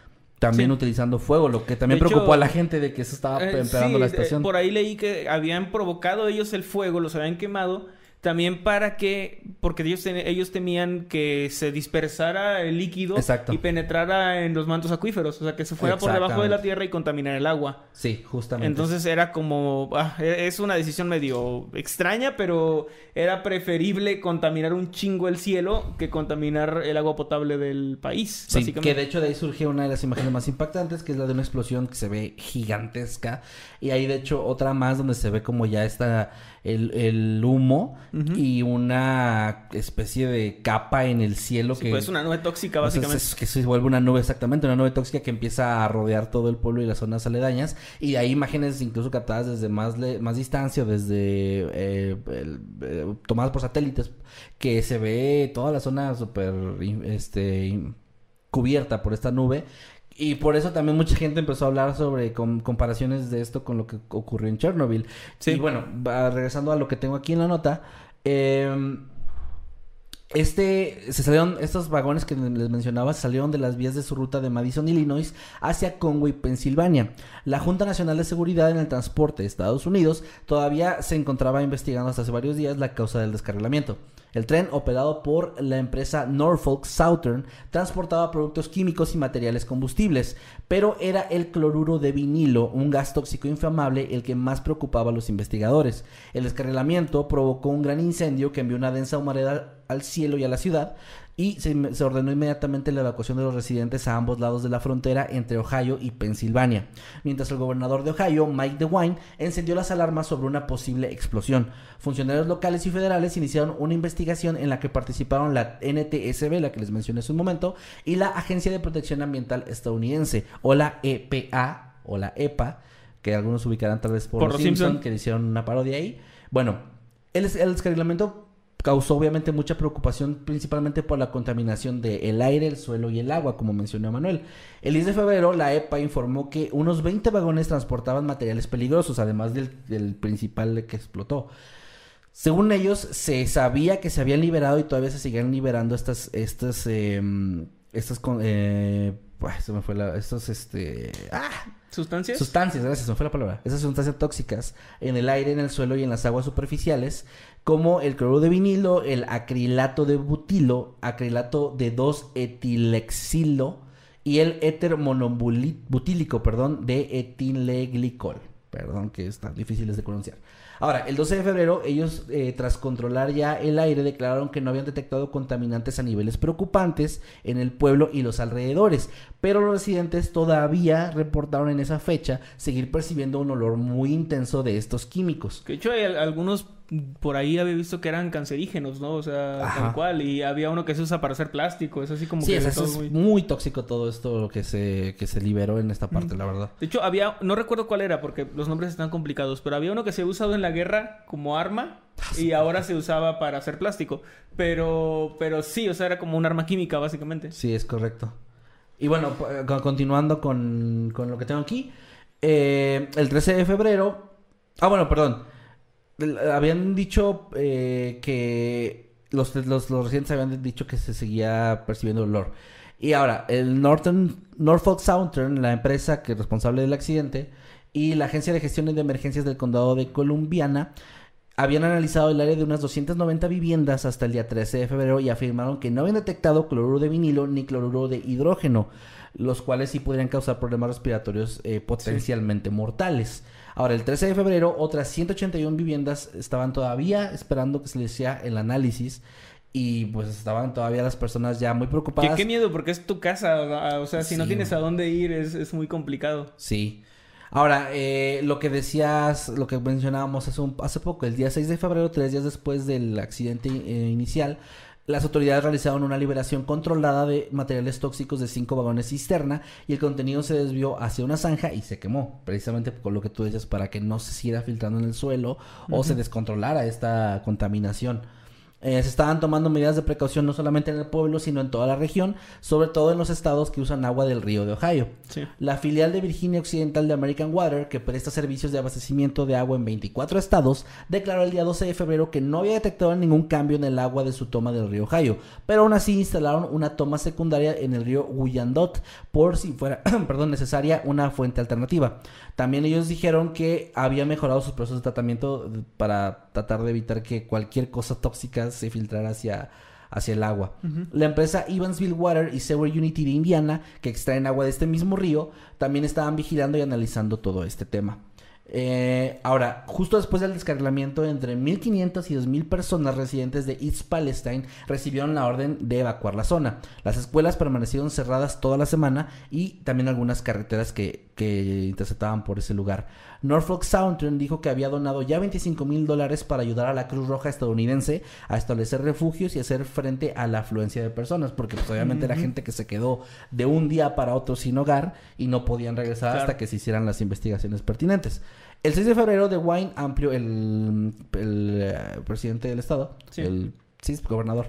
S1: También
S2: Sí.
S1: utilizando fuego, lo que también
S2: De hecho,
S1: preocupó a la gente de que se estaba
S2: Eh,
S1: empeorando
S2: sí,
S1: la
S2: eh,
S1: estación.
S2: por ahí leí que habían provocado ellos el fuego, los habían quemado, también para que, porque ellos, ellos temían que se dispersara el líquido
S1: Exacto.
S2: y penetrara en los mantos acuíferos, o sea, que se fuera por debajo de la tierra y contaminara el agua.
S1: Sí, justamente.
S2: Entonces era como, ah, e- es una decisión medio extraña, pero era preferible contaminar un chingo el cielo que contaminar el agua potable del país,
S1: Sí,
S2: básicamente.
S1: que de hecho de ahí surge una de las imágenes más impactantes, que es la de una explosión que se ve gigantesca. Y hay de hecho otra más donde se ve como ya está el, el humo y una especie de capa en el cielo
S2: Sí,
S1: que...
S2: pues es una nube tóxica, básicamente.
S1: es- que se vuelve una nube, exactamente, una nube tóxica que empieza a rodear todo el pueblo y las zonas aledañas. Y hay imágenes incluso captadas desde más, le- más distancia, desde eh, el- eh, tomadas por satélites, que se ve toda la zona súper este, cubierta por esta nube. Y por eso también mucha gente empezó a hablar sobre com- comparaciones de esto con lo que ocurrió en Chernobyl.
S2: Sí.
S1: Y bueno, regresando a lo que tengo aquí en la nota. em, este, se salieron, estos vagones que les mencionaba salieron de las vías de su ruta de Madison, Illinois, hacia Conway, Pensilvania. La Junta Nacional de Seguridad en el Transporte de Estados Unidos todavía se encontraba investigando hasta hace varios días la causa del descarrilamiento. El tren, operado por la empresa Norfolk Southern, transportaba productos químicos y materiales combustibles, pero era el cloruro de vinilo, un gas tóxico inflamable, el que más preocupaba a los investigadores. El descarrilamiento provocó un gran incendio que envió una densa humareda al cielo y a la ciudad y se, se ordenó inmediatamente la evacuación de los residentes a ambos lados de la frontera entre Ohio y Pensilvania, mientras el gobernador de Ohio, Mike DeWine, encendió las alarmas sobre una posible explosión. Funcionarios locales y federales iniciaron una investigación en la que participaron la NTSB, la que les mencioné hace un momento, y la Agencia de Protección Ambiental estadounidense, o la EPA, o la EPA, que algunos ubicarán tal vez por,
S2: Por
S1: los Simpson,
S2: Simpson.
S1: que hicieron una parodia ahí. Bueno, el, el descarrilamiento causó obviamente mucha preocupación principalmente por la contaminación del aire, el suelo y el agua, como mencionó Manuel. El 10 de febrero, la EPA informó que unos 20 vagones transportaban materiales peligrosos, además del, del principal que explotó. Según ellos, se sabía que se habían liberado y todavía se siguen liberando estas, estas, em, estas, con- eh, se me fue la, estos, este, ah,
S2: ¿Sustancias?
S1: Sustancias, gracias, no fue la palabra. Esas sustancias tóxicas en el aire, en el suelo y en las aguas superficiales, como el cloruro de vinilo, el acrilato de butilo, acrilato de 2-etilexilo y el éter monobutílico, perdón, de etileglicol. Perdón, que están difíciles de pronunciar. Ahora, el 12 de febrero, ellos, eh, tras controlar ya el aire, declararon que no habían detectado contaminantes a niveles preocupantes en el pueblo y los alrededores, pero los residentes todavía reportaron en esa fecha seguir percibiendo un olor muy intenso de estos químicos.
S2: De hecho hay al- algunos por ahí había visto que eran cancerígenos, ¿no? O sea,
S1: Ajá.
S2: tal cual. Y había uno que se usa para hacer plástico. Es así como
S1: Sí,
S2: que
S1: es, eso es
S2: muy-
S1: muy tóxico todo esto que se, que se liberó en esta parte, la verdad.
S2: De hecho, había, no recuerdo cuál era porque los nombres están complicados, pero había uno que se había usado en la guerra como arma
S1: Ah,
S2: y ahora se usaba para hacer plástico. Pero, pero sí, o sea, era como un arma química, básicamente.
S1: Sí, es correcto. Y bueno, eh, con- continuando con, con lo que tengo aquí. eh, el 13 de febrero. Ah, bueno, perdón. Habían dicho eh, que los, los, los residentes habían dicho que se seguía percibiendo olor. Y ahora, el Northern, Norfolk Southern, la empresa que es responsable del accidente, y la Agencia de Gestión de Emergencias del Condado de Columbiana habían analizado el área de unas 290 viviendas hasta el día 13 de febrero y afirmaron que no habían detectado cloruro de vinilo ni cloruro de hidrógeno, los cuales sí podrían causar problemas respiratorios eh, potencialmente mortales. Ahora, el 13 de febrero, otras 181 viviendas estaban todavía esperando que se les hiciera el análisis y pues estaban todavía las personas ya muy preocupadas.
S2: qué miedo, porque es tu casa. O sea, si no tienes a dónde ir, es, es muy complicado.
S1: Sí. Ahora, eh, lo que decías, lo que mencionábamos hace, un- hace poco, el día 6 de febrero, tres días después del accidente eh, inicial, las autoridades realizaron una liberación controlada de materiales tóxicos de cinco vagones cisterna y el contenido se desvió hacia una zanja y se quemó, precisamente con lo que tú decías, para que no se siguiera filtrando en el suelo o se descontrolara esta contaminación. Eh, se estaban tomando medidas de precaución no solamente en el pueblo, sino en toda la región, sobre todo en los estados que usan agua del río de Ohio.
S2: Sí.
S1: La filial de Virginia Occidental de American Water, que presta servicios de abastecimiento de agua en 24 estados, declaró el día 12 de febrero que no había detectado ningún cambio en el agua de su toma del río Ohio, pero aún así instalaron una toma secundaria en el río Wyandotte por si fuera, [CLEARS THROAT] perdón, necesaria una fuente alternativa. También ellos dijeron que había mejorado sus procesos de tratamiento para tratar de evitar que cualquier cosa tóxica se filtrara hacia hacia el agua. La empresa Evansville Water y Sewer Unity de Indiana, que extraen agua de este mismo río, también estaban vigilando y analizando todo este tema. Eh, ahora, justo después del descarrilamiento, entre 1.500 y 2.000 personas residentes de East Palestine recibieron la orden de evacuar la zona. Las escuelas permanecieron cerradas toda la semana y también algunas carreteras que, que interceptaban por ese lugar. Norfolk Southern dijo que había donado ya 25 mil dólares para ayudar a la Cruz Roja estadounidense a establecer refugios y hacer frente a la afluencia de personas, porque pues, obviamente era gente que se quedó de un día para otro sin hogar y no podían regresar
S2: Claro.
S1: hasta que se hicieran las investigaciones pertinentes. El 6 de febrero, de Wine amplió el, el, eh, presidente del estado,
S2: Sí.
S1: el sí, gobernador,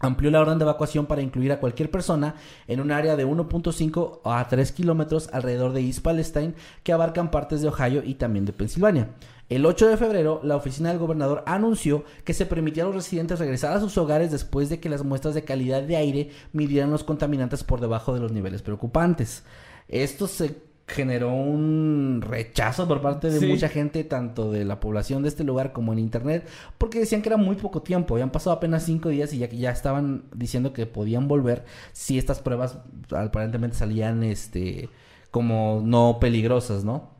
S1: amplió la orden de evacuación para incluir a cualquier persona en un área de 1.5 a 3 kilómetros alrededor de East Palestine que abarcan partes de Ohio y también de Pensilvania. El 8 de febrero, la oficina del gobernador anunció que se permitía a los residentes regresar a sus hogares después de que las muestras de calidad de aire midieran los contaminantes por debajo de los niveles preocupantes. Esto se generó un rechazo por parte de
S2: Sí.
S1: mucha gente, tanto de la población de este lugar como en internet, porque decían que era muy poco tiempo, habían pasado apenas cinco días y ya, ya estaban diciendo que podían volver si estas pruebas aparentemente salían este como no peligrosas, ¿no?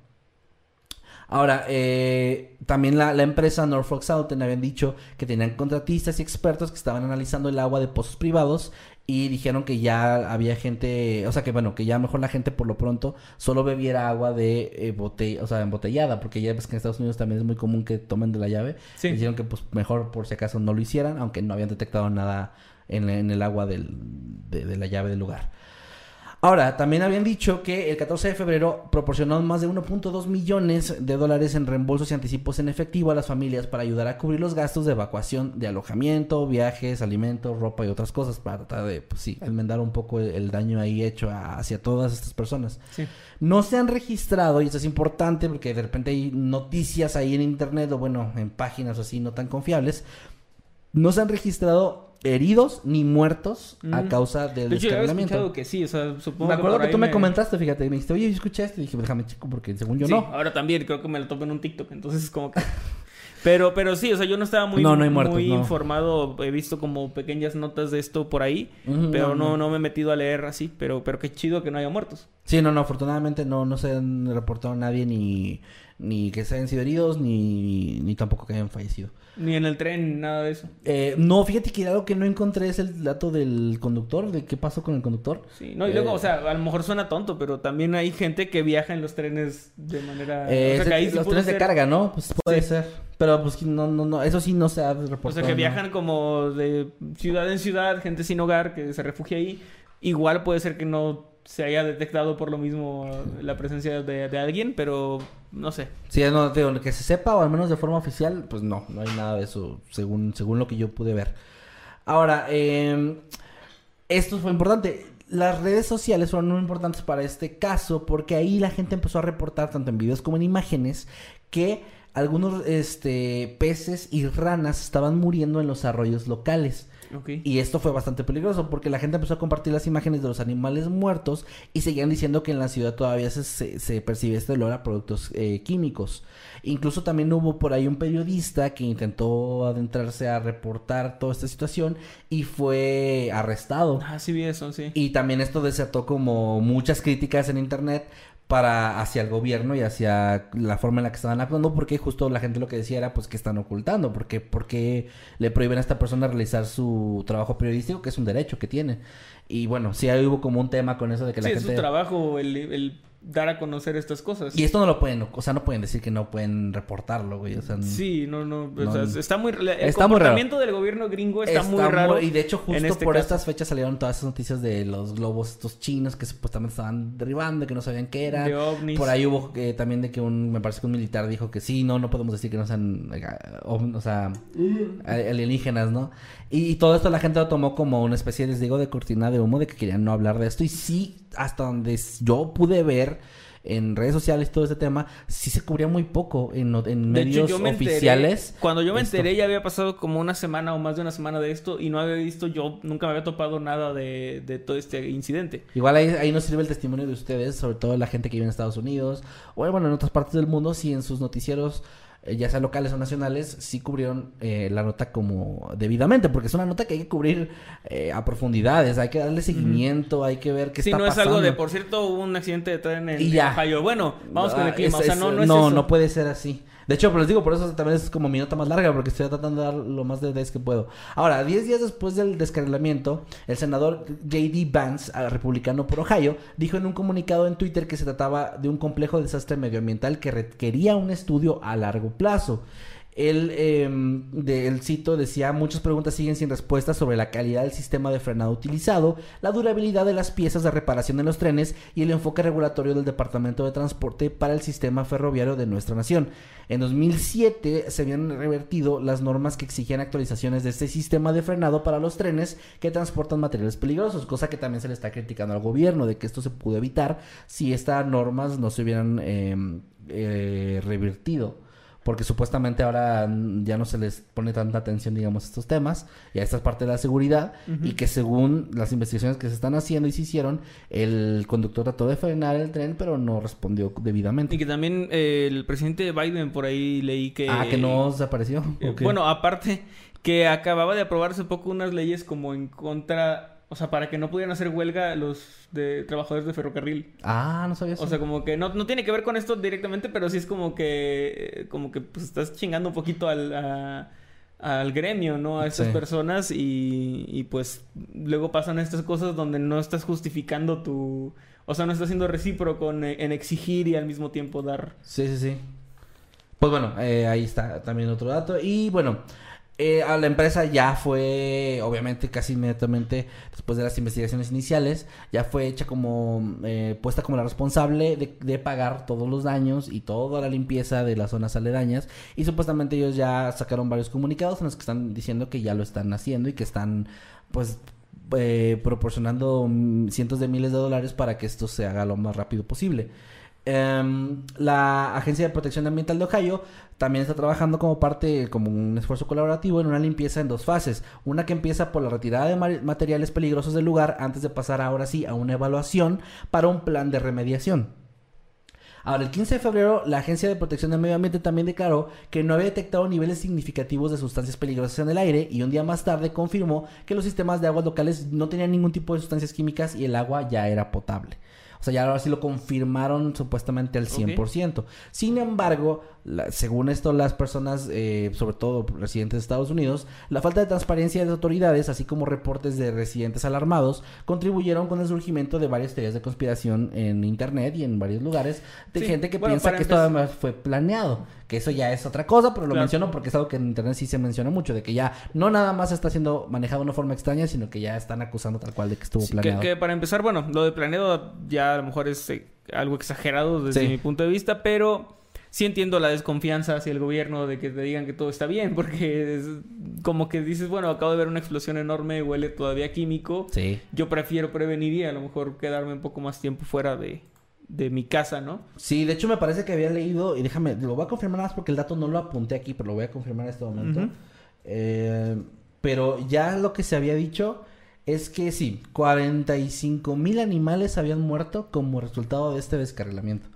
S1: Ahora, eh, también la, la empresa Norfolk Southern habían dicho que tenían contratistas y expertos que estaban analizando el agua de pozos privados y dijeron que ya había gente, o sea que bueno, que ya mejor la gente por lo pronto solo bebiera agua de eh, botella, o sea, embotellada, porque ya ves que en Estados Unidos también es muy común que tomen de la llave.
S2: Sí.
S1: Dijeron que pues mejor por si acaso no lo hicieran, aunque no habían detectado nada en, en el agua del, de, de la llave del lugar. Ahora, también habían dicho que el 14 de febrero proporcionó más de 1.2 millones de dólares en reembolsos y anticipos en efectivo a las familias para ayudar a cubrir los gastos de evacuación de alojamiento, viajes, alimentos, ropa y otras cosas para tratar de, pues sí, enmendar un poco el, el daño ahí hecho a- hacia todas estas personas.
S2: Sí.
S1: No se han registrado, y esto es importante porque de repente hay noticias ahí en internet o bueno, en páginas o así no tan confiables. No se han registrado heridos ni muertos a causa del
S2: De hecho, que sí, o sea, supongo
S1: Me acuerdo que tú me comentaste, fíjate, me dijiste, oye, yo escuché esto y dije, déjame chico porque según yo
S2: sí,
S1: no.
S2: ahora también creo que me lo topo en un TikTok, entonces como que... [LAUGHS] Pero, pero sí, o sea, yo no estaba muy,
S1: No, no hay muertos,
S2: muy
S1: no.
S2: informado. He visto como pequeñas notas de esto por ahí, pero
S1: no,
S2: no,
S1: no.
S2: no me he metido a leer así. Pero, pero qué chido que no haya muertos.
S1: Sí, no, no, afortunadamente no, no se han reportado nadie ni, ni que se hayan sido heridos ni, ni tampoco que hayan fallecido.
S2: Ni en el tren, ni nada de eso.
S1: Eh, no, fíjate que algo que no encontré es el dato del conductor, de qué pasó con el conductor.
S2: Sí, no, y luego,
S1: Eh,
S2: o sea, a lo mejor suena tonto, pero también hay gente que viaja en los trenes de manera...
S1: Eh,
S2: o sea,
S1: ese-
S2: que ahí sí
S1: los trenes de
S2: ser-
S1: carga, ¿no? Pues puede
S2: Sí.
S1: ser. Pero pues no, no, no, eso sí no se ha reportado.
S2: O sea, que
S1: ¿no?
S2: viajan como de ciudad en ciudad, gente sin hogar que se refugia ahí. Igual puede ser que no se haya detectado por lo mismo la presencia de, alguien, pero no sé.
S1: Sí, no, digo, que se sepa, o al menos de forma oficial, pues no, no hay nada de eso, según, según lo que yo pude ver. Ahora, eh, esto fue importante. Las redes sociales fueron muy importantes para este caso porque ahí la gente empezó a reportar, tanto en videos como en imágenes, que algunos este, peces y ranas estaban muriendo en los arroyos locales. Y esto fue bastante peligroso porque la gente empezó a compartir las imágenes de los animales muertos y seguían diciendo que en la ciudad todavía se, se, se percibe este olor a productos eh, químicos. Incluso también hubo por ahí un periodista que intentó adentrarse a reportar toda esta situación y fue arrestado.
S2: Ah, sí vi eso, sí.
S1: Y también esto desató como muchas críticas en internet para hacia el gobierno y hacia la forma en la que estaban actuando porque justo la gente lo que decía era pues que están ocultando porque porque le prohíben a esta persona realizar su trabajo periodístico que es un derecho que tiene y bueno sí ahí hubo como un tema con eso de que la
S2: Sí, es su trabajo el, el dar a conocer estas cosas.
S1: y esto no lo pueden o sea no pueden decir que no pueden reportarlo güey o sea
S2: Sí, no, no, o
S1: No,
S2: sea, está muy... El
S1: Está muy raro.
S2: comportamiento del gobierno gringo está, muy raro.
S1: y de hecho justo
S2: este
S1: por
S2: caso.
S1: estas fechas salieron todas esas noticias de los globos estos chinos que supuestamente estaban derribando que no sabían qué era
S2: De ovnis.
S1: por ahí hubo eh, también de que un me parece que un militar dijo que sí no no podemos decir que no sean eh, o sea a- alienígenas no y, y todo esto la gente lo tomó como una especie les digo de cortina de humo de que querían no hablar de esto y sí hasta donde yo pude ver en redes sociales todo este tema sí se cubría muy poco en, en
S2: hecho,
S1: medios
S2: enteré-
S1: oficiales
S2: cuando yo me
S1: esto.
S2: enteré ya había pasado como una semana o más de una semana de esto y no había visto, yo nunca me había topado nada de, de todo este incidente.
S1: Igual ahí, ahí nos sirve el testimonio de ustedes, sobre todo la gente que vive en Estados Unidos o bueno, en otras partes del mundo, si en sus noticieros, ya sea locales o nacionales, sí cubrieron eh, la nota como debidamente, porque es una nota que hay que cubrir eh, a profundidades, hay que darle seguimiento, hay que ver qué
S2: Sí,
S1: está
S2: no es
S1: pasando.
S2: algo de, por cierto, hubo un accidente de tren en,
S1: Y
S2: en
S1: ya.
S2: Ohio. Bueno, vamos con el
S1: Ah,
S2: clima.
S1: es-
S2: o sea, no, no es
S1: no,
S2: eso.
S1: no puede ser así. De hecho, pero les digo, por eso también es como mi nota más larga, porque estoy tratando de dar lo más de detalles que puedo. Ahora, 10 días después del descarrilamiento, el senador J.D. Vance, ah, republicano por Ohio, dijo en un comunicado en Twitter que se trataba de un complejo desastre medioambiental que requería un estudio a largo plazo. Él, eh, de, el cito decía, muchas preguntas siguen sin respuesta sobre la calidad del sistema de frenado utilizado, la durabilidad de las piezas de reparación en los trenes y el enfoque regulatorio del Departamento de Transporte para el sistema ferroviario de nuestra nación. En 2007 se habían revertido las normas que exigían actualizaciones de este sistema de frenado para los trenes que transportan materiales peligrosos, cosa que también se le está criticando al gobierno de que esto se pudo evitar si estas normas no se hubieran eh, eh, revertido porque supuestamente ahora ya no se les pone tanta atención, digamos, a estos temas y a esta parte de la seguridad y que según las investigaciones que se están haciendo y se hicieron, el conductor trató de frenar el tren pero no respondió debidamente.
S2: Y que también eh, el presidente Biden, por ahí leí que...
S1: ah, que no desapareció.
S2: Eh. Bueno, aparte que acababa de aprobarse poco unas leyes como en contra O sea, para que no pudieran hacer huelga los de trabajadores de ferrocarril.
S1: Ah, no sabía eso.
S2: O sea, como que no, no tiene que ver con esto directamente, pero sí es como que, eh, como que pues, estás chingando un poquito al, a- al gremio, ¿no? A estas
S1: Sí.
S2: personas y, y pues luego pasan estas cosas donde no estás justificando tu... O sea, no estás siendo recíproco en, en exigir y al mismo tiempo dar.
S1: Sí, sí, sí. Pues bueno, eh, ahí está también otro dato. Y bueno, eh, a la empresa ya fue, obviamente, casi inmediatamente después de las investigaciones iniciales, ya fue hecha como, eh, puesta como la responsable de, pagar todos los daños y toda la limpieza de las zonas aledañas. Y supuestamente ellos ya sacaron varios comunicados en los que están diciendo que ya lo están haciendo y que están, pues, eh, proporcionando mm, cientos de miles de dólares para que esto se haga lo más rápido posible. Em, la Agencia de Protección Ambiental de Ohio también está trabajando como parte, como un esfuerzo colaborativo en una limpieza en dos fases. Una que empieza por la retirada de ma- materiales peligrosos del lugar antes de pasar ahora sí a una evaluación para un plan de remediación. Ahora, el 15 de febrero, la Agencia de Protección del Medio Ambiente también declaró que no había detectado niveles significativos de sustancias peligrosas en el aire y un día más tarde confirmó que los sistemas de aguas locales no tenían ningún tipo de sustancias químicas y el agua ya era potable. O sea, ya ahora sí lo confirmaron supuestamente al 100%. Sin embargo, la- según esto, las personas, eh, sobre todo residentes de Estados Unidos, la falta de transparencia de las autoridades, así como reportes de residentes alarmados, contribuyeron con el surgimiento de varias teorías de conspiración en Internet y en varios lugares de
S2: Sí,
S1: gente que
S2: bueno,
S1: piensa que esto además fue planeado. Que eso ya es otra cosa, pero lo
S2: Claro.
S1: menciono porque es algo que en Internet sí se menciona mucho, de que ya no nada más está siendo manejado de una forma extraña, sino que ya están acusando tal cual de que estuvo
S2: Sí, que,
S1: planeado.
S2: que para empezar, bueno, lo de planeado ya a lo mejor es eh, algo exagerado desde
S1: Sí.
S2: mi punto de vista, pero sí entiendo la desconfianza hacia el gobierno de que te digan que todo está bien, porque es como que dices, bueno, acabo de ver una explosión enorme, huele todavía químico.
S1: Sí.
S2: Yo prefiero prevenir y a lo mejor quedarme un poco más tiempo fuera de, de mi casa, ¿no?
S1: Sí, de hecho me parece que había leído, y déjame, lo voy a confirmar más porque el dato no lo apunté aquí, pero lo voy a confirmar en este momento. Eh, pero ya lo que se había dicho es que sí, 45 mil animales habían muerto como resultado de este descarrilamiento.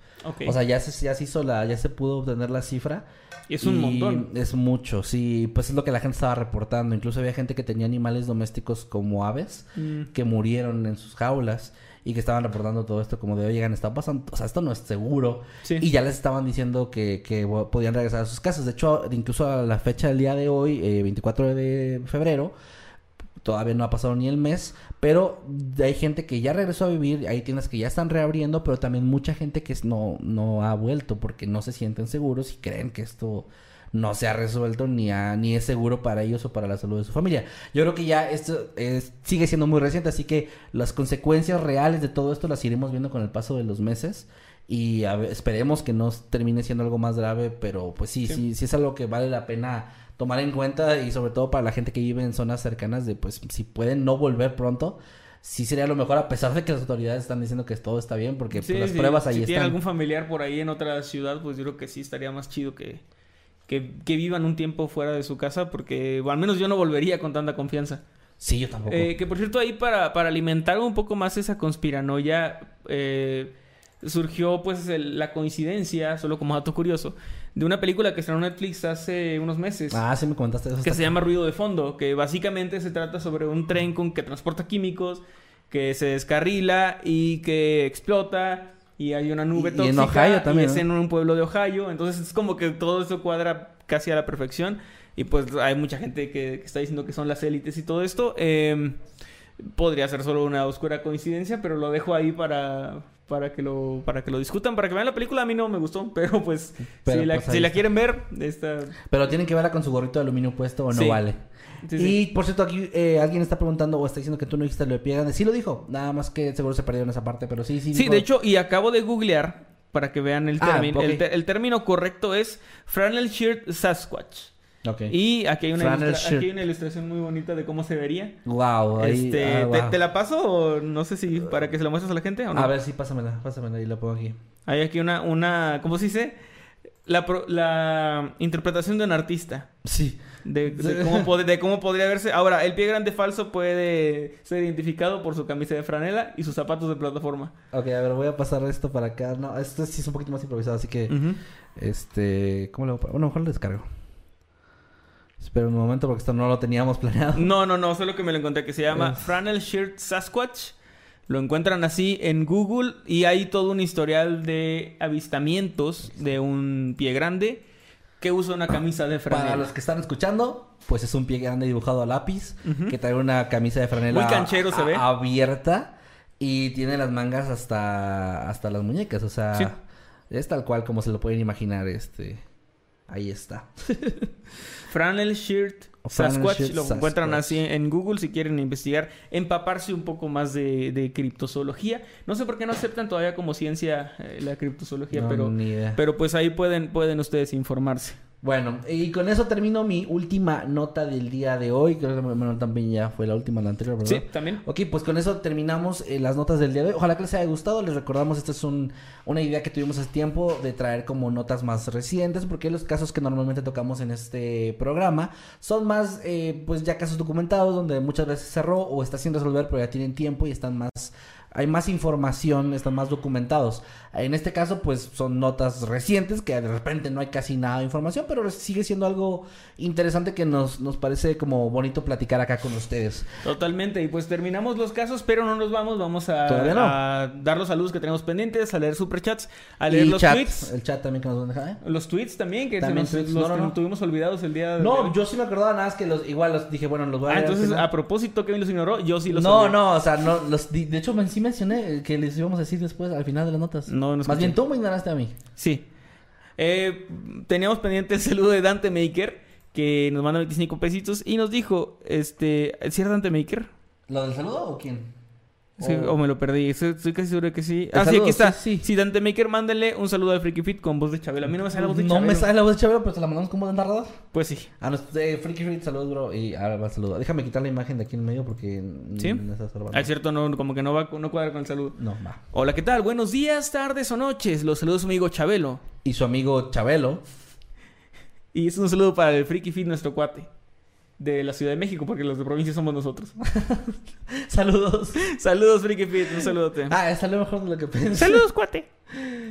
S1: O sea, ya se, ya se hizo la, ya se pudo obtener la cifra.
S2: Y es un
S1: Y
S2: montón.
S1: Es mucho, sí, pues es lo que la gente estaba reportando. Incluso había gente que tenía animales domésticos como aves
S2: Mm.
S1: que murieron en sus jaulas y que estaban reportando todo esto como de, oigan, está pasando, o sea, esto no es seguro.
S2: Sí.
S1: Y ya les estaban diciendo que, que podían regresar a sus casas. De hecho, incluso a la fecha del día de hoy, eh, 24 de febrero, todavía no ha pasado ni el mes, pero hay gente que ya regresó a vivir, hay tiendas que ya están reabriendo, pero también mucha gente que no, no ha vuelto porque no se sienten seguros y creen que esto no se ha resuelto ni, ha- ni es seguro para ellos o para la salud de su familia. Yo creo que ya esto es- sigue siendo muy reciente, así que las consecuencias reales de todo esto las iremos viendo con el paso de los meses. Y a ver, esperemos que no termine siendo algo más grave, pero pues sí,
S2: Sí.
S1: sí, sí es algo que vale la pena tomar en cuenta y sobre todo para la gente que vive en zonas cercanas de pues si pueden no volver pronto, sí sería lo mejor a pesar de que las autoridades están diciendo que todo está bien porque pues, las
S2: sí,
S1: pruebas ahí
S2: si tienen
S1: están.
S2: algún familiar por ahí en otra ciudad, pues yo creo que sí estaría más chido que, que, que vivan un tiempo fuera de su casa, porque o al menos yo no volvería con tanta confianza.
S1: Sí, yo tampoco.
S2: Eh, que por cierto, ahí para, para alimentar un poco más esa conspiranoia, eh, surgió pues el- la coincidencia, solo como dato curioso, de una película que estrenó Netflix hace unos meses.
S1: ah, sí me comentaste eso.
S2: que se llama Ruido de Fondo, que básicamente se trata sobre un tren con que transporta químicos, que se descarrila y que explota y hay una nube
S1: Y- y en
S2: tóxica
S1: Ohio también,
S2: y es
S1: ¿no?
S2: en un pueblo de Ohio, entonces es como que todo eso cuadra casi a la perfección y pues hay mucha gente que, que está diciendo que son las élites y todo esto. Eh, podría ser solo una oscura coincidencia, pero lo dejo ahí para para que lo para que lo discutan, para que vean la película. A mí no me gustó, [LAUGHS] pero pues
S1: Pero,
S2: si la,
S1: pues, ahí
S2: si la
S1: está.
S2: quieren ver, esta
S1: Pero tienen que verla con su gorrito de aluminio puesto o no
S2: Sí.
S1: vale.
S2: Sí,
S1: y por cierto, aquí eh, alguien está preguntando o está diciendo que tú no dijiste lo de pie grande. Sí lo dijo, nada más que seguro se perdieron esa parte, pero sí, sí.
S2: Sí,
S1: dijo-
S2: de hecho, y acabo de googlear para que vean el
S1: Ah,
S2: término. el término correcto es Flannel Shirt Sasquatch. Y aquí hay, una aquí hay una ilustración muy bonita de cómo se vería.
S1: Wow, ahí,
S2: Este,
S1: ah,
S2: ¿te,
S1: wow.
S2: te la paso o no sé si para que se la muestres a la gente o no?
S1: A ver, sí, pásamela, pásamela y la pongo aquí.
S2: Hay aquí una, una ¿cómo se dice? La, pro- la interpretación de un artista.
S1: Sí.
S2: De, de cómo pod- de cómo podría verse. Ahora, el pie grande falso puede ser identificado por su camisa de franela y sus zapatos de plataforma.
S1: Ok, a ver, voy a pasar esto para acá. No, esto sí es un poquito más improvisado, así que...
S2: Ujú.
S1: Este... ¿Cómo le voy a poner? Bueno, mejor lo descargo. Espera un momento porque esto no lo teníamos planeado.
S2: No, no, no, solo que me lo encontré, que se llama
S1: Es-
S2: Flannel Shirt Sasquatch. Lo encuentran así en Google y hay todo un historial de avistamientos de un pie grande que usa una camisa de
S1: Para
S2: franela.
S1: los que están escuchando, pues es un pie grande dibujado a lápiz que trae una camisa de franela
S2: Muy canchero se ve.
S1: abierta y tiene las mangas hasta hasta las muñecas, o sea,
S2: Sí.
S1: es tal cual como se lo pueden imaginar, este ahí está. [LAUGHS]
S2: Flannel Shirt Sasquatch.
S1: Shirt
S2: lo encuentran
S1: Sasquatch.
S2: así en Google si quieren investigar, empaparse un poco más de, de criptozoología. No sé por qué no aceptan todavía como ciencia eh, la criptozoología,
S1: No,
S2: pero, pero pues ahí pueden, pueden ustedes informarse.
S1: Bueno, y con eso termino mi última nota del día de hoy. Creo que bueno, también ya fue la última, la anterior, ¿verdad?
S2: Sí, también.
S1: Ok, pues con eso terminamos eh, las notas del día de hoy. Ojalá que les haya gustado. Les recordamos, esta es un, una idea que tuvimos hace tiempo de traer como notas más recientes, porque los casos que normalmente tocamos en este programa son más, eh, pues ya casos documentados, donde muchas veces cerró o está sin resolver, pero ya tienen tiempo y están más hay más información, están más documentados. En este caso, pues son notas recientes que de repente no hay casi nada de información, pero sigue siendo algo interesante que nos, nos parece como bonito platicar acá con ustedes.
S2: Totalmente, y pues terminamos los casos, pero no nos vamos, vamos a,
S1: no.
S2: a dar los saludos que tenemos pendientes, a leer superchats, a leer
S1: y
S2: los
S1: chat,
S2: tweets.
S1: el chat también que nos van a dejar, ¿eh?
S2: Los tweets también, que se
S1: También
S2: nos-
S1: tweets,
S2: los
S1: no, no,
S2: tuvimos olvidados el día de
S1: No,
S2: hoy.
S1: yo sí me acordaba nada más que los igual los dije, bueno, los voy a
S2: Ah, entonces a propósito, Kevin los ignoró, yo sí los
S1: no,
S2: olvidé.
S1: no, o sea, no, los, de hecho sí mencioné que les íbamos a decir después al final de las notas.
S2: No, no
S1: Más bien tú me ignoraste a mí.
S2: Sí. Eh, teníamos pendiente el saludo de Dante Maker, que nos manda 25 pesitos y nos dijo, este, ¿sí era Dante Maker?
S1: ¿Lo del saludo o quién?
S2: Sí,
S1: O-
S2: o me lo perdí, estoy, estoy casi seguro que sí. Ah, sí, aquí está.
S1: sí,
S2: Sí,
S1: sí.
S2: Dante Maker, mándenle un saludo al Freaky Fit con voz de Chabelo. A mí no me sale la voz de
S1: No
S2: Chabelo.
S1: me sale la voz de Chabelo, pero te la mandamos como de narrador.
S2: Pues sí.
S1: A eh, Freaky Freak, saludos, bro. Y ahora va saludo. Déjame quitar la imagen de aquí en medio porque.
S2: ¿Sí?
S1: no está.
S2: Ah, es cierto, no, como que no va, no cuadra con el saludo.
S1: No, va.
S2: Hola, ¿qué tal? Buenos días, tardes o noches. Los saludos su amigo Chabelo.
S1: Y su amigo Chabelo.
S2: Y es un saludo para el Freaky Fit, nuestro cuate. De la Ciudad de México, porque los de provincia somos nosotros. [LAUGHS]
S1: Saludos.
S2: saludos, Freaky Fit, un saludote.
S1: Ah, salió mejor de lo que pensé.
S2: Saludos, cuate.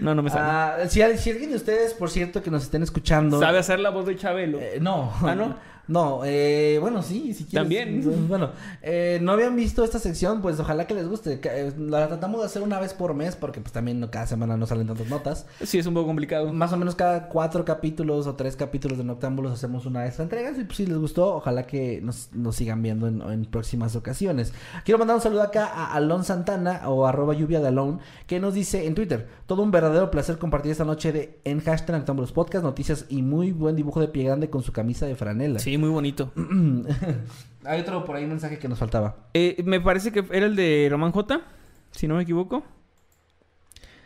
S2: No, no me sale.
S1: Ah, si, al- si alguien de ustedes, por cierto, que nos estén escuchando.
S2: ¿Sabe hacer la voz de Chabelo?
S1: Eh, no.
S2: Ah, ¿no? [LAUGHS]
S1: No, eh, bueno, sí, si quieres.
S2: También. [LAUGHS]
S1: Bueno, eh, no habían visto esta sección, pues ojalá que les guste. Eh, La tratamos de hacer una vez por mes, porque pues también no- cada semana no salen tantas notas.
S2: Sí, es un poco complicado.
S1: Más o menos cada cuatro capítulos o tres capítulos de Noctámbulos hacemos una de estas entregas. Y pues, si les gustó, ojalá que nos, nos sigan viendo en, en próximas ocasiones. Quiero mandar un saludo acá a Alon Santana o arroba lluvia de Alon, que nos dice en Twitter: Todo un verdadero placer compartir esta noche de, en hashtag Noctámbulos Podcast, noticias y muy buen dibujo de pie grande con su camisa de franela.
S2: Sí, muy bonito. [CLEARS THROAT]
S1: Hay otro por ahí mensaje que nos faltaba.
S2: Eh, me parece que era el de Román J, si no me equivoco.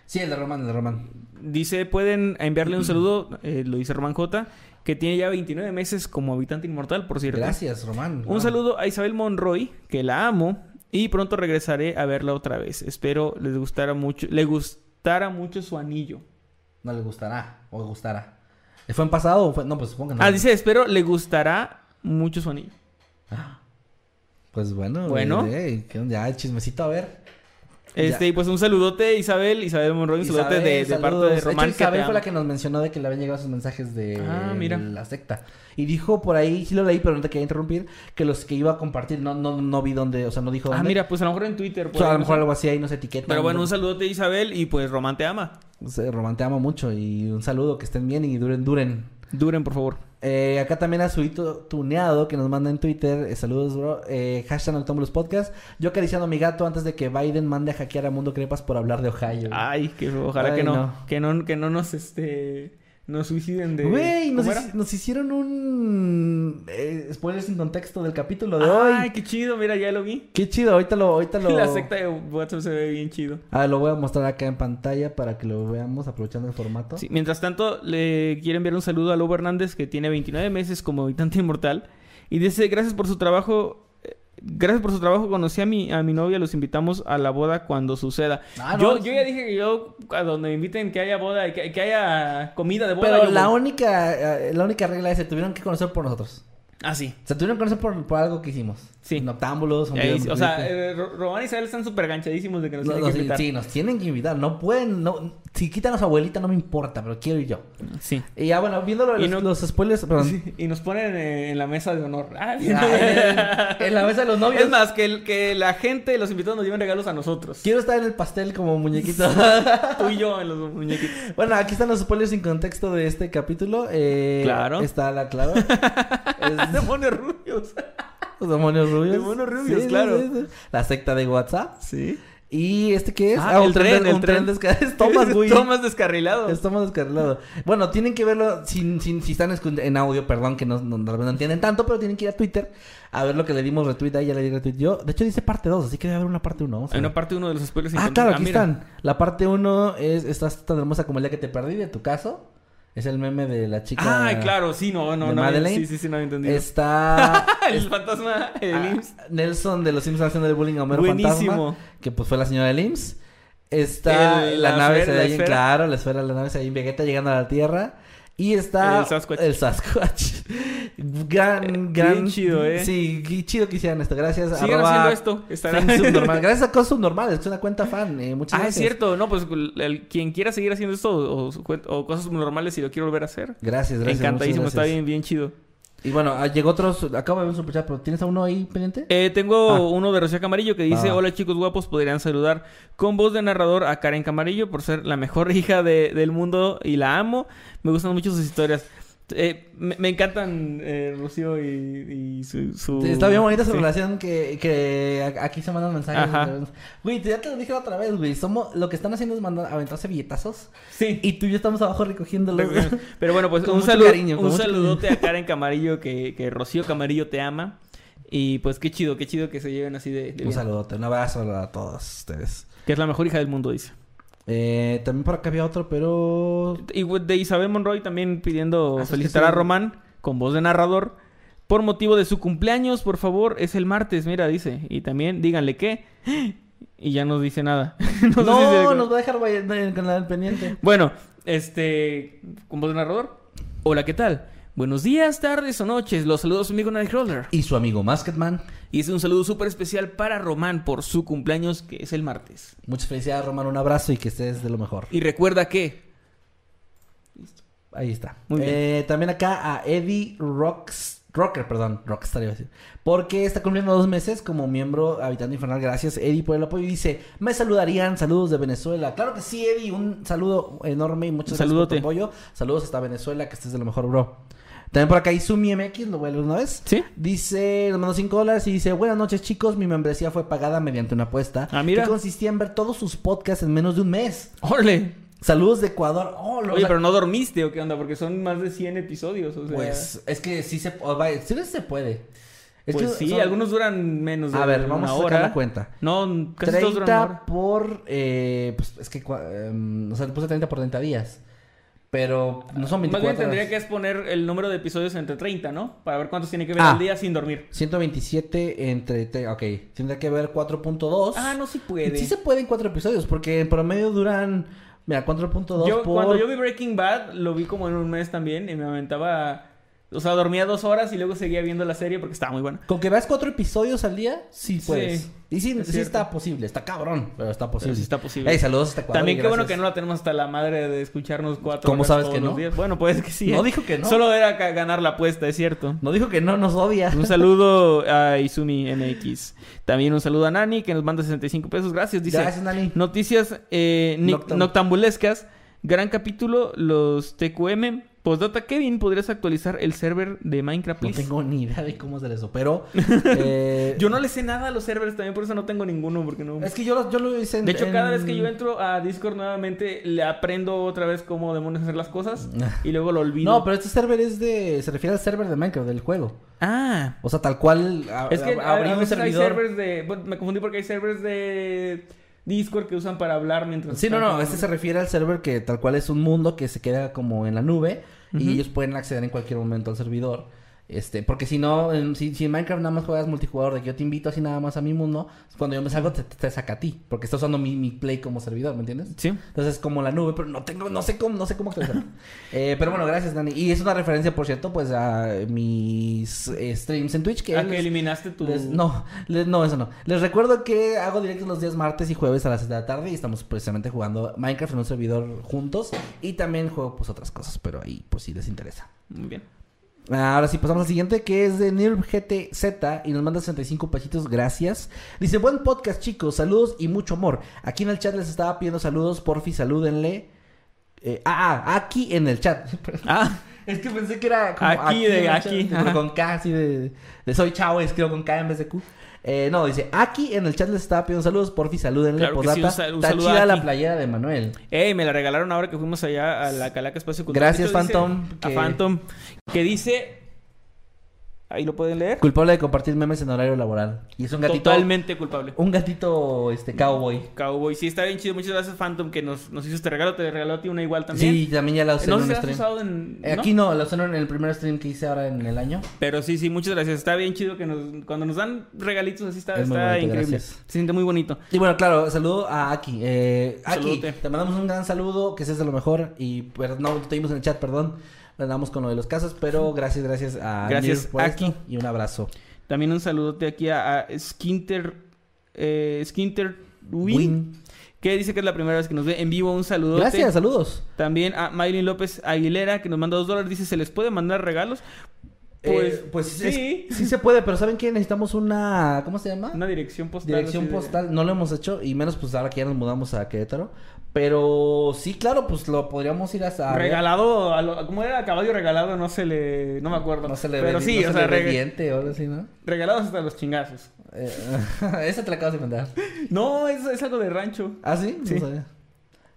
S1: Sí, el de Román, el de Román.
S2: Dice, pueden enviarle un saludo, eh, lo dice Román J, que tiene ya 29 meses como habitante inmortal, por cierto.
S1: Gracias, Román.
S2: Un saludo a Isabel Monroy, que la amo, y pronto regresaré a verla otra vez. Espero les gustara mucho, le gustara mucho su anillo.
S1: No le gustará, o le gustará. ¿Fue en pasado o fue.? No, pues supongo que no.
S2: Ah, dice, espero le gustará mucho su anillo. [GASPS]
S1: Pues bueno.
S2: Bueno.
S1: eh, ¿qué onda? Ya, el chismecito, a ver.
S2: Este,
S1: Ya.
S2: y pues un saludote, Isabel, Isabel Monroy, un saludote de, de parte de Román.
S1: hecho, Isabel fue la
S2: ama.
S1: que nos mencionó de que le habían llegado sus mensajes de
S2: Ah, mira.
S1: la secta. Y dijo por ahí, sí lo leí, pero no te quería interrumpir, que los que iba a compartir, no, no, no vi dónde, o sea, no dijo
S2: Ah,
S1: dónde.
S2: mira, pues a lo mejor en Twitter.
S1: O sea, a lo
S2: no
S1: mejor
S2: sé.
S1: algo así ahí nos etiquetan.
S2: Pero bueno, un saludote Isabel y pues Román te ama.
S1: Sí, Román, te amo mucho y un saludo, que estén bien y duren, duren.
S2: Duren, por favor.
S1: Eh, acá también a Suito Tuneado que nos manda en Twitter. eh, saludos, bro. Eh, hashtag Noctámbulos Podcast. Yo acariciando a mi gato antes de que Biden mande a hackear a Mundo Crepas por hablar de Ohio.
S2: Ay, que ojalá
S1: Ay,
S2: que no,
S1: no.
S2: Que no. Que no nos, este... Nos suiciden de...
S1: Güey, nos, hicieron un eh, spoiler sin contexto del capítulo de
S2: Ay,
S1: hoy.
S2: qué chido, mira, ya lo vi.
S1: Qué chido, ahorita lo, ahorita [LAUGHS] lo.
S2: La secta de WhatsApp se ve bien chido.
S1: Ah, lo voy a mostrar acá en pantalla para que lo veamos aprovechando el formato.
S2: Sí, mientras tanto, le quiero enviar un saludo a Lobo Hernández, que tiene 29 meses como habitante inmortal. Y dice, gracias por su trabajo... Gracias por su trabajo. Conocí a mi, a mi novia. Los invitamos a la boda cuando suceda.
S1: Ah,
S2: yo, ya dije que yo, a donde me inviten, que haya boda, que, que haya comida de boda.
S1: Pero
S2: yo
S1: la
S2: voy.
S1: única, eh, la única regla es que se tuvieron que conocer por nosotros.
S2: Ah, sí.
S1: Se tuvieron que conocer por, por algo que hicimos.
S2: Sí.
S1: Noctámbulos,
S2: o sea, eh, Ro- Román y Isabel están súper ganchadísimos de que nos
S1: No,
S2: tienen
S1: no,
S2: que
S1: sí,
S2: invitar.
S1: sí, nos tienen que invitar. No pueden, no. Si quitan a su abuelita no me importa, pero quiero ir yo.
S2: Sí.
S1: Y ya bueno, viendo los,
S2: no-
S1: los spoilers, perdón.
S2: Sí, Y nos ponen eh, en la mesa de honor. Ah,
S1: en, la mesa de los novios.
S2: Es más, que, el- que la gente, los invitados nos lleven regalos a nosotros.
S1: Quiero estar en el pastel como muñequito.
S2: Tú y yo en los muñequitos.
S1: bueno, aquí están los spoilers sin contexto de este capítulo. Eh,
S2: Claro.
S1: Está la clave. [LAUGHS] Es-
S2: Demonios rubios.
S1: Los demonios rubios.
S2: Demonios rubios, claro.
S1: La secta de WhatsApp.
S2: Sí.
S1: ¿Y este qué es?
S2: Ah, el
S1: un
S2: tren,
S1: de-
S2: el tren.
S1: desca- [LAUGHS] Es [LAUGHS] Thomas, güey.
S2: Thomas descarrilado.
S1: Es Thomas descarrilado. Bueno, tienen que verlo sin, sin, si están en audio, perdón que no, no, no entienden tanto, pero tienen que ir a Twitter a ver lo que le dimos retweet ahí, ya le di retweet yo. De hecho dice parte 2, así que debe haber una parte 1.
S2: Hay una parte uno de los spoilers.
S1: Ah, claro, aquí
S2: mira.
S1: están. La parte 1 es Estás tan hermosa como el día que te perdí, de tu caso. Es el meme de la chica.
S2: Ay, claro, sí, no, no,
S1: de
S2: no.
S1: Madeleine.
S2: Sí, sí, sí, no entendido.
S1: Está [LAUGHS]
S2: el fantasma, el
S1: ah,
S2: IMSS.
S1: Nelson de los Simpsons haciendo el bullying a Homero
S2: Buenísimo.
S1: Fantasma, que pues fue la señora del IMSS. Está
S2: El-
S1: la,
S2: la
S1: nave
S2: esfera.
S1: claro, la esfera de la nave Saiyajin Vegeta llegando a la Tierra. Y está
S2: El Sasquatch.
S1: el Sasquatch. gran, gran.
S2: Bien chido, ¿eh?
S1: Sí, qué chido que hicieran esto. Gracias.
S2: Sigan haciendo esto. Estará... [LAUGHS]
S1: Subnormal. Gracias a Cosas Subnormales, es una cuenta fan. Eh, muchas
S2: Ah, es
S1: gracias.
S2: cierto. No, pues el- quien quiera seguir haciendo esto o, o cosas normales si lo quiero volver a hacer.
S1: Gracias, gracias.
S2: Encantadísimo,
S1: muchas
S2: está
S1: gracias.
S2: bien, bien chido.
S1: Y bueno, ah, llegó otro. Acabo de ver un superchat, pero ¿tienes a uno ahí pendiente?
S2: Eh, tengo
S1: Ah.
S2: uno de Rocío Camarillo que dice:
S1: Ah.
S2: Hola chicos guapos, podrían saludar con voz de narrador a Karen Camarillo por ser la mejor [LAUGHS] hija de- del mundo y la amo. Me gustan mucho sus historias. Eh, me, me encantan eh, Rocío y, y su,
S1: está bien bonita su
S2: sí.
S1: relación que, que aquí se mandan mensajes.
S2: Ajá.
S1: Güey, ya te lo dije la otra vez, güey. Somos, lo que están haciendo es mandar, aventarse billetazos.
S2: Sí.
S1: Y tú y yo estamos abajo recogiéndolos.
S2: Pero [LAUGHS] bueno, pues un, saludo,
S1: cariño,
S2: un saludote a [LAUGHS] Karen Camarillo, que, que Rocío Camarillo te ama. Y pues qué chido, qué chido que se lleven así de, de
S1: un
S2: bien.
S1: saludote, un abrazo a todos ustedes.
S2: Que es la mejor hija del mundo, dice.
S1: Eh, también por acá había otro, pero...
S2: Y de Isabel Monroy también pidiendo
S1: Ah, es que
S2: felicitar
S1: sí.
S2: a Román con voz de narrador. Por motivo de su cumpleaños, por favor, es el martes, mira, dice. Y también díganle que. [GASPS] Y ya no dice nada. [LAUGHS] No sé si se-
S1: No, nos va a dejar en el canal pendiente.
S2: Bueno, este. Con voz de narrador. Hola, ¿qué tal? Buenos días, tardes o noches. Los saludos a su amigo Nightcrawler.
S1: Y su amigo Masketman.
S2: Y es un saludo súper especial para Román por su cumpleaños, que es el martes.
S1: Muchas felicidades, Román. Un abrazo y que estés de lo mejor.
S2: Y recuerda que.
S1: Ahí está.
S2: Muy bien.
S1: Eh, también acá a Eddie Rocks, Rocker, perdón, Rockstar iba a decir. Porque está cumpliendo dos meses como miembro habitante infernal. Gracias, Eddie, por el apoyo. Y dice, me saludarían, saludos de Venezuela. Claro que sí, Eddie, un saludo enorme y muchas gracias por tu apoyo. Saludos hasta Venezuela, que estés de lo mejor, bro. También por acá Izumi MX, lo voy a leer una vez.
S2: ¿Sí?
S1: Dice, nos mandó 5 dólares y dice, buenas noches chicos, mi membresía fue pagada mediante una apuesta.
S2: Ah, mira.
S1: Que consistía en ver todos sus podcasts en menos de un mes.
S2: ¡Órale!
S1: Saludos de Ecuador. Oh,
S2: Oye, pero no dormiste o qué onda, porque son más de 100 episodios. O sea,
S1: Pues es que sí se, sí se puede. Es
S2: pues
S1: que
S2: sí,
S1: son-
S2: algunos duran menos de
S1: A ver,
S2: una
S1: vamos a
S2: hora.
S1: sacar la cuenta.
S2: No, casi todos duran
S1: 30 por. Eh, pues es que. em, o sea, puse 30 por 30 días. Pero no son
S2: Más
S1: 24
S2: bien tendría
S1: horas.
S2: que exponer el número de episodios entre 30, ¿no? Para ver cuántos tiene que ver
S1: Ah.
S2: al día sin dormir.
S1: 127 entre. Ok, tendría que ver 4.2.
S2: Ah, no, sí puede.
S1: Sí se pueden 4 episodios, porque en promedio duran. Mira, 4.2
S2: Yo,
S1: por.
S2: Cuando yo vi Breaking Bad, lo vi como en un mes también y me aventaba... O sea, dormía dos horas y luego seguía viendo la serie porque estaba muy buena.
S1: Con que veas 4 episodios al día, sí
S2: Sí,
S1: puedes. y sí,
S2: es
S1: sí
S2: cierto.
S1: está posible. Está cabrón, pero está posible.
S2: sí está posible.
S1: Ey, saludos hasta Ecuador.
S2: También
S1: y
S2: qué bueno que no la tenemos hasta la madre de escucharnos cuatro
S1: ¿Cómo
S2: horas
S1: sabes
S2: todos
S1: que
S2: los
S1: no?
S2: días. Bueno, pues que sí.
S1: No
S2: ¿eh?
S1: dijo que no.
S2: Solo era ganar la apuesta, es cierto.
S1: No dijo que no nos odia.
S2: Un [LAUGHS] saludo a Izumi MX. También un saludo a Nani que nos manda 65 pesos. Gracias, dice.
S1: Gracias, Nani.
S2: Noticias eh,
S1: Noctam-
S2: noctambulescas. Gran capítulo, los TQM. Postdata, Kevin, ¿podrías actualizar el server de Minecraft,
S1: No tengo ni idea de cómo hacer eso, pero... [LAUGHS] eh,
S2: Yo no le sé nada a los servers también, por eso no tengo ninguno, porque no...
S1: Es que yo lo, yo lo hice en...
S2: De hecho, cada vez que yo entro a Discord nuevamente, le aprendo otra vez cómo demonios hacer las cosas [LAUGHS] y luego lo olvido.
S1: No, pero este server es de... Se refiere al server de Minecraft, del juego.
S2: Ah,
S1: O sea, tal cual... a-
S2: es que
S1: a-
S2: a,
S1: abrí
S2: a
S1: un
S2: veces hay
S1: servidor...
S2: servers de... me confundí porque hay servers de Discord que usan para hablar mientras...
S1: Sí, no, no, este se refiere al server que tal cual es un mundo que se queda como en la nube Y ellos pueden acceder en cualquier momento al servidor Este, porque si no, en- si, si en Minecraft nada más juegas multijugador de que yo te invito así nada más a mi mundo, cuando yo me salgo te, te saca a ti, porque estás usando mi, mi play como servidor, ¿me entiendes?
S2: Sí.
S1: Entonces es como la nube, pero no tengo, no sé cómo, no sé cómo actualizar. [LAUGHS] Eh, pero bueno, gracias Dani. Y es una referencia, por cierto, pues a mis eh, streams en Twitch que
S2: ¿A que
S1: les-
S2: eliminaste tu...?
S1: les- no, les- no, eso no. Les recuerdo que hago directos los días martes y jueves a las 7 de la tarde y estamos precisamente jugando Minecraft en un servidor juntos y también juego pues otras cosas, pero ahí pues si les interesa.
S2: Muy bien.
S1: Ahora sí, pasamos al siguiente que es de NIRGTZ y nos manda 65 pesitos, gracias. Dice, buen podcast chicos, saludos y mucho amor. Aquí en el chat les estaba pidiendo saludos, porfi, salúdenle. Eh, ah, ah, aquí en el chat. [LAUGHS]
S2: Ah,
S1: Es que pensé que era como
S2: Aquí de aquí,
S1: chat, pero con K, así de, de soy chavo, escribo con K en vez de Q. Eh, no, dice, aquí en el chat les estaba pidiendo saludos, porfi, salúdenle.
S2: Claro que sí, un sal- un
S1: Está
S2: saludo
S1: chida la playera de Manuel.
S2: Ey, me la regalaron ahora que fuimos allá a la Calaca Espacio Cultural.
S1: Gracias,
S2: dice-
S1: Phantom,
S2: A Phantom. Que dice... Ahí lo pueden leer.
S1: Culpable de compartir memes en horario laboral. Y es un gatito.
S2: Totalmente culpable.
S1: Un gatito, este, cowboy.
S2: Cowboy. Sí, está bien chido. Muchas gracias, Phantom, que nos, nos hizo este regalo. Te regaló a ti una igual también.
S1: Sí, también ya la usé
S2: no
S1: en un stream.
S2: usado en...
S1: Eh,
S2: ¿no?
S1: Aquí no, la usé en el primer stream que hice ahora en el año.
S2: Pero sí, sí, muchas gracias. Está bien chido que nos, cuando nos dan regalitos así está,
S1: Es
S2: está
S1: bonito,
S2: increíble.
S1: gracias.
S2: Se siente muy bonito.
S1: Y bueno, claro, saludo a Aki. Eh, Aki, te mandamos un gran saludo, que seas de lo mejor. Y pues, no te vimos en el chat, perdón. Andamos con lo de los casos, pero gracias, gracias a
S2: Gracias,
S1: Nir por
S2: Aki.
S1: esto y un abrazo.
S2: También un saludote aquí a, a Skinter... Eh, Skinter Win,
S1: Win.
S2: que dice que es la primera vez que nos ve en vivo. Un saludote.
S1: Gracias, saludos.
S2: También a Maylin López Aguilera, que nos manda dos dólares. Dice, ¿se les puede mandar regalos? Pues,
S1: Eh, pues
S2: sí.
S1: es- sí se puede, pero ¿saben qué? Necesitamos una. ¿Cómo se llama?
S2: Una dirección postal.
S1: Dirección
S2: de-
S1: postal. No lo hemos hecho, y menos pues ahora que ya nos mudamos a Querétaro. Pero sí, claro, pues lo podríamos ir hasta.
S2: Regalado, a lo- ¿cómo era? Caballo regalado, no se le... No me acuerdo.
S1: No se le
S2: Pero
S1: ve,
S2: sí,
S1: no
S2: o
S1: se
S2: sea,
S1: le diente o algo así, ¿no?
S2: regalados hasta los chingazos.
S1: Eh, [LAUGHS] esa te la acabas de inventar. [LAUGHS]
S2: No, es, es algo de rancho.
S1: ¿Ah, sí?
S2: Sí.
S1: No sabía.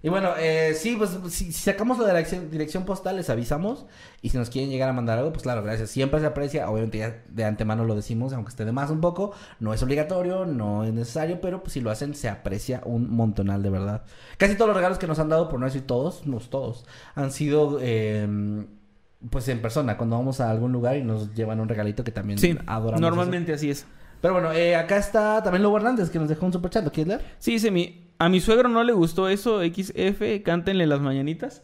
S1: Y bueno, eh, sí, pues si, si sacamos la dirección, dirección postal, les avisamos. Y si nos quieren llegar a mandar algo, pues claro, gracias. Siempre se aprecia. Obviamente ya de antemano lo decimos, aunque esté de más un poco. No es obligatorio, no es necesario, pero pues si lo hacen, se aprecia un montonal, de verdad. Casi todos los regalos que nos han dado, por no decir todos, no todos, han sido... eh, pues en persona, cuando vamos a algún lugar y nos llevan un regalito que también
S2: Sí,
S1: adoramos.
S2: normalmente así es.
S1: Pero bueno, eh, acá está también Lobo Hernández que nos dejó un superchat. ¿Lo quieres leer?
S2: Sí, dice mi... A mi suegro no le gustó eso, XF, cántenle las mañanitas.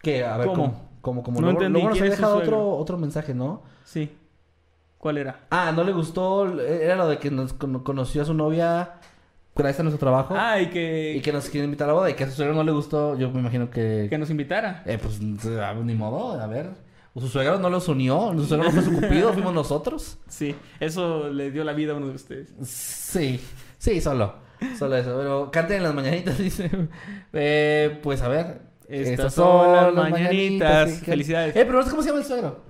S1: Que, a ver,
S2: ¿Cómo?
S1: ¿cómo? ¿Cómo? cómo?
S2: No
S1: luego,
S2: entendí,
S1: luego nos
S2: ¿quién
S1: había dejado otro, otro mensaje, ¿no?
S2: Sí. ¿Cuál era?
S1: Ah, no le gustó, era lo de que nos cono- conoció a su novia gracias a nuestro trabajo.
S2: Ah, y que...
S1: Y que nos quiere invitar a la boda y que a su suegro no le gustó, yo me imagino que...
S2: que nos invitara.
S1: Eh, pues, ah, ni modo, a ver. O su suegro no los unió, su suegro no fue su cupido, fuimos nosotros. [LAUGHS]
S2: Sí, eso le dio la vida a uno de ustedes.
S1: Sí, sí, solo. Solo eso. Pero canten en las mañanitas, [LAUGHS] dice. Eh, pues a ver.
S2: Estas son las mañanitas.
S1: sí,
S2: Felicidades.
S1: Eh, pero no sé cómo se llama el suegro.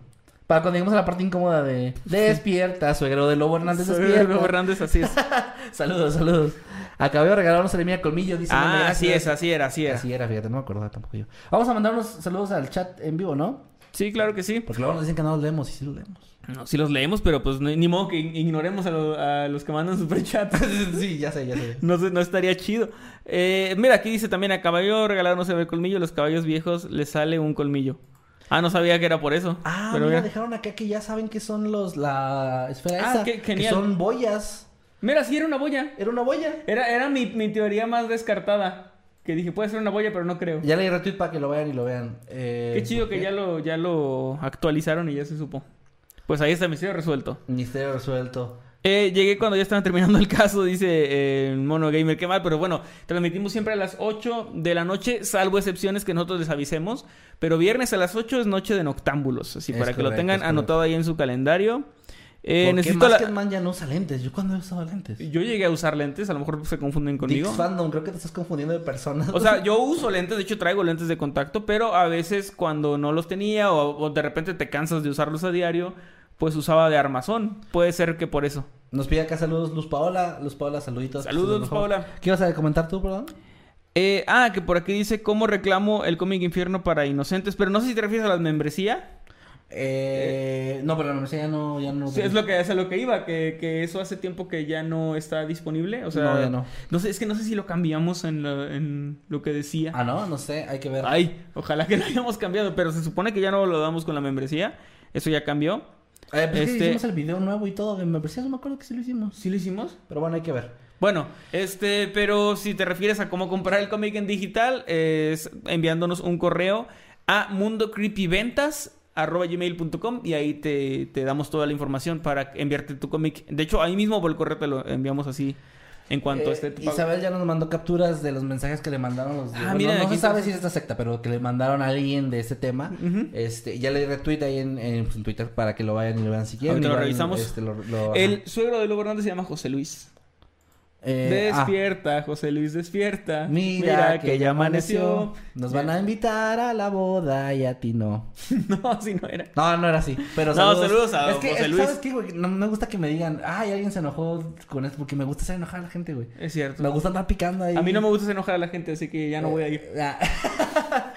S1: Para cuando lleguemos a la parte incómoda de Despierta, suegro de Lobo Hernández,
S2: Soy
S1: despierta.
S2: Lobo Hernández, así es. [LAUGHS]
S1: Saludos, saludos. Acabé de regalarnos a Lemia Colmillo, dice.
S2: ah, así es, así era, así era.
S1: Así era, fíjate, no me acordaba tampoco yo. Vamos a mandar unos saludos al chat en vivo, ¿no?
S2: Sí, claro que sí.
S1: Porque luego nos dicen que no los leemos y sí los leemos.
S2: No, sí los leemos, pero pues no- ni modo que ignoremos a, lo- a los que mandan superchat. [LAUGHS] [LAUGHS]
S1: sí, ya sé, ya sé.
S2: No, no estaría chido. Eh, mira, aquí dice también a caballo regalado no se ve colmillo, los caballos viejos les sale un colmillo. Ah, no sabía que era por eso.
S1: Ah,
S2: pero
S1: mira,
S2: mira.
S1: dejaron acá que ya saben que son los, la esfera
S2: Ah,
S1: esa.
S2: qué
S1: que
S2: genial.
S1: son boyas.
S2: Mira, sí era una boya.
S1: Era una boya.
S2: Era, era mi, mi teoría más descartada. Que dije, puede ser una boya, pero no creo.
S1: Ya leí retweet para que lo vean y lo vean. Eh,
S2: Qué chido que ya lo, ya lo actualizaron y ya se supo. Pues ahí está misterio resuelto.
S1: Misterio resuelto.
S2: Eh, llegué cuando ya estaban terminando el caso, dice eh, Mono Gamer. Qué mal, pero bueno, transmitimos siempre a las 8 de la noche, salvo excepciones que nosotros les avisemos. Pero viernes a las 8 es noche de noctámbulos. Así
S1: Es
S2: para que lo tengan anotado ahí en su calendario. Eh,
S1: ¿Por qué
S2: necesito la-
S1: Man ya no usa lentes? ¿Yo cuándo he usado lentes?
S2: Yo llegué a usar lentes, a lo mejor se confunden conmigo.
S1: Dix Fandom, creo que te estás confundiendo de personas.
S2: O sea, [LAUGHS] yo uso lentes, de hecho traigo lentes de contacto, pero a veces cuando no los tenía o, o de repente te cansas de usarlos a diario, pues usaba de armazón. Puede ser que por eso.
S1: Nos pide acá saludos Luz Paola. Luz Paola, saluditos.
S2: Saludos, Luz. Paola.
S1: ¿Qué ibas a comentar tú, perdón?
S2: Eh, ah, que por aquí dice cómo reclamo el cómic infierno para inocentes, pero no sé si te refieres a la membresía.
S1: Eh, no, pero la universidad ya no... Ya no
S2: Sí, es lo que es a lo que iba, que, que eso hace tiempo que ya no está disponible. O sea,
S1: No, ya no.
S2: sé, es que no sé si lo cambiamos en, la- en lo que decía.
S1: Ah, no, no sé, hay que ver.
S2: Ay, ojalá que lo hayamos cambiado, pero se supone que ya no lo damos con la membresía. Eso ya cambió.
S1: Eh, pues
S2: Este-
S1: hicimos el video nuevo y todo de membresías, no me acuerdo que sí lo hicimos.
S2: ¿Sí lo hicimos?
S1: Pero bueno, hay que ver.
S2: Bueno, este, pero si te refieres a cómo comprar el cómic en digital, es enviándonos un correo a mundocreepyventas.gmail.com y ahí te, te damos toda la información para enviarte tu cómic. De hecho, ahí mismo por el correo te lo enviamos así en cuanto
S1: Eh,
S2: esté tu pago.
S1: Isabel ya nos mandó capturas de los mensajes que le mandaron los...
S2: Ah,
S1: bueno,
S2: mira,
S1: no
S2: aquí
S1: se sabe si es esta secta, pero que le mandaron a alguien de este tema. Este, ya le retweet ahí en, en, pues, en Twitter para que lo vayan y lo vean si quieren.
S2: Ahorita lo revisamos.
S1: este, lo- lo-
S2: El suegro de Lobo Hernández se llama José Luis.
S1: Eh, ah,
S2: despierta, José Luis, despierta.
S1: mira,
S2: que ya amaneció.
S1: Nos van a invitar a la boda y a ti no. [LAUGHS]
S2: No, así no era.
S1: No, no era así. Pero
S2: No,
S1: saludos,
S2: saludos a
S1: es que,
S2: José Luis.
S1: ¿Sabes qué, güey? No me gusta que me digan, ay, alguien se enojó con esto, porque me gusta hacer enojar a la gente, güey.
S2: Es cierto.
S1: Me gusta andar picando ahí.
S2: A mí no me gusta enojar a la gente, así que ya no voy a ir.
S1: Eh, ah. [LAUGHS]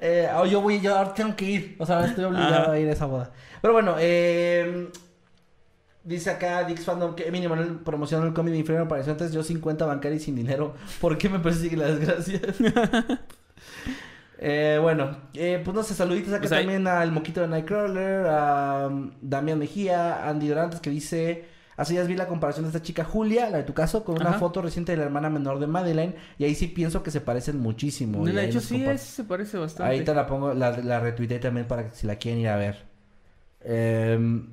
S1: Eh, oh, yo voy, yo tengo que ir. O sea, estoy obligado
S2: Ajá.
S1: a ir a esa boda. Pero bueno, eh, dice acá Dix Fandom que Eminem Manuel promocionó el cómic de Infierno para antes yo 50 bancario y sin dinero. [LAUGHS] ¿Por qué me persigue la desgracia? [LAUGHS] Eh, bueno, eh, pues no sé, saluditos acá
S2: Pues
S1: también al Moquito de Nightcrawler, a um, Damián Mejía, Andy Dorantes que dice, hace días vi la comparación de esta chica Julia, la de tu caso, con una
S2: Ajá.
S1: foto reciente de la hermana menor de Madeleine y ahí sí pienso que se parecen muchísimo.
S2: de hecho, sí, es- se parece bastante.
S1: Ahí te la pongo, la, la retuiteé también para que si la quieren ir a ver. Em,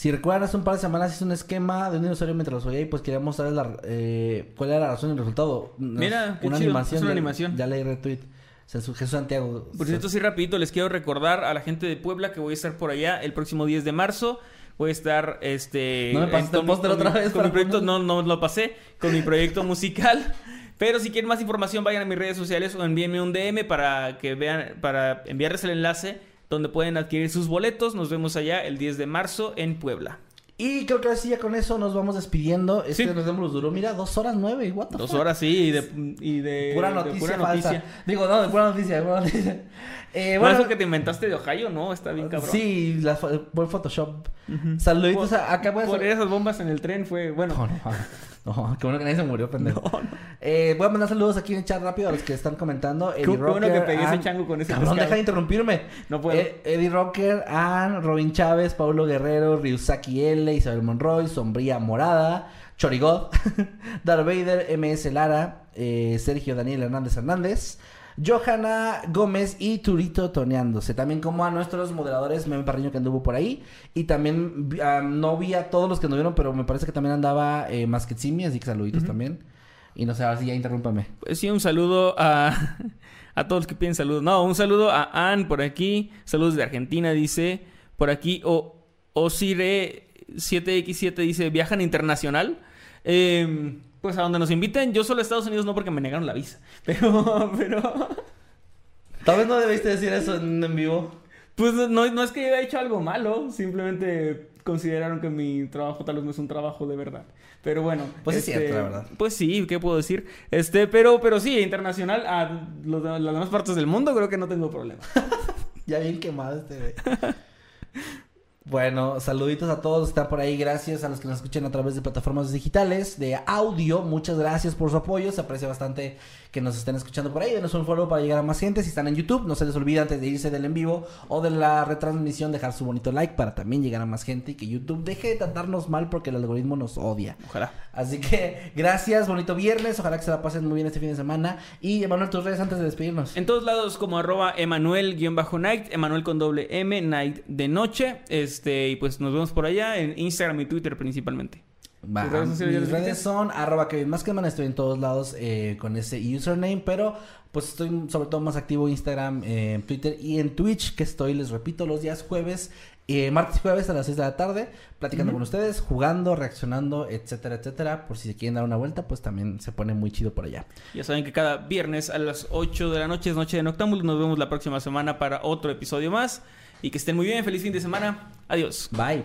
S1: si recuerdan, hace un par de semanas hice un esquema de un dinosaurio mientras los oía y pues quería mostrarles la, eh, cuál era la razón y el resultado. Nos-
S2: Mira, qué
S1: una
S2: chido,
S1: animación.
S2: es una
S1: ya-
S2: animación.
S1: Ya leí retweet. Jesús Santiago.
S2: Por cierto, sí, rapidito, les quiero recordar a la gente de Puebla que voy a estar por allá el próximo 10 de marzo. Voy a estar, este...
S1: ¿No me pasaste el póster otra vez
S2: Con mi proyecto, no, no lo pasé, con mi proyecto musical. Pero si quieren más información, vayan a mis redes sociales o envíenme un DM para que vean, para enviarles el enlace donde pueden adquirir sus boletos. Nos vemos allá el 10 de marzo en Puebla.
S1: Y creo que ahora sí ya con eso nos vamos despidiendo. Este
S2: Sí.
S1: nos demos duró, mira, dos horas nueve. What the
S2: Dos
S1: fuck?
S2: horas, sí, y de, y de,
S1: Pura
S2: de
S1: noticia
S2: pura
S1: falsa.
S2: noticia.
S1: Digo, no, de pura noticia, de pura noticia. Eh,
S2: Bueno, eso que te inventaste de Ohio, ¿no? Está bien cabrón.
S1: sí, la, buen Photoshop. Saluditos
S2: Por-
S1: a, acá
S2: Por esas bombas en el tren fue, bueno...
S1: No, no, [LAUGHS] no, qué bueno que nadie se murió, pendejo. Eh, voy a mandar saludos aquí en el chat rápido a los que están comentando. Eddie
S2: Qué- qué bueno
S1: Rocker,
S2: que pegué ese
S1: Ann-
S2: chango con ese
S1: Cabrón,
S2: pescado.
S1: deja de interrumpirme.
S2: No puedo.
S1: Eh, Eddie Rocker, Ann, Robin Chávez, Paulo Guerrero, Ryusaki L, Isabel Monroy, Sombría Morada, Chorigod, [LAUGHS] Darth Vader, MS Lara, eh, Sergio Daniel Hernández Hernández. Johanna Gómez y Turito Toneándose. También como a nuestros moderadores, Meme Parriño que anduvo por ahí. Y también no vi a todos los que anduvieron, pero me parece que también andaba eh, Masquetsimi, así que saluditos también. Y no sé, ahora sí ya interrúmpame.
S2: Pues sí, un saludo a, [LAUGHS] a todos los que piden saludos. No, un saludo a Ann por aquí. Saludos de Argentina, dice. Por aquí, o Osire7X7 dice, ¿viajan internacional? Eh, pues a donde nos inviten. Yo solo a Estados Unidos no porque me negaron la visa. [LAUGHS] Pero, pero...
S1: Tal vez no debiste decir eso en, en vivo.
S2: Pues no, no es que haya hecho algo malo. Simplemente consideraron que mi trabajo tal vez no es un trabajo de verdad. Pero bueno.
S1: Pues es cierto, la verdad.
S2: Pues sí, ¿qué puedo decir? Este, pero, pero sí, internacional a los las demás partes del mundo creo que no tengo problema. [LAUGHS]
S1: Ya bien quemado este güey. [LAUGHS] Bueno, saluditos a todos, están por ahí, gracias a los que nos escuchan a través de plataformas digitales, de audio, muchas gracias por su apoyo, se aprecia bastante que nos estén escuchando por ahí, denos un follow para llegar a más gente, si están en YouTube, no se les olvide antes de irse del en vivo o de la retransmisión dejar su bonito like para también llegar a más gente y que YouTube deje de tratarnos mal porque el algoritmo nos odia.
S2: Ojalá.
S1: Así que gracias, bonito viernes, ojalá que se la pasen muy bien este fin de semana y Emanuel, tus redes antes de despedirnos.
S2: En todos lados como arroba Emanuel-Night, Emanuel con doble M, Night de noche. Este, y pues nos vemos por allá en Instagram y Twitter principalmente.
S1: Va,
S2: ¿Tus redes sociales
S1: mis redes son arroba Kevin Maskerman, estoy en todos lados eh, con ese username, pero pues estoy sobre todo más activo en Instagram, eh, Twitter y en Twitch, que estoy, les repito, los días jueves, eh, martes y jueves a las 6 de la tarde, platicando con ustedes, jugando, reaccionando, etcétera, etcétera. Por si se quieren dar una vuelta, pues también se pone muy chido por allá.
S2: Ya saben que cada viernes a las 8 de la noche es Noche de Noctámbulos. Nos vemos la próxima semana para otro episodio más. Y que estén muy bien. Feliz fin de semana. Adiós.
S1: Bye.